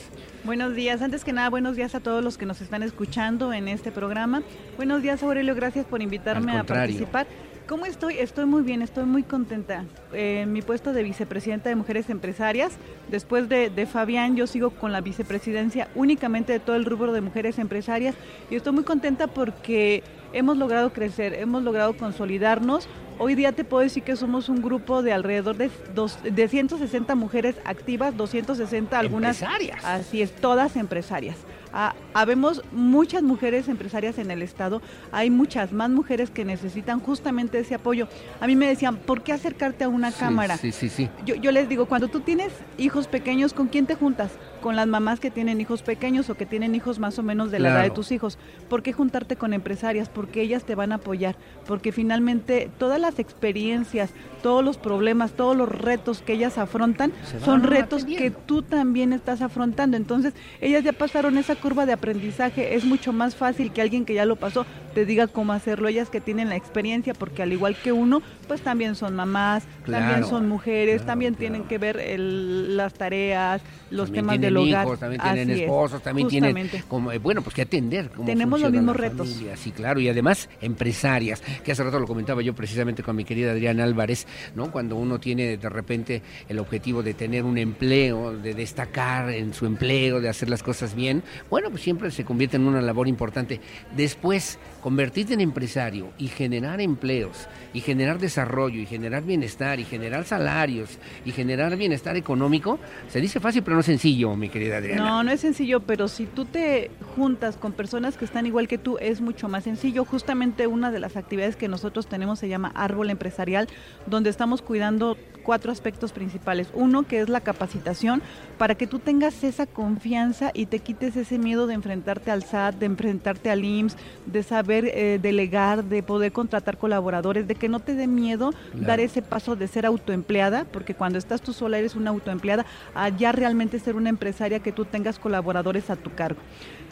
Buenos días, antes que nada, buenos días a todos los que nos están escuchando en este programa. Buenos días, Aurelio, gracias por invitarme a participar. ¿Cómo estoy? Estoy muy bien, estoy muy contenta. Eh, mi puesto de vicepresidenta de Mujeres Empresarias, después de, de Fabián, yo sigo con la vicepresidencia únicamente de todo el rubro de mujeres empresarias y estoy muy contenta porque hemos logrado crecer, hemos logrado consolidarnos. Hoy día te puedo decir que somos un grupo de alrededor de, dos, de 160 mujeres activas, 260 algunas. Empresarias. Así es, todas empresarias. Ah, habemos muchas mujeres empresarias en el estado, hay muchas más mujeres que necesitan justamente ese apoyo. A mí me decían, ¿por qué acercarte a una Sí, cámara? Sí, sí, sí. Yo, yo les digo, cuando tú tienes hijos pequeños, ¿con quién te juntas? Con las mamás que tienen hijos pequeños o que tienen hijos más o menos de la edad de tus hijos. ¿Por qué juntarte con empresarias? Porque ellas te van a apoyar. Porque finalmente todas las experiencias, todos los problemas, todos los retos que ellas afrontan son retos que tú también estás afrontando. Entonces, ellas ya pasaron esa curva de aprendizaje. Es mucho más fácil que alguien que ya lo pasó te diga cómo hacerlo. Ellas que tienen la experiencia, porque al igual que uno, pues también son mamás, también son mujeres, también tienen que ver el- las tareas, los También temas tienen del hogar. hijos, también tienen Así es, esposos, también justamente. tienen como, eh, bueno, pues que atender. cómo Tenemos los mismos retos. familia, Sí, claro, y además empresarias, que hace rato lo comentaba yo precisamente con mi querida Adriana Álvarez, ¿no? Cuando uno tiene de repente el objetivo de tener un empleo, de destacar en su empleo, de hacer las cosas bien, bueno, pues siempre se convierte en una labor importante. Después, convertirte en empresario y generar empleos, y generar desarrollo, y generar bienestar, y generar salarios, y generar bienestar económico, se dice fácil, pero no sencillo, mi querida Adriana. No, no es sencillo, pero si tú te juntas con personas que están igual que tú, es mucho más sencillo. Justamente una de las actividades que nosotros tenemos se llama Árbol Empresarial, donde estamos cuidando cuatro aspectos principales. Uno, que es la capacitación, para que tú tengas esa confianza y te quites ese miedo de enfrentarte al SAT, de enfrentarte al IMSS, de saber eh, delegar, de poder contratar colaboradores, de que no te dé miedo Claro. dar ese paso de ser autoempleada, porque cuando estás tú sola eres una autoempleada, a ya realmente ser una empresaria que tú tengas colaboradores a tu cargo.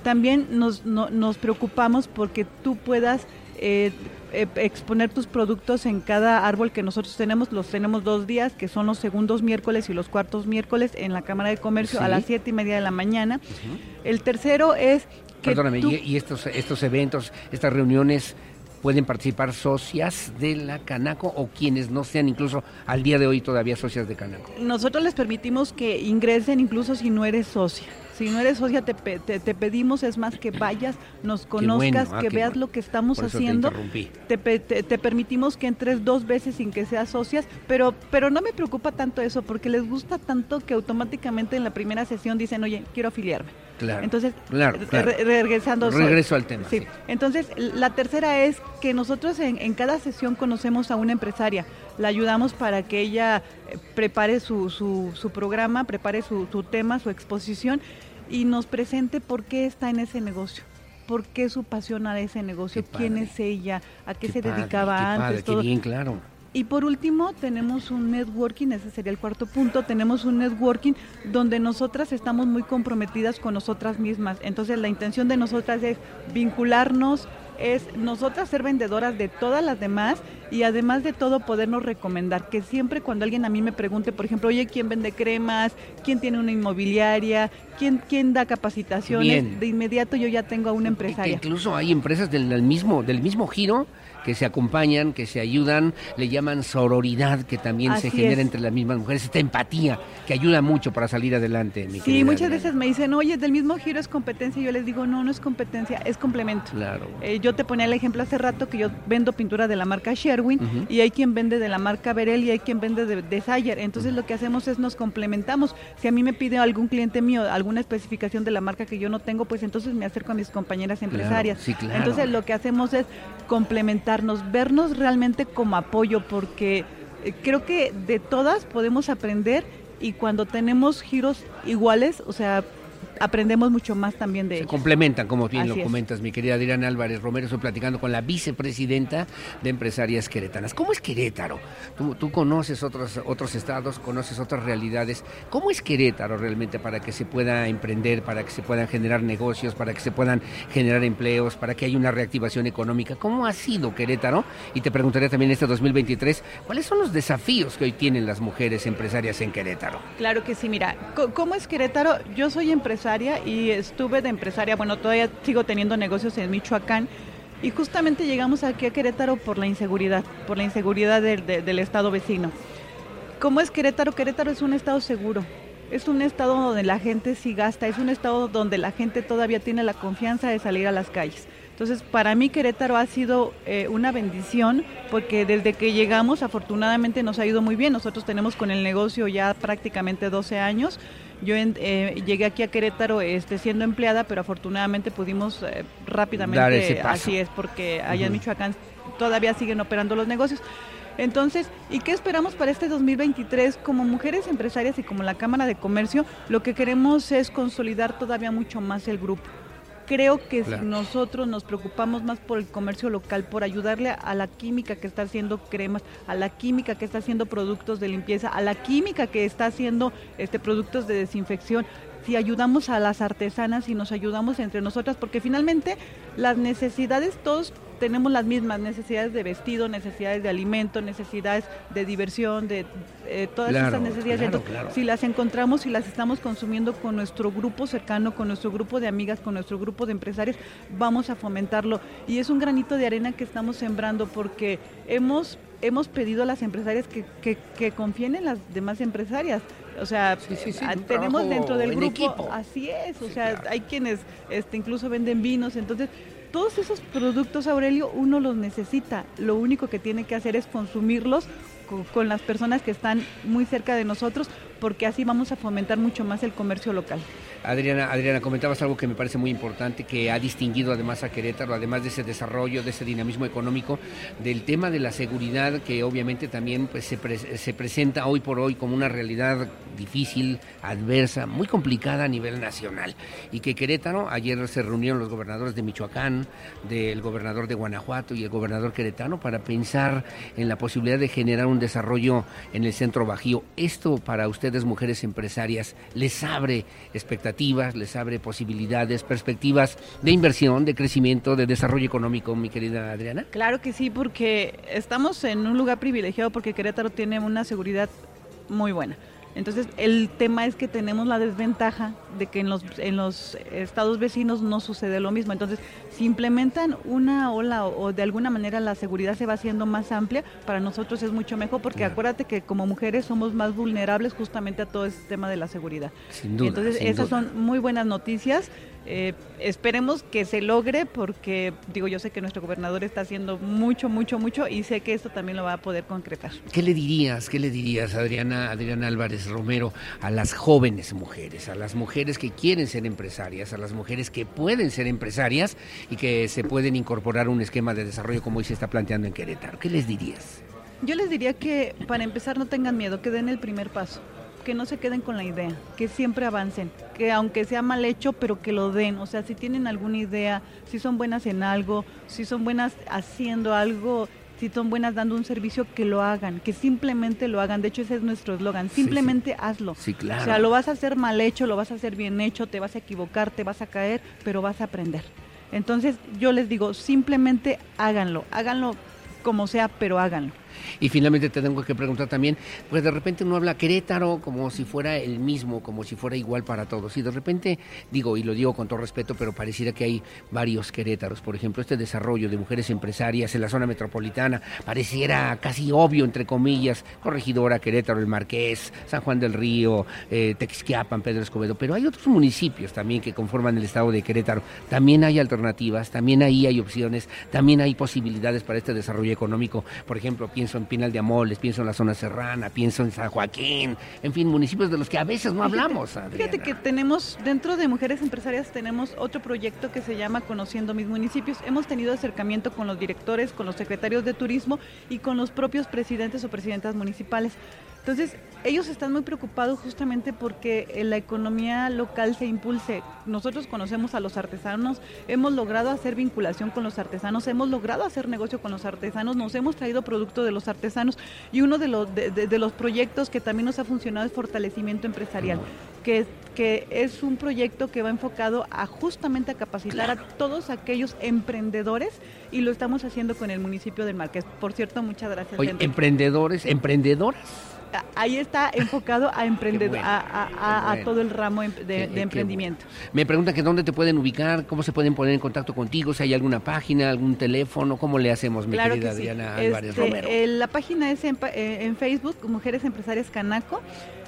También nos, no- nos preocupamos porque tú puedas eh, eh, exponer tus productos en cada árbol que nosotros tenemos. Los tenemos dos días, que son los segundos miércoles y los cuartos miércoles en la Cámara de Comercio a las siete y media de la mañana. El tercero es que Perdóname, tú- y, y estos, estos eventos, estas reuniones, pueden participar socias de la Canaco o quienes no sean incluso al día de hoy todavía socias de Canaco. nosotros les permitimos que ingresen incluso si no eres socia. Si no eres socia, te, te, te pedimos, es más, que vayas, nos bueno, conozcas, ah, que veas bueno. lo que estamos Por haciendo. Te, te- te permitimos que entres dos veces sin que seas socias, pero, pero no me preocupa tanto eso, porque les gusta tanto que automáticamente en la primera sesión dicen, oye, quiero afiliarme. Claro. Entonces, claro, claro. re- regresando. Regreso al tema. Sí. Entonces, la tercera es que nosotros en, en cada sesión conocemos a una empresaria, la ayudamos para que ella eh, prepare su, su, su programa, prepare su, su tema, su exposición y nos presente por qué está en ese negocio. ¿Por qué su pasión a ese negocio? ¿Quién es ella? ¿A qué, se padre, dedicaba qué antes? padre, qué todo. bien, claro. Y por último, tenemos un networking, ese sería el cuarto punto, tenemos un networking donde nosotras estamos muy comprometidas con nosotras mismas. Entonces la intención de nosotras es vincularnos, es nosotras ser vendedoras de todas las demás y además de todo podernos recomendar, que siempre cuando alguien a mí me pregunte, por ejemplo, oye, ¿quién vende cremas? ¿Quién tiene una inmobiliaria? ¿Quién, quién da capacitaciones? Bien. De inmediato yo ya tengo a una Que empresaria. incluso hay empresas del, del mismo, del mismo giro que se acompañan, que se ayudan, le llaman sororidad, que también se genera es. entre las mismas mujeres, esta empatía que ayuda mucho para salir adelante. Mi Sí, muchas Adriana. veces me dicen, oye, del mismo giro es competencia. Y yo les digo, no, no es competencia, es complemento. Claro. Eh, yo te ponía el ejemplo hace rato que yo vendo pintura de la marca Sherwin y hay quien vende de la marca Berel y hay quien vende de, de Sayer. Entonces lo que hacemos es nos complementamos. Si a mí me pide algún cliente mío alguna especificación de la marca que yo no tengo, pues entonces me acerco a mis compañeras empresarias. sí, claro. Entonces lo que hacemos es vernos realmente como apoyo porque eh, creo que de todas podemos aprender y cuando tenemos giros iguales, o sea, aprendemos mucho más también de Se ellos. complementan, como bien Así lo es. comentas, mi querida Adriana Álvarez Romero. Estoy platicando con la vicepresidenta de Empresarias Queretanas. ¿Cómo es Querétaro? Tú, tú conoces otros, otros estados, conoces otras realidades. ¿Cómo es Querétaro realmente para que se pueda emprender, para que se puedan generar negocios, para que se puedan generar empleos, para que haya una reactivación económica? ¿Cómo ha sido Querétaro? Y te preguntaré también este 2023, ¿cuáles son los desafíos que hoy tienen las mujeres empresarias en Querétaro? Claro que sí, mira, ¿cómo es Querétaro? Yo soy empresaria y estuve de empresaria, bueno, todavía sigo teniendo negocios en Michoacán y justamente llegamos aquí a Querétaro por la inseguridad, por la inseguridad del, de- del estado vecino. ¿Cómo es Querétaro? Querétaro es un estado seguro. Es un estado donde la gente sí gasta, es un estado donde la gente todavía tiene la confianza de salir a las calles. Entonces, para mí Querétaro ha sido eh, una bendición porque desde que llegamos, afortunadamente nos ha ido muy bien. Nosotros tenemos con el negocio ya prácticamente 12 años. Yo en- eh, llegué aquí a Querétaro este, siendo empleada, pero afortunadamente pudimos eh, rápidamente, Dar ese paso. así es, porque allá en. Michoacán todavía siguen operando los negocios. Entonces, ¿y qué esperamos para este 2023? Como mujeres empresarias y como la Cámara de Comercio, lo que queremos es consolidar todavía mucho más el grupo. Creo que si nosotros nos preocupamos más por el comercio local, por ayudarle a la química que está haciendo cremas, a la química que está haciendo productos de limpieza, a la química que está haciendo este productos de desinfección, si ayudamos a las artesanas y nos ayudamos entre nosotras, porque finalmente las necesidades todos tenemos las mismas necesidades de vestido, necesidades de alimento, necesidades de diversión, de eh, todas Claro, esas necesidades. claro, claro. Si las encontramos y las estamos consumiendo con nuestro grupo cercano, con nuestro grupo de amigas, con nuestro grupo de empresarios, vamos a fomentarlo. Y es un granito de arena que estamos sembrando porque hemos hemos pedido a las empresarias que, que, que confíen en las demás empresarias. O sea, sí, un tenemos dentro del grupo, equipo. así es, o sea, hay quienes este, incluso venden vinos, entonces todos esos productos, Aurelio, uno los necesita. Lo único que tiene que hacer es consumirlos co- con las personas que están muy cerca de nosotros, porque así vamos a fomentar mucho más el comercio local. Adriana, Adriana, comentabas algo que me parece muy importante, que ha distinguido además a Querétaro, además de ese desarrollo, de ese dinamismo económico, del tema de la seguridad, que obviamente también pues, se, pre- se presenta hoy por hoy como una realidad difícil, adversa, muy complicada a nivel nacional. Y que Querétaro, ayer se reunieron los gobernadores de Michoacán, del gobernador de Guanajuato y el gobernador queretano para pensar en la posibilidad de generar un desarrollo en el centro bajío. Esto para ustedes, mujeres empresarias, les abre expectativas, les abre posibilidades, perspectivas de inversión, de crecimiento, de desarrollo económico, mi querida Adriana. Claro que sí, porque estamos en un lugar privilegiado porque Querétaro tiene una seguridad muy buena. Entonces, el tema es que tenemos la desventaja de que en los, en los estados vecinos no sucede lo mismo. Entonces, si implementan una ola o, o de alguna manera la seguridad se va haciendo más amplia, para nosotros es mucho mejor porque acuérdate que como mujeres somos más vulnerables justamente a todo ese tema de la seguridad. Sin duda, Entonces, sin esas duda. son muy buenas noticias. Eh, esperemos que se logre porque, digo, yo sé que nuestro gobernador está haciendo mucho, mucho, mucho y sé que esto también lo va a poder concretar. ¿Qué le dirías, qué le dirías, Adriana, Adriana Álvarez Romero, a las jóvenes mujeres, a las mujeres que quieren ser empresarias, a las mujeres que pueden ser empresarias y que se pueden incorporar a un esquema de desarrollo como hoy se está planteando en Querétaro? ¿Qué les dirías? Yo les diría que para empezar no tengan miedo, que den el primer paso, que no se queden con la idea, que siempre avancen, que aunque sea mal hecho, pero que lo den. O sea, si tienen alguna idea, si son buenas en algo, si son buenas haciendo algo, si son buenas dando un servicio, que lo hagan, que simplemente lo hagan. De hecho, ese es nuestro eslogan, simplemente hazlo. Sí, claro. O sea, lo vas a hacer mal hecho, lo vas a hacer bien hecho, te vas a equivocar, te vas a caer, pero vas a aprender. Entonces, yo les digo, simplemente háganlo, háganlo como sea, pero háganlo. Y finalmente te tengo que preguntar también, pues de repente uno habla Querétaro como si fuera el mismo, como si fuera igual para todos. Y de repente, digo, y lo digo con todo respeto, pero pareciera que hay varios Querétaros. Por ejemplo, este desarrollo de mujeres empresarias en la zona metropolitana pareciera casi obvio, entre comillas, Corregidora, Querétaro, El Marqués, San Juan del Río, eh, Texquiapan, Pedro Escobedo. Pero hay otros municipios también que conforman el estado de Querétaro. También hay alternativas, también ahí hay opciones, también hay posibilidades para este desarrollo económico. Por ejemplo, pienso en Pinal de Amoles, pienso en la zona serrana, pienso en San Joaquín, en fin, municipios de los que a veces no hablamos. Adriana. fíjate que tenemos, dentro de Mujeres Empresarias, tenemos otro proyecto que se llama Conociendo mis municipios. Hemos tenido acercamiento con los directores, con los secretarios de turismo y con los propios presidentes o presidentas municipales. Entonces, ellos están muy preocupados justamente porque eh, la economía local se impulse. Nosotros conocemos a los artesanos, hemos logrado hacer vinculación con los artesanos, hemos logrado hacer negocio con los artesanos, nos hemos traído producto de los artesanos y uno de los, de, de- de los proyectos que también nos ha funcionado es fortalecimiento empresarial, que, que es un proyecto que va enfocado a justamente a capacitar a todos aquellos emprendedores y lo estamos haciendo con el municipio del Marqués. Por cierto, muchas gracias. Oye, emprendedores, emprendedoras. Ahí está enfocado a emprender, bueno, a, a- a- qué a bueno. todo el ramo em- de, Qué- de qué emprendimiento. Me preguntan que dónde te pueden ubicar, cómo se pueden poner en contacto contigo, si hay alguna página, algún teléfono, cómo le hacemos, mi Claro querida que sí. Álvarez Este, Romero. eh, la página es en, eh, en Facebook, Mujeres Empresarias Canaco.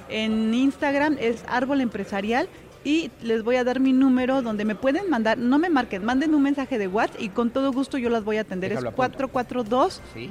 En Instagram es Árbol Empresarial. Y les voy a dar mi número donde me pueden mandar, no me marquen, manden un mensaje de WhatsApp y con todo gusto yo las voy a atender. Déjalo es apunto.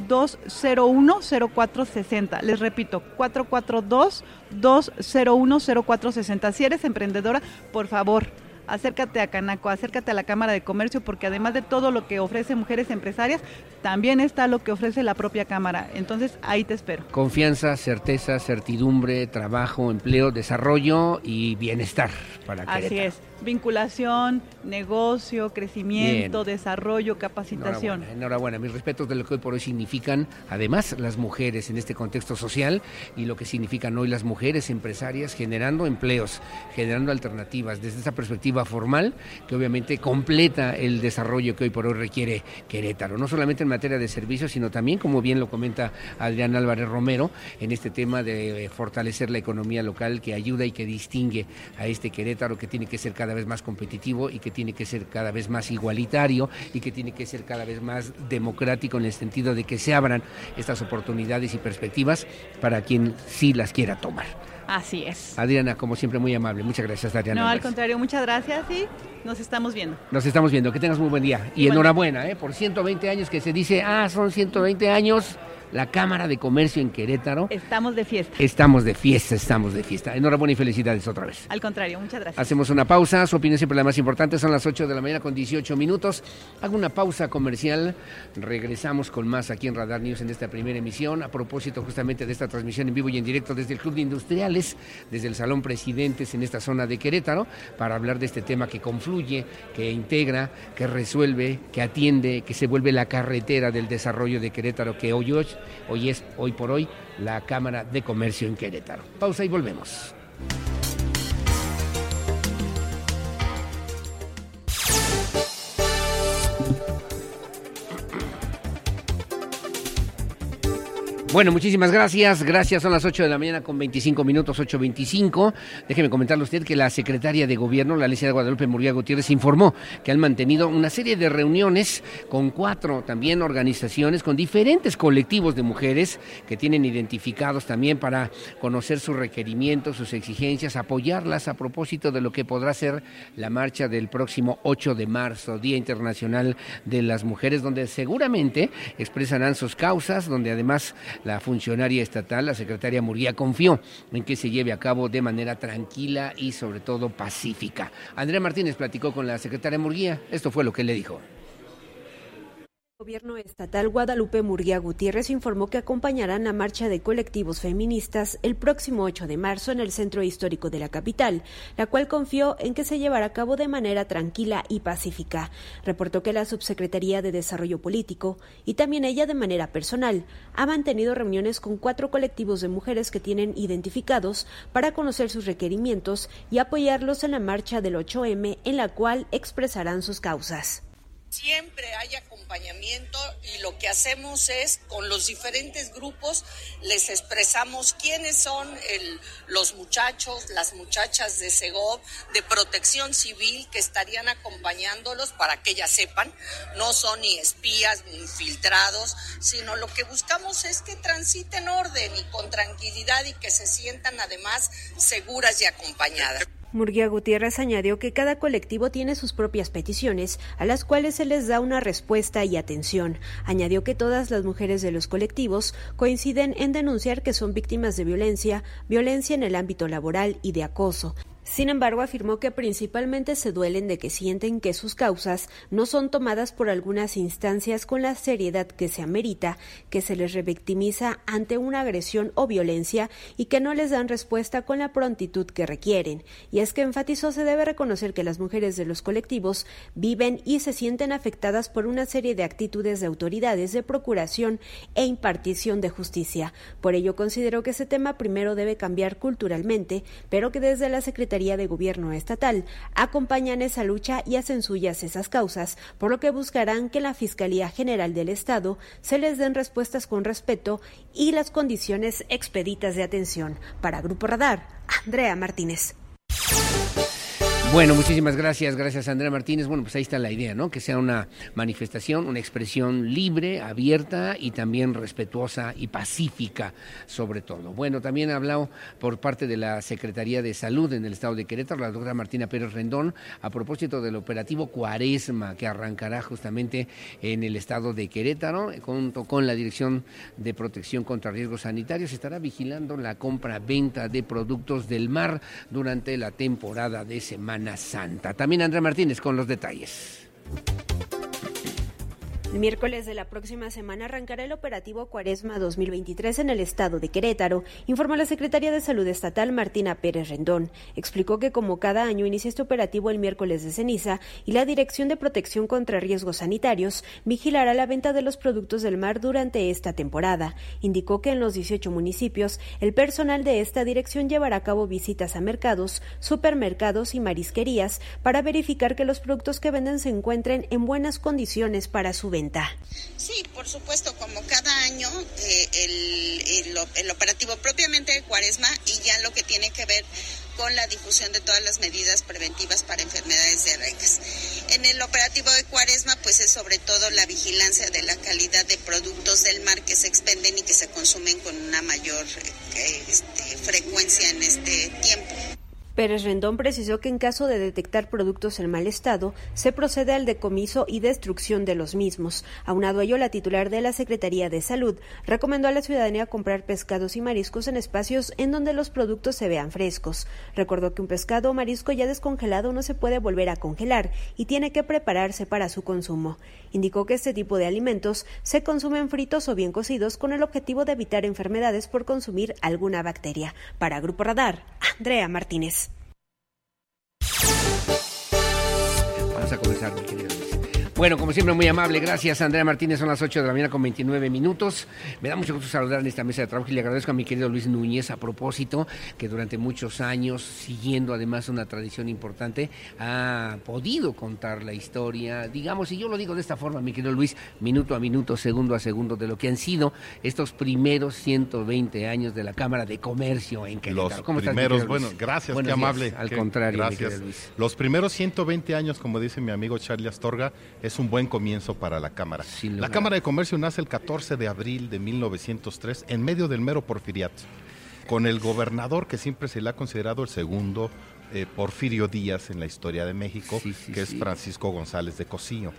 442-201-0460. Les repito, 442-201-0460. Si eres emprendedora, por favor, acércate a Canaco, acércate a la Cámara de Comercio, porque además de todo lo que ofrece Mujeres Empresarias, también está lo que ofrece la propia Cámara. Entonces, ahí te espero. Confianza, certeza, certidumbre, trabajo, empleo, desarrollo y bienestar para Así Querétaro. es. Vinculación, negocio, crecimiento, desarrollo, capacitación. Enhorabuena, enhorabuena. Mis respetos de lo que hoy por hoy significan, además, las mujeres en este contexto social y lo que significan hoy las mujeres empresarias generando empleos, generando alternativas desde esa perspectiva formal que obviamente completa el desarrollo que hoy por hoy requiere Querétaro, no solamente en materia de servicios, sino también, como bien lo comenta Adrián Álvarez Romero, en este tema de eh, fortalecer la economía local que ayuda y que distingue a este Querétaro que tiene que ser cada vez más competitivo y que tiene que ser cada vez más igualitario y que tiene que ser cada vez más democrático en el sentido de que se abran estas oportunidades y perspectivas para quien sí las quiera tomar. Así es. Adriana, como siempre, muy amable. Muchas gracias, Adriana. No, al contrario, muchas gracias y nos estamos viendo. Nos estamos viendo. Que tengas muy buen día. Y Igualmente. enhorabuena, ¿eh? por 120 años que se dice, ah, son 120 años. La Cámara de Comercio en Querétaro. Estamos de fiesta. Estamos de fiesta, estamos de fiesta. Enhorabuena y felicidades otra vez. Al contrario, muchas gracias. Hacemos una pausa, su opinión siempre la más importante, son las 8 de la mañana con 18 minutos. Hago una pausa comercial, regresamos con más aquí en Radar News en esta primera emisión, a propósito justamente de esta transmisión en vivo y en directo desde el Club de Industriales, desde el Salón Presidentes en esta zona de Querétaro, para hablar de este tema que confluye, que integra, que resuelve, que atiende, que se vuelve la carretera del desarrollo de Querétaro, que hoy, hoy, es, hoy por hoy, la Cámara de Comercio en Querétaro. Pausa y volvemos. Bueno, muchísimas gracias. Gracias. Son las 8 de la mañana con 25 minutos, 8.25. Déjeme comentarle a usted que la secretaria de Gobierno, la licenciada Guadalupe Murguía Gutiérrez, informó que han mantenido una serie de reuniones con cuatro también organizaciones, con diferentes colectivos de mujeres que tienen identificados también para conocer sus requerimientos, sus exigencias, apoyarlas a propósito de lo que podrá ser la marcha del próximo 8 de marzo, Día Internacional de las Mujeres, donde seguramente expresarán sus causas, donde además la funcionaria estatal, la secretaria Murguía, confió en que se lleve a cabo de manera tranquila y sobre todo pacífica. Andrea Martínez platicó con la secretaria Murguía, esto fue lo que le dijo. El gobierno estatal Guadalupe Murguía Gutiérrez informó que acompañarán la marcha de colectivos feministas el próximo 8 de marzo en el centro histórico de la capital, la cual confió en que se llevará a cabo de manera tranquila y pacífica. Reportó que la Subsecretaría de Desarrollo Político y también ella de manera personal ha mantenido reuniones con cuatro colectivos de mujeres que tienen identificados para conocer sus requerimientos y apoyarlos en la marcha del 8M en la cual expresarán sus causas. Siempre hay acompañamiento y lo que hacemos es con los diferentes grupos les expresamos quiénes son el, los muchachos, las muchachas de Segov, de protección civil que estarían acompañándolos para que ellas sepan, no son ni espías ni infiltrados, sino lo que buscamos es que transiten orden y con tranquilidad y que se sientan además seguras y acompañadas. Murguía Gutiérrez añadió que cada colectivo tiene sus propias peticiones, a las cuales se les da una respuesta y atención. Añadió que todas las mujeres de los colectivos coinciden en denunciar que son víctimas de violencia, violencia en el ámbito laboral y de acoso. Sin embargo, afirmó que principalmente se duelen de que sienten que sus causas no son tomadas por algunas instancias con la seriedad que se amerita, que se les revictimiza ante una agresión o violencia y que no les dan respuesta con la prontitud que requieren. Y es que enfatizó se debe reconocer que las mujeres de los colectivos viven y se sienten afectadas por una serie de actitudes de autoridades de procuración e impartición de justicia. Por ello consideró que ese tema primero debe cambiar culturalmente, pero que desde la Secretaría de Gobierno estatal acompañan esa lucha y hacen suyas esas causas, por lo que buscarán que la Fiscalía General del Estado se les den respuestas con respeto y las condiciones expeditas de atención. Para Grupo Radar, Andrea Martínez. Bueno, muchísimas gracias, gracias Andrea Martínez. Bueno, pues ahí está la idea, ¿no? Que sea una manifestación, una expresión libre, abierta y también respetuosa y pacífica, sobre todo. Bueno, también ha hablado por parte de la Secretaría de Salud en el estado de Querétaro, la doctora Martina Pérez Rendón, a propósito del operativo Cuaresma, que arrancará justamente en el estado de Querétaro, junto con la Dirección de Protección contra Riesgos Sanitarios. Estará vigilando la compra-venta de productos del mar durante la temporada de semana Santa. También Andrea Martínez con los detalles. El miércoles de la próxima semana arrancará el operativo Cuaresma 2023 en el estado de Querétaro, informó la secretaria de Salud Estatal Martina Pérez Rendón. Explicó que como cada año inicia este operativo el miércoles de ceniza y la Dirección de Protección contra Riesgos Sanitarios vigilará la venta de los productos del mar durante esta temporada. Indicó que en los 18 municipios el personal de esta dirección llevará a cabo visitas a mercados, supermercados y marisquerías para verificar que los productos que venden se encuentren en buenas condiciones para su venta. Sí, por supuesto, como cada año, eh, el, el, operativo propiamente de Cuaresma y ya lo que tiene que ver con la difusión de todas las medidas preventivas para enfermedades diarreicas. En el operativo de Cuaresma, pues es sobre todo la vigilancia de la calidad de productos del mar que se expenden y que se consumen con una mayor eh, este, frecuencia en este tiempo. Pérez Rendón precisó que en caso de detectar productos en mal estado, se procede al decomiso y destrucción de los mismos. Aunado a ello, la titular de la Secretaría de Salud recomendó a la ciudadanía comprar pescados y mariscos en espacios en donde los productos se vean frescos. Recordó que un pescado o marisco ya descongelado no se puede volver a congelar y tiene que prepararse para su consumo. Indicó que este tipo de alimentos se consumen fritos o bien cocidos con el objetivo de evitar enfermedades por consumir alguna bacteria. Para Grupo Radar, Andrea Martínez. Vamos a comenzar, mi querido Luis. Bueno, como siempre, muy amable. Gracias, Andrea Martínez. Son las 8 de la mañana con 29 minutos. Me da mucho gusto saludar en esta mesa de trabajo y le agradezco a mi querido Luis Núñez a propósito, que durante muchos años, siguiendo además una tradición importante, ha podido contar la historia, digamos, y yo lo digo de esta forma, mi querido Luis, minuto a minuto, segundo a segundo, de lo que han sido estos primeros 120 años de la Cámara de Comercio en Querétaro. Los ¿Cómo estás, primeros, Luis? bueno, gracias, Buenos qué días. amable. Al contrario, gracias. Luis. Los primeros 120 años, como dice mi amigo Charlie Astorga, es un buen comienzo para la Cámara. La. Cámara de Comercio nace el 14 de abril de 1903 en medio del mero porfiriato, con el gobernador que siempre se le ha considerado el segundo eh, Porfirio Díaz en la historia de México, que es. Francisco González de Cosío.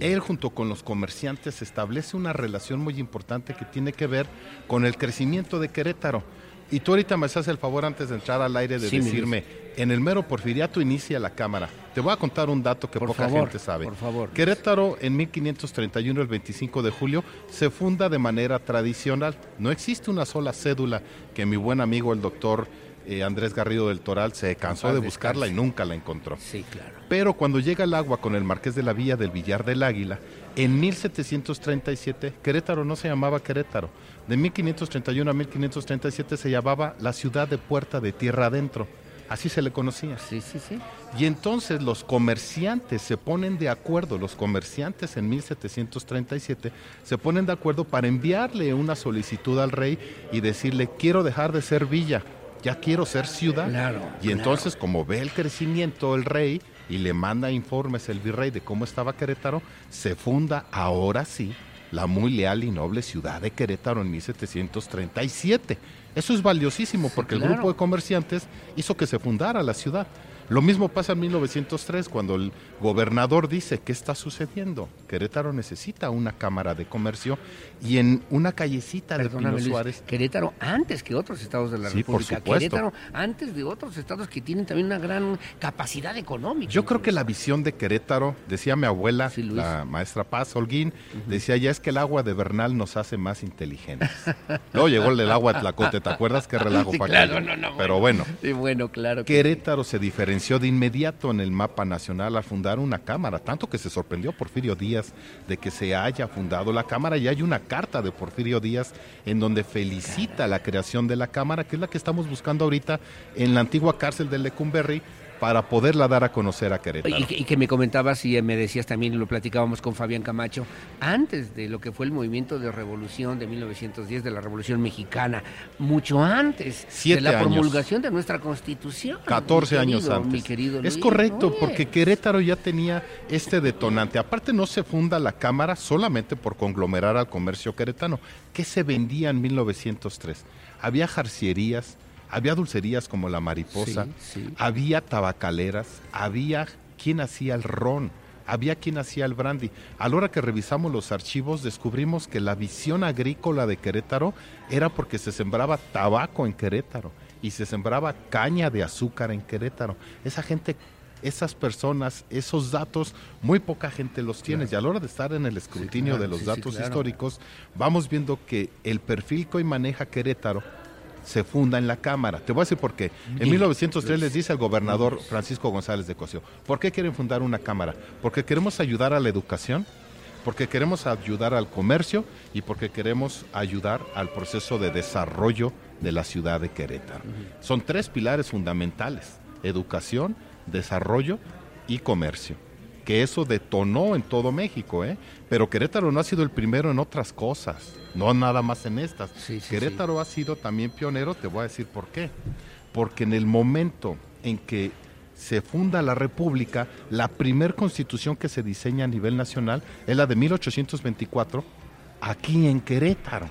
Él junto con los comerciantes establece una relación muy importante que tiene que ver con el crecimiento de Querétaro. Y tú ahorita me haces el favor antes de entrar al aire de Sí, decirme, en el mero Porfiriato inicia la Cámara. Te voy a contar un dato que Por poca favor, gente sabe. por favor. Querétaro en 1531, el 25 de julio, se funda de manera tradicional. No existe una sola cédula que mi buen amigo el doctor eh, Andrés Garrido del Toral se cansó paz de buscarla y nunca la encontró. Sí, claro. Pero cuando llega el agua con el Marqués de la Villa del Villar del Águila, en 1737 Querétaro no se llamaba Querétaro. De 1531 a 1537 se llamaba la ciudad de Puerta de Tierra Adentro. Así se le conocía. Sí, sí, sí. Y entonces los comerciantes se ponen de acuerdo, los comerciantes en 1737 se ponen de acuerdo para enviarle una solicitud al rey y decirle, quiero dejar de ser villa, ya quiero ser ciudad. Claro, y entonces como ve el crecimiento el rey y le manda informes el virrey de cómo estaba Querétaro, se funda ahora sí la muy leal y noble ciudad de Querétaro en 1737. Eso es valiosísimo porque el claro. grupo de comerciantes hizo que se fundara la ciudad. Lo mismo pasa en 1903 cuando el gobernador dice, ¿qué está sucediendo? Querétaro necesita una cámara de comercio y en una callecita de Pino Luis, Suárez. Querétaro antes que otros estados de la Sí, República. Querétaro antes de otros estados que tienen también una gran capacidad económica. Yo creo que la visión de Querétaro, decía mi abuela, la maestra Paz Holguín, decía ya es que el agua de Bernal nos hace más inteligentes. Luego llegó el del agua de Tlacote, ¿te acuerdas qué relajo Sí, para claro, no, no, Pero bueno. Sí, bueno, claro. que- Querétaro se diferenció de inmediato en el mapa nacional al fundar una cámara, tanto que se sorprendió Porfirio Díaz de que se haya fundado la cámara y hay una carta de Porfirio Díaz en donde felicita la creación de la cámara, que es la que estamos buscando ahorita en la antigua cárcel de Lecumberri para poderla dar a conocer a Querétaro. Y, que- y que me comentabas y me decías también, y lo platicábamos con Fabián Camacho, antes de lo que fue el movimiento de revolución de 1910, de la Revolución Mexicana, mucho antes Siete de la años. promulgación de nuestra Constitución. 14 mi años antes. Mi querido es correcto, porque Querétaro ya tenía este detonante. Aparte no se funda la Cámara solamente por conglomerar al comercio queretano. ¿Qué se vendía en 1903? Había jarcierías, había dulcerías como la mariposa, Sí, sí. había tabacaleras, había quien hacía el ron. Había quien hacía el brandy. A la hora que revisamos los archivos, descubrimos que la visión agrícola de Querétaro era porque se sembraba tabaco en Querétaro y se sembraba caña de azúcar en Querétaro. Esa gente, esas personas, esos datos, muy poca gente los tiene. Y a la hora de estar en el escrutinio claro, de los sí, sí, datos claro. históricos, vamos viendo que el perfil que hoy maneja Querétaro se funda en la Cámara. Te voy a decir por qué. En Dime, 1903 Luis. les dice el gobernador Francisco González de Cosío, ¿por qué quieren fundar una Cámara? Porque queremos ayudar a la educación, porque queremos ayudar al comercio y porque queremos ayudar al proceso de desarrollo de la ciudad de Querétaro. Son tres pilares fundamentales, educación, desarrollo y comercio. Que eso detonó en todo México, ¿eh? Pero Querétaro no ha sido el primero en otras cosas, no nada más en estas. Querétaro ha sido también pionero, te voy a decir por qué. Porque en el momento en que se funda la República, la primer constitución que se diseña a nivel nacional es la de 1824, aquí en Querétaro.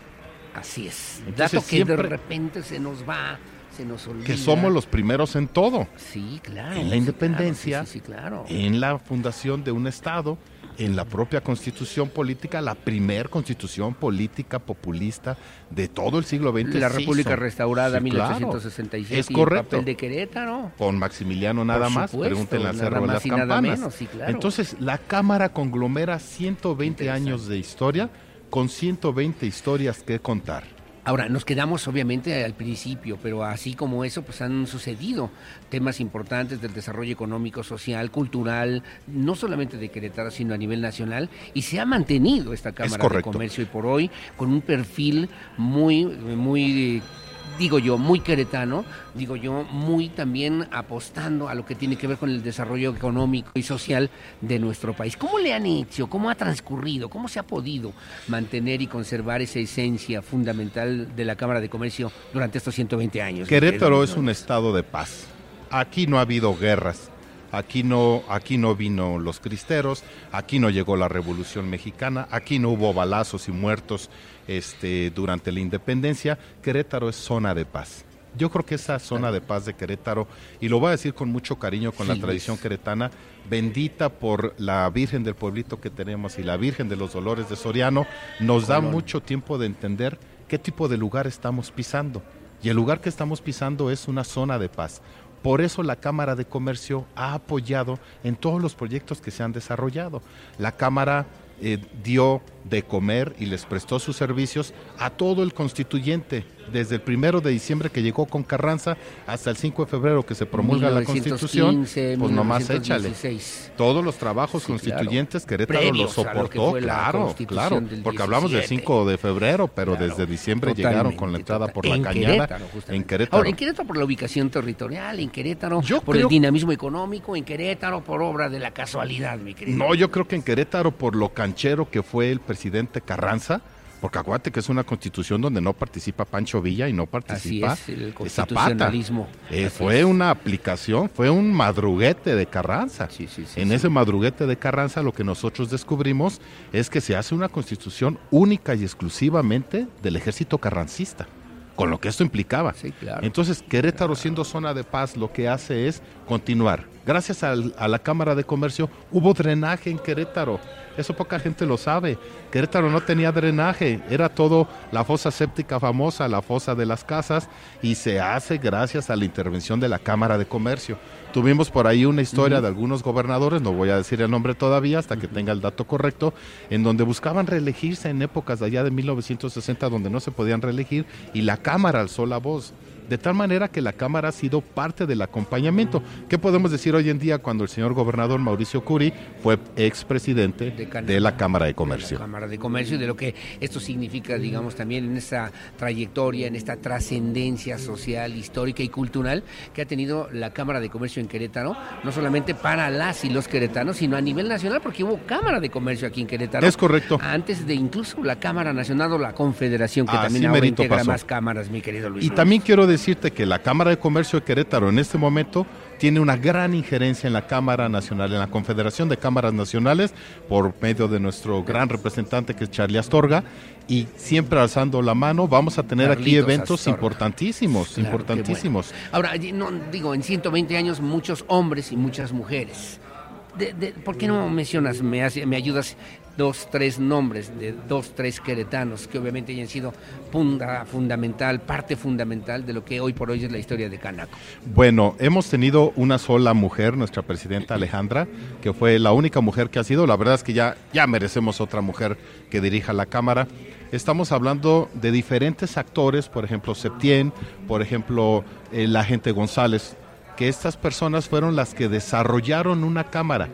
Así es. Entonces, Dato que de repente se nos va, se nos olvida. que somos los primeros en todo. Sí, claro. En la sí, independencia, claro, sí, claro. en la fundación de un Estado, en la propia constitución política, la primer constitución política populista de todo el siglo XX. La República hizo. restaurada, Sí, claro. 1867. Es y el correcto. papel de Querétaro. Con Maximiliano nada más, pregúntenle nada Cerro de las Campanas. menos, sí, claro. Entonces, la Cámara conglomera 120 años de historia con 120 historias que contar. Ahora, nos quedamos obviamente al principio, pero así como eso, pues han sucedido temas importantes del desarrollo económico, social, cultural, no solamente de Querétaro, sino a nivel nacional, y se ha mantenido esta Cámara de. Comercio y por hoy con un perfil muy, muy, digo yo, muy queretano, digo yo, muy también apostando a lo que tiene que ver con el desarrollo económico y social de nuestro país. ¿Cómo le han hecho? ¿Cómo ha transcurrido? ¿Cómo se ha podido mantener y conservar esa esencia fundamental de la Cámara de Comercio durante estos 120 años? Querétaro es un estado de paz. Aquí no ha habido guerras. Aquí no, aquí no vino los cristeros, aquí no llegó la Revolución Mexicana, aquí no hubo balazos y muertos este, durante la independencia. Querétaro es zona de paz. Yo creo que esa zona de paz de Querétaro, y lo voy a decir con mucho cariño con la tradición queretana, bendita por la Virgen del pueblito que tenemos y la Virgen de los Dolores de Soriano, nos da Colón. mucho tiempo de entender qué tipo de lugar estamos pisando. Y el lugar que estamos pisando es una zona de paz. Por eso la Cámara de Comercio ha apoyado en todos los proyectos que se han desarrollado. La Cámara eh, dio de comer y les prestó sus servicios a todo el constituyente, desde el primero de diciembre que llegó con Carranza hasta el 5 de febrero que se promulga la Constitución, pues nomás échale. Todos los trabajos constituyentes Querétaro los soportó, claro, claro, porque hablamos del 5 de febrero, pero desde diciembre llegaron con la entrada por la cañada en Querétaro. Ahora, en Querétaro por la ubicación territorial, en Querétaro por el dinamismo económico, en Querétaro por obra de la casualidad, mi querido. No, yo creo que en Querétaro por lo canchero que fue el presidente Carranza, porque acuérdate que es una constitución donde no participa Pancho Villa y no participa Así es, el Zapata. constitucionalismo. Eh, Así fue es. una aplicación, fue un madruguete de Carranza. en ese madruguete de Carranza lo que nosotros descubrimos es que se hace una constitución única y exclusivamente del ejército carrancista, con lo que esto implicaba. Entonces, Querétaro siendo zona de paz lo que hace es continuar. Gracias al- a la Cámara de Comercio hubo drenaje en Querétaro. Eso poca gente lo sabe. Querétaro no tenía drenaje, era todo la fosa séptica famosa, la fosa de las casas, y se hace gracias a la intervención de la Cámara de Comercio. Tuvimos por ahí una historia de algunos gobernadores, no voy a decir el nombre todavía hasta que tenga el dato correcto, en donde buscaban reelegirse en épocas de allá de 1960 donde no se podían reelegir y la Cámara alzó la voz. De tal manera que la Cámara ha sido parte del acompañamiento. ¿Qué podemos decir hoy en día cuando el señor gobernador Mauricio Curi fue expresidente de, la Cámara de Comercio? Cámara de Comercio y de lo que esto significa, digamos, también en esta trayectoria, en esta trascendencia social, histórica y cultural que ha tenido la Cámara de Comercio en Querétaro, no solamente para las y los queretanos, sino a nivel nacional, porque hubo Cámara de Comercio aquí en Querétaro. Es correcto. Antes de incluso la Cámara Nacional o la Confederación, que Así también ahora integra pasó. más cámaras, mi querido Luis. Y Luis. también quiero decirte que la Cámara de Comercio de Querétaro en este momento tiene una gran injerencia en la Cámara Nacional, en la Confederación de Cámaras Nacionales, por medio de nuestro gran representante que es Charlie Astorga, y siempre alzando la mano, vamos a tener aquí eventos Astorga. importantísimos, Claro, importantísimos. Ahora, no, digo, en 120 años muchos hombres y muchas mujeres. De- de- ¿Por qué no mencionas, me, hace- me ayudas dos, tres nombres de dos, tres queretanos que obviamente hayan sido funda- fundamental, parte fundamental de lo que hoy por hoy es la historia de Canaco? Bueno, hemos tenido una sola mujer, nuestra presidenta Alejandra, que fue la única mujer que ha sido. La verdad es que ya, ya merecemos otra mujer que dirija la Cámara. Estamos hablando de diferentes actores, por ejemplo, Septién, por ejemplo, el agente González, que estas personas fueron las que desarrollaron una Cámara.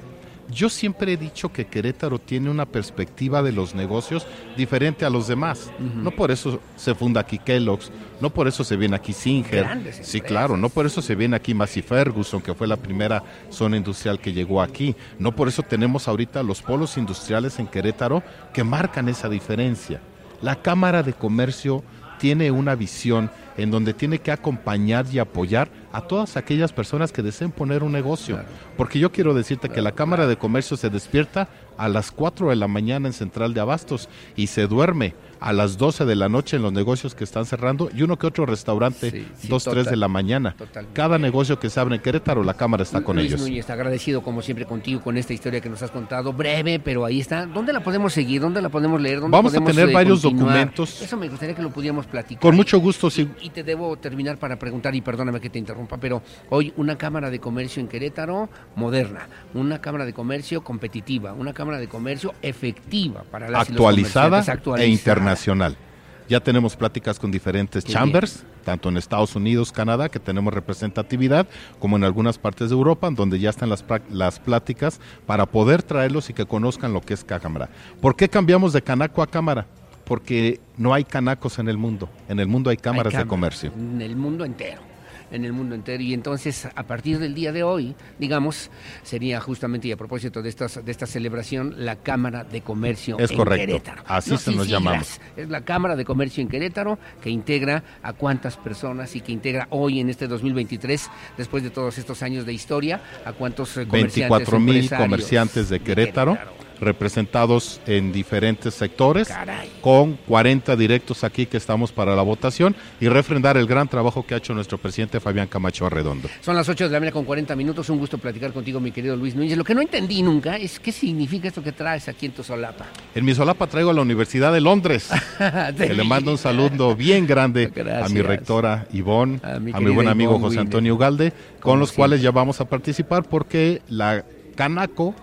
Yo siempre he dicho que Querétaro tiene una perspectiva de los negocios diferente a los demás. No por eso se funda aquí Kellogg's, no por eso se viene aquí Singer. Grandes Sí, claro, no por eso se viene aquí Massey Ferguson, que fue la primera zona industrial que llegó aquí. No por eso tenemos ahorita los polos industriales en Querétaro que marcan esa diferencia. La Cámara de Comercio tiene una visión en donde tiene que acompañar y apoyar a todas aquellas personas que deseen poner un negocio. Porque yo quiero decirte que la Cámara de Comercio se despierta a las 4 de la mañana en Central de Abastos y se duerme a las 12 de la noche en los negocios que están cerrando y uno que otro restaurante, sí, 2, 3 de total, la mañana. Cada negocio que se abre en Querétaro, la Cámara está con Luis ellos. Núñez, agradecido como siempre contigo con esta historia que nos has contado, breve, pero ahí está. ¿Dónde la podemos seguir? ¿Dónde la podemos leer? ¿Dónde Vamos a tener eh, varios continuar? documentos. Eso me gustaría que lo pudiéramos platicar. Con mucho gusto, sí. Y te debo terminar para preguntar, y perdóname que te interrumpa, pero hoy una Cámara de Comercio en Querétaro moderna, una Cámara de Comercio competitiva, una Cámara de Comercio efectiva para las y los actualizada, e actualizada. internacional. Ya tenemos pláticas con diferentes Qué chambers, tanto en Estados Unidos, Canadá, que tenemos representatividad, como en algunas partes de Europa, donde ya están las, las pláticas para poder traerlos y que conozcan lo que es Cámara. ¿Por qué cambiamos de canaco a cámara? Porque no hay canacos en el mundo. En el mundo hay cámaras de comercio. En el mundo entero. En el mundo entero. Y entonces, a partir del día de hoy, digamos, sería justamente, y a propósito de, estas, de esta celebración, la Cámara de Comercio Es en correcto. Querétaro. Así se sin nos siglas. llamamos. Es la Cámara de Comercio en Querétaro que integra a cuántas personas y que integra hoy en este 2023, después de todos estos años de historia, a cuántos eh, comerciantes. 24 mil comerciantes de Querétaro. Representados en diferentes sectores, con 40 directos aquí que estamos para la votación y refrendar el gran trabajo que ha hecho nuestro presidente Fabián Camacho Arredondo. Son las 8 de la mañana con 40 minutos, un gusto platicar contigo mi querido Luis Núñez. Lo que no entendí nunca es qué significa esto que traes aquí en tu solapa. En mi solapa traigo a la Universidad de Londres, que le mando un saludo bien grande a mi rectora Ivonne, a mi, buen amigo José Antonio Ugalde, con los cuales ya vamos a participar porque la Canaco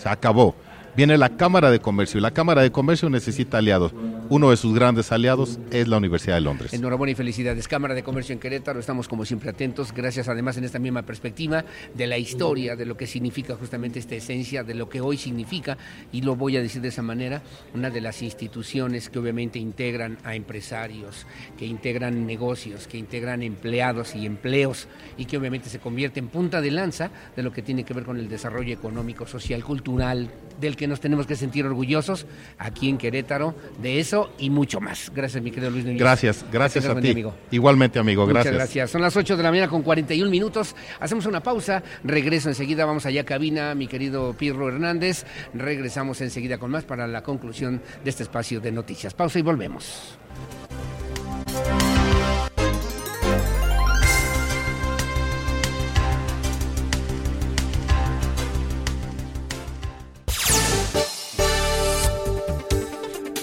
se acabó viene la Cámara de Comercio y la Cámara de Comercio necesita aliados. Uno de sus grandes aliados es la Universidad de Londres. Enhorabuena y felicidades. Cámara de Comercio en Querétaro, estamos como siempre atentos, gracias además en esta misma perspectiva de la historia, de lo que significa justamente esta esencia, de lo que hoy significa, y lo voy a decir de esa manera, una de las instituciones que obviamente integran a empresarios, que integran negocios, que integran empleados y empleos, y que obviamente se convierte en punta de lanza de lo que tiene que ver con el desarrollo económico, social, cultural, del que nos tenemos que sentir orgullosos aquí en Querétaro de eso y mucho más. Gracias, mi querido Luis Núñez. Gracias, gracias a ti. Amigo. Igualmente, amigo, gracias. Muchas gracias. Son las 8 de la mañana con 41 minutos. Hacemos una pausa, regreso enseguida, vamos allá a cabina, mi querido Pirro Hernández. Regresamos enseguida con más para la conclusión de este espacio de noticias. Pausa y volvemos.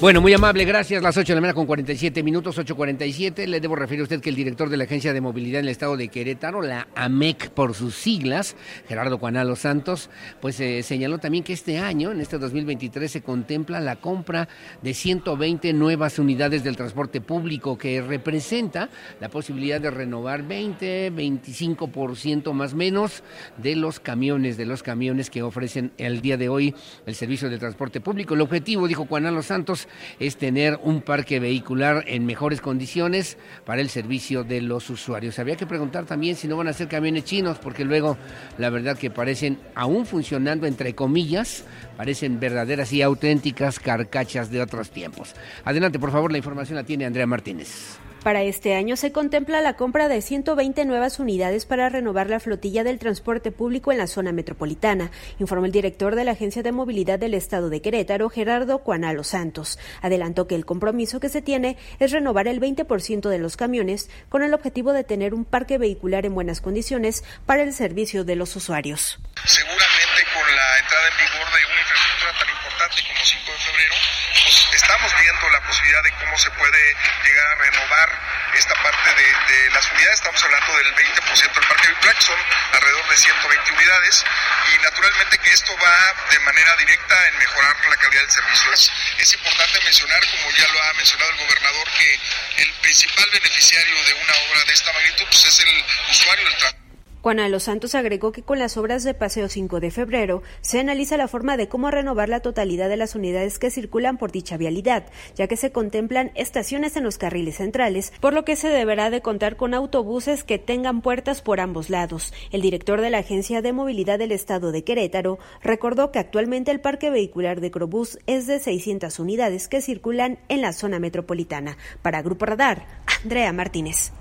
Bueno, muy amable, gracias. Las 8 de la mañana con 47 minutos, 8.47. Le debo referir a usted que el director de la Agencia de Movilidad en el Estado de Querétaro, la AMEC por sus siglas, Gerardo Cuanalo Santos, pues eh, señaló también que este año, en este 2023, se contempla la compra de 120 nuevas unidades del transporte público, que representa la posibilidad de renovar 20, 25% más menos de los camiones, de los camiones que ofrecen el día de hoy el servicio de transporte público. El objetivo, dijo Cuanalo Santos, es tener un parque vehicular en mejores condiciones para el servicio de los usuarios. Había que preguntar también si no van a ser camiones chinos, porque luego la verdad que parecen, aún funcionando entre comillas, parecen verdaderas y auténticas carcachas de otros tiempos. Adelante, por favor, la información la tiene Andrea Martínez. Para este año se contempla la compra de 120 nuevas unidades para renovar la flotilla del transporte público en la zona metropolitana, informó el director de la Agencia de Movilidad del Estado de Querétaro, Gerardo Cuanalo Santos. Adelantó que el compromiso que se tiene es renovar el 20% de los camiones con el objetivo de tener un parque vehicular en buenas condiciones para el servicio de los usuarios. Seguramente con la entrada en vigor de una infraestructura tan como 5 de febrero, pues estamos viendo la posibilidad de cómo se puede llegar a renovar esta parte de, las unidades. Estamos hablando del 20% del parque vehicular, que son alrededor de 120 unidades. Y naturalmente que esto va de manera directa en mejorar la calidad del servicio. Es, es importante mencionar, como ya lo ha mencionado el gobernador, que el principal beneficiario de una obra de esta magnitud pues, es el usuario del transporte. Juana de los Santos agregó que con las obras de Paseo 5 de febrero se analiza la forma de cómo renovar la totalidad de las unidades que circulan por dicha vialidad, ya que se contemplan estaciones en los carriles centrales, por lo que se deberá de contar con autobuses que tengan puertas por ambos lados. El director de la Agencia de Movilidad del Estado de Querétaro recordó que actualmente el parque vehicular de Crobús es de 600 unidades que circulan en la zona metropolitana. Para Grupo Radar, Andrea Martínez.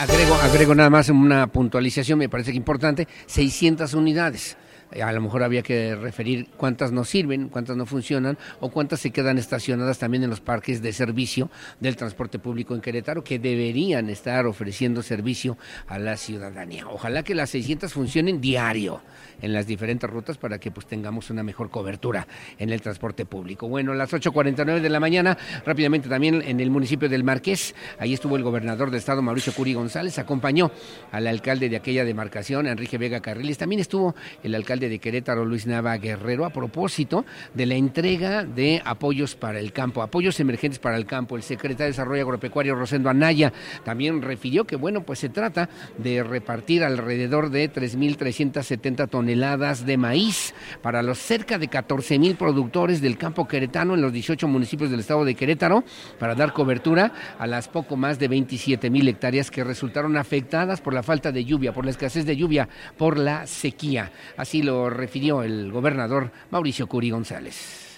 Agrego, agrego nada más una puntualización, me parece que importante, 600 unidades. A lo mejor había que referir cuántas no sirven, cuántas no funcionan o cuántas se quedan estacionadas también en los parques de servicio del transporte público en Querétaro que deberían estar ofreciendo servicio a la ciudadanía. Ojalá que las 600 funcionen diario en las diferentes rutas para que pues tengamos una mejor cobertura en el transporte público. Bueno, a las 8.49 de la mañana, rápidamente también en el municipio del Marqués, ahí estuvo el gobernador de estado Mauricio Curi González, acompañó al alcalde de aquella demarcación, Enrique Vega Carriles, también estuvo el alcalde de Querétaro, Luis Nava Guerrero, a propósito de la entrega de apoyos para el campo, apoyos emergentes para el campo. El secretario de Desarrollo Agropecuario, Rosendo Anaya, también refirió que, bueno, pues se trata de repartir alrededor de 3.370 toneladas de maíz para los cerca de 14.000 productores del campo queretano en los 18 municipios del estado de Querétaro, para dar cobertura a las poco más de 27.000 hectáreas que resultaron afectadas por la falta de lluvia, por la escasez de lluvia, por la sequía. Así lo refirió el gobernador Mauricio Curi González.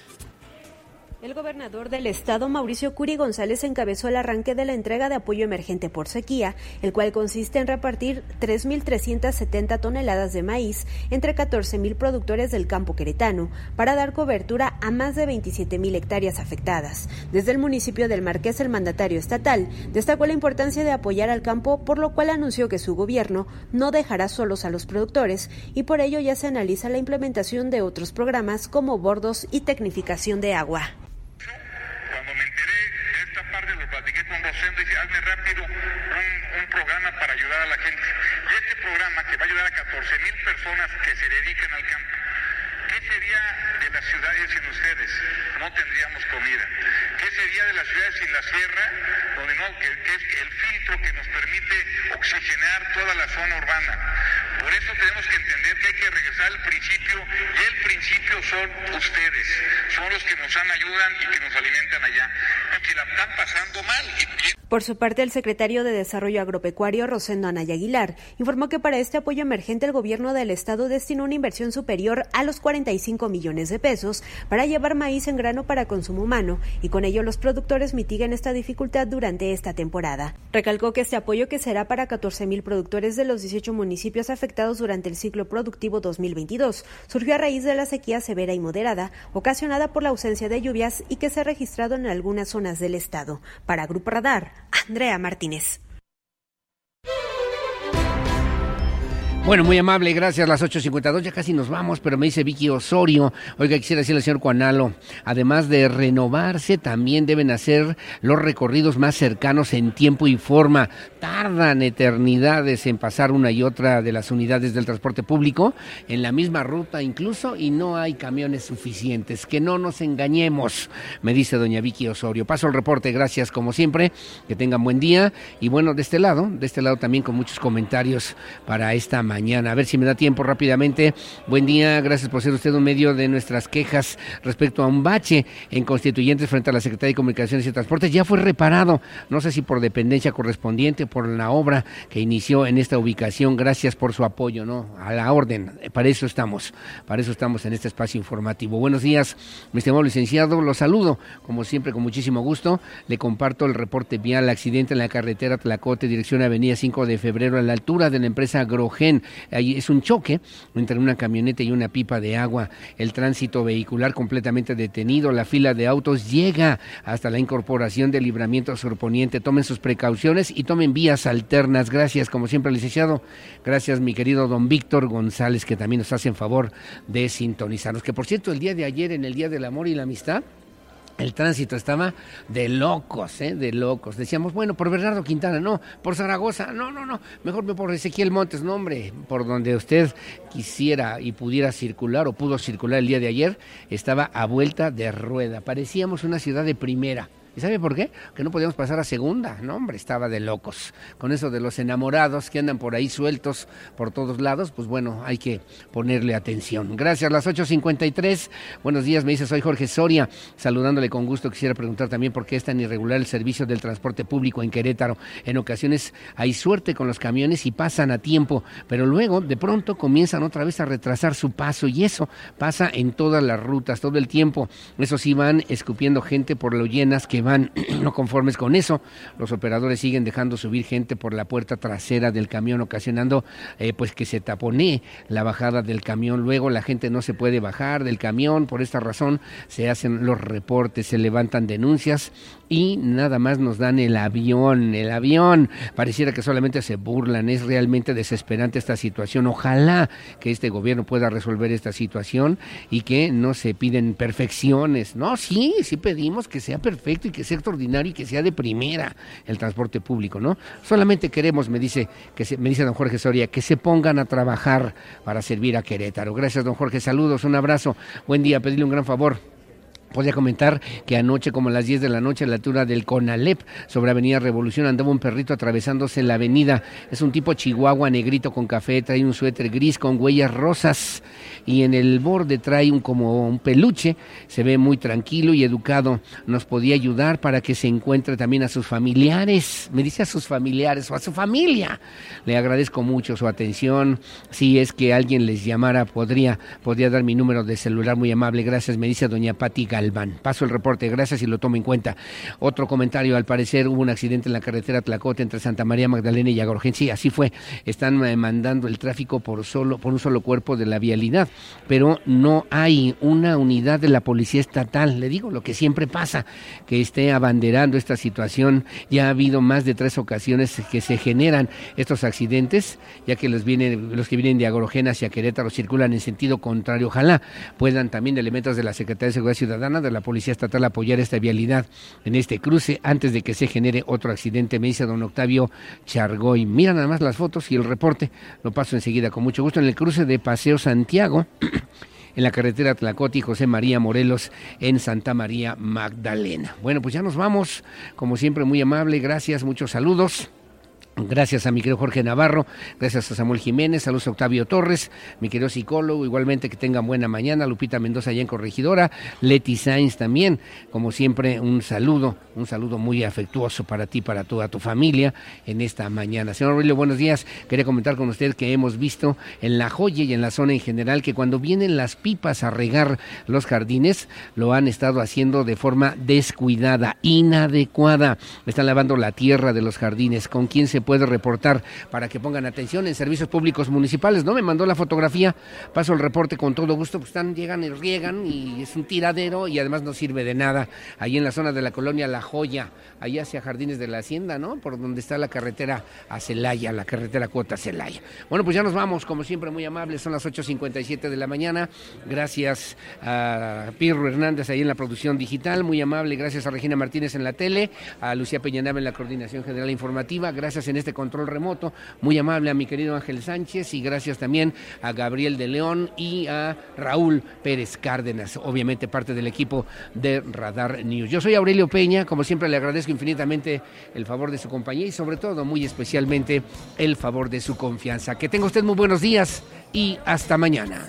El gobernador del estado, Mauricio Curi González, encabezó el arranque de la entrega de apoyo emergente por sequía, el cual consiste en repartir 3.370 toneladas de maíz entre 14.000 productores del campo queretano para dar cobertura a más de 27.000 hectáreas afectadas. Desde el municipio del Marqués, el mandatario estatal destacó la importancia de apoyar al campo, por lo cual anunció que su gobierno no dejará solos a los productores y por ello ya se analiza la implementación de otros programas como bordos y tecnificación de agua. Rosendo y dice, hazme rápido un, un, programa para ayudar a la gente. Y este programa que va a ayudar a 14 mil personas que se dedican al campo. ¿Qué sería de las ciudades sin ustedes? No tendríamos comida. ¿Qué sería de las ciudades sin la sierra? Donde no, que, es el filtro que nos permite oxigenar toda la zona urbana. Por eso tenemos que entender que hay que regresar al principio y el principio son ustedes, son los que nos han ayudan y que nos alimentan allá, y que la están pasando mal. Por su parte, el secretario de Desarrollo Agropecuario, Rosendo Anaya Aguilar, informó que para este apoyo emergente el gobierno del estado destinó una inversión superior a los 45 millones de pesos para llevar maíz en grano para consumo humano y con ello los productores mitiguen esta dificultad durante esta temporada. Recalcó que este apoyo que será para 14 mil productores de los 18 municipios afectados durante el ciclo productivo 2022 surgió a raíz de la sequía severa y moderada ocasionada por la ausencia de lluvias y que se ha registrado en algunas zonas del estado. Para Grupo Radar, Andrea Martínez. Bueno, muy amable, gracias. Las 8.52, ya casi nos vamos, pero me dice Vicky Osorio. Oiga, quisiera decirle al señor Cuanalo, además de renovarse, también deben hacer los recorridos más cercanos en tiempo y forma. Tardan eternidades en pasar una y otra de las unidades del transporte público en la misma ruta incluso y no hay camiones suficientes. Que no nos engañemos, me dice doña Vicky Osorio. Paso el reporte, gracias como siempre. Que tengan buen día. Y bueno, de este lado, de este lado también con muchos comentarios para esta mañana. A ver si me da tiempo rápidamente. Buen día, gracias por ser usted un medio de nuestras quejas respecto a un bache en constituyentes frente a la Secretaría de Comunicaciones y Transportes. Ya fue reparado, no sé si por dependencia correspondiente, por la obra que inició en esta ubicación. Gracias por su apoyo, ¿no? A la orden, para eso estamos, para eso estamos en este espacio informativo. Buenos días, mi estimado licenciado, lo saludo, como siempre, con muchísimo gusto. Le comparto el reporte vial, accidente en la carretera Tlacote, dirección Avenida 5 de Febrero, a la altura de la empresa Grogen Es un choque entre una camioneta y una pipa de agua. El tránsito vehicular completamente detenido. La fila de autos llega hasta la incorporación del libramiento surponiente. Tomen sus precauciones y tomen vías alternas. Gracias, como siempre, licenciado. Gracias, mi querido don Víctor González, que también nos hace en favor de sintonizarnos. Que por cierto, el día de ayer, en el Día del Amor y la Amistad, el tránsito estaba de locos, ¿eh? de locos. Decíamos, bueno, por Bernardo Quintana, no, por Zaragoza, no, no, no, mejor por Ezequiel Montes, no, hombre, por donde usted quisiera y pudiera circular o pudo circular el día de ayer, estaba a vuelta de rueda. Parecíamos una ciudad de primera. ¿Y sabe por qué? Que no podíamos pasar a segunda. No, hombre, estaba de locos. Con eso de los enamorados que andan por ahí sueltos por todos lados, pues bueno, hay que ponerle atención. Gracias, las 8.53. Buenos días, me dice, soy Jorge Soria. Saludándole con gusto, quisiera preguntar también por qué es tan irregular el servicio del transporte público en Querétaro. En ocasiones hay suerte con los camiones y pasan a tiempo, pero luego de pronto comienzan otra vez a retrasar su paso y eso pasa en todas las rutas, todo el tiempo. Eso sí van escupiendo gente por lo llenas que van no conformes con eso. Los operadores siguen dejando subir gente por la puerta trasera del camión, ocasionando eh, pues que se taponee la bajada del camión. Luego la gente no se puede bajar del camión. Por esta razón se hacen los reportes, se levantan denuncias y nada más nos dan el avión, el avión. Pareciera que solamente se burlan, es realmente desesperante esta situación. Ojalá que este gobierno pueda resolver esta situación y que no se piden perfecciones. No, sí, sí pedimos que sea perfecto y que sea extraordinario y que sea de primera el transporte público, ¿no? Solamente queremos, me dice, que se, me dice don Jorge Soria, que se pongan a trabajar para servir a Querétaro. Gracias, don Jorge, saludos, un abrazo, buen día, pedirle un gran favor Podría comentar que anoche, como a las 10 de la noche, a la altura del Conalep, sobre Avenida Revolución, andaba un perrito atravesándose la avenida. Es un tipo chihuahua negrito con café, trae un suéter gris con huellas rosas y en el borde trae un como un peluche. Se ve muy tranquilo y educado. Nos podía ayudar para que se encuentre también a sus familiares. Me dice a sus familiares o a su familia. Le agradezco mucho su atención. Si es que alguien les llamara, podría, podría dar mi número de celular muy amable. Gracias, me dice doña Pati salvan. Paso el reporte, gracias y lo tomo en cuenta. Otro comentario, al parecer hubo un accidente en la carretera Tlacote entre Santa María Magdalena y Agorgen. Sí, así fue. Están eh, mandando el tráfico por solo por un solo cuerpo de la vialidad, pero no hay una unidad de la policía estatal. Le digo lo que siempre pasa, que esté abanderando esta situación. Ya ha habido más de tres ocasiones que se generan estos accidentes, ya que los vienen los que vienen de Agorgen hacia Querétaro circulan en sentido contrario. Ojalá puedan también elementos de la Secretaría de Seguridad Ciudadana, de la Policía Estatal, apoyar esta vialidad en este cruce antes de que se genere otro accidente, me dice don Octavio Chargoy. Mira nada más las fotos y el reporte, lo paso enseguida con mucho gusto en el cruce de Paseo Santiago. en la carretera Tlacoti José María Morelos en Santa María Magdalena. Bueno, pues ya nos vamos, como siempre muy amable, gracias, muchos saludos. Gracias a mi querido Jorge Navarro, gracias a Samuel Jiménez, saludos a Octavio Torres, mi querido psicólogo, igualmente que tengan buena mañana, Lupita Mendoza allá en Corregidora, Leti Sainz también, como siempre un saludo, un saludo muy afectuoso para ti, para toda tu familia en esta mañana. Señor Aurelio, buenos días, quería comentar con usted que hemos visto en La Joya y en la zona en general que cuando vienen las pipas a regar los jardines, lo han estado haciendo de forma descuidada, inadecuada, están lavando la tierra de los jardines, con quién se puede reportar para que pongan atención en servicios públicos municipales. No me mandó la fotografía, paso el reporte con todo gusto, pues están, llegan y riegan y es un tiradero y además no sirve de nada. Ahí en la zona de la colonia La Joya, ahí hacia Jardines de la Hacienda, ¿no? Por donde está la carretera a Celaya, la carretera Cuota Celaya. Bueno, pues ya nos vamos, como siempre, muy amables, son las 8.57 de la mañana. Gracias a Pirro Hernández ahí en la producción digital, muy amable, gracias a Regina Martínez en la tele, a Lucía Peñanaba en la coordinación general informativa, gracias en este control remoto. Muy amable a mi querido Ángel Sánchez y gracias también a Gabriel de León y a Raúl Pérez Cárdenas, obviamente parte del equipo de Radar News. Yo soy Aurelio Peña, como siempre le agradezco infinitamente el favor de su compañía y sobre todo muy especialmente el favor de su confianza. Que tenga usted muy buenos días y hasta mañana.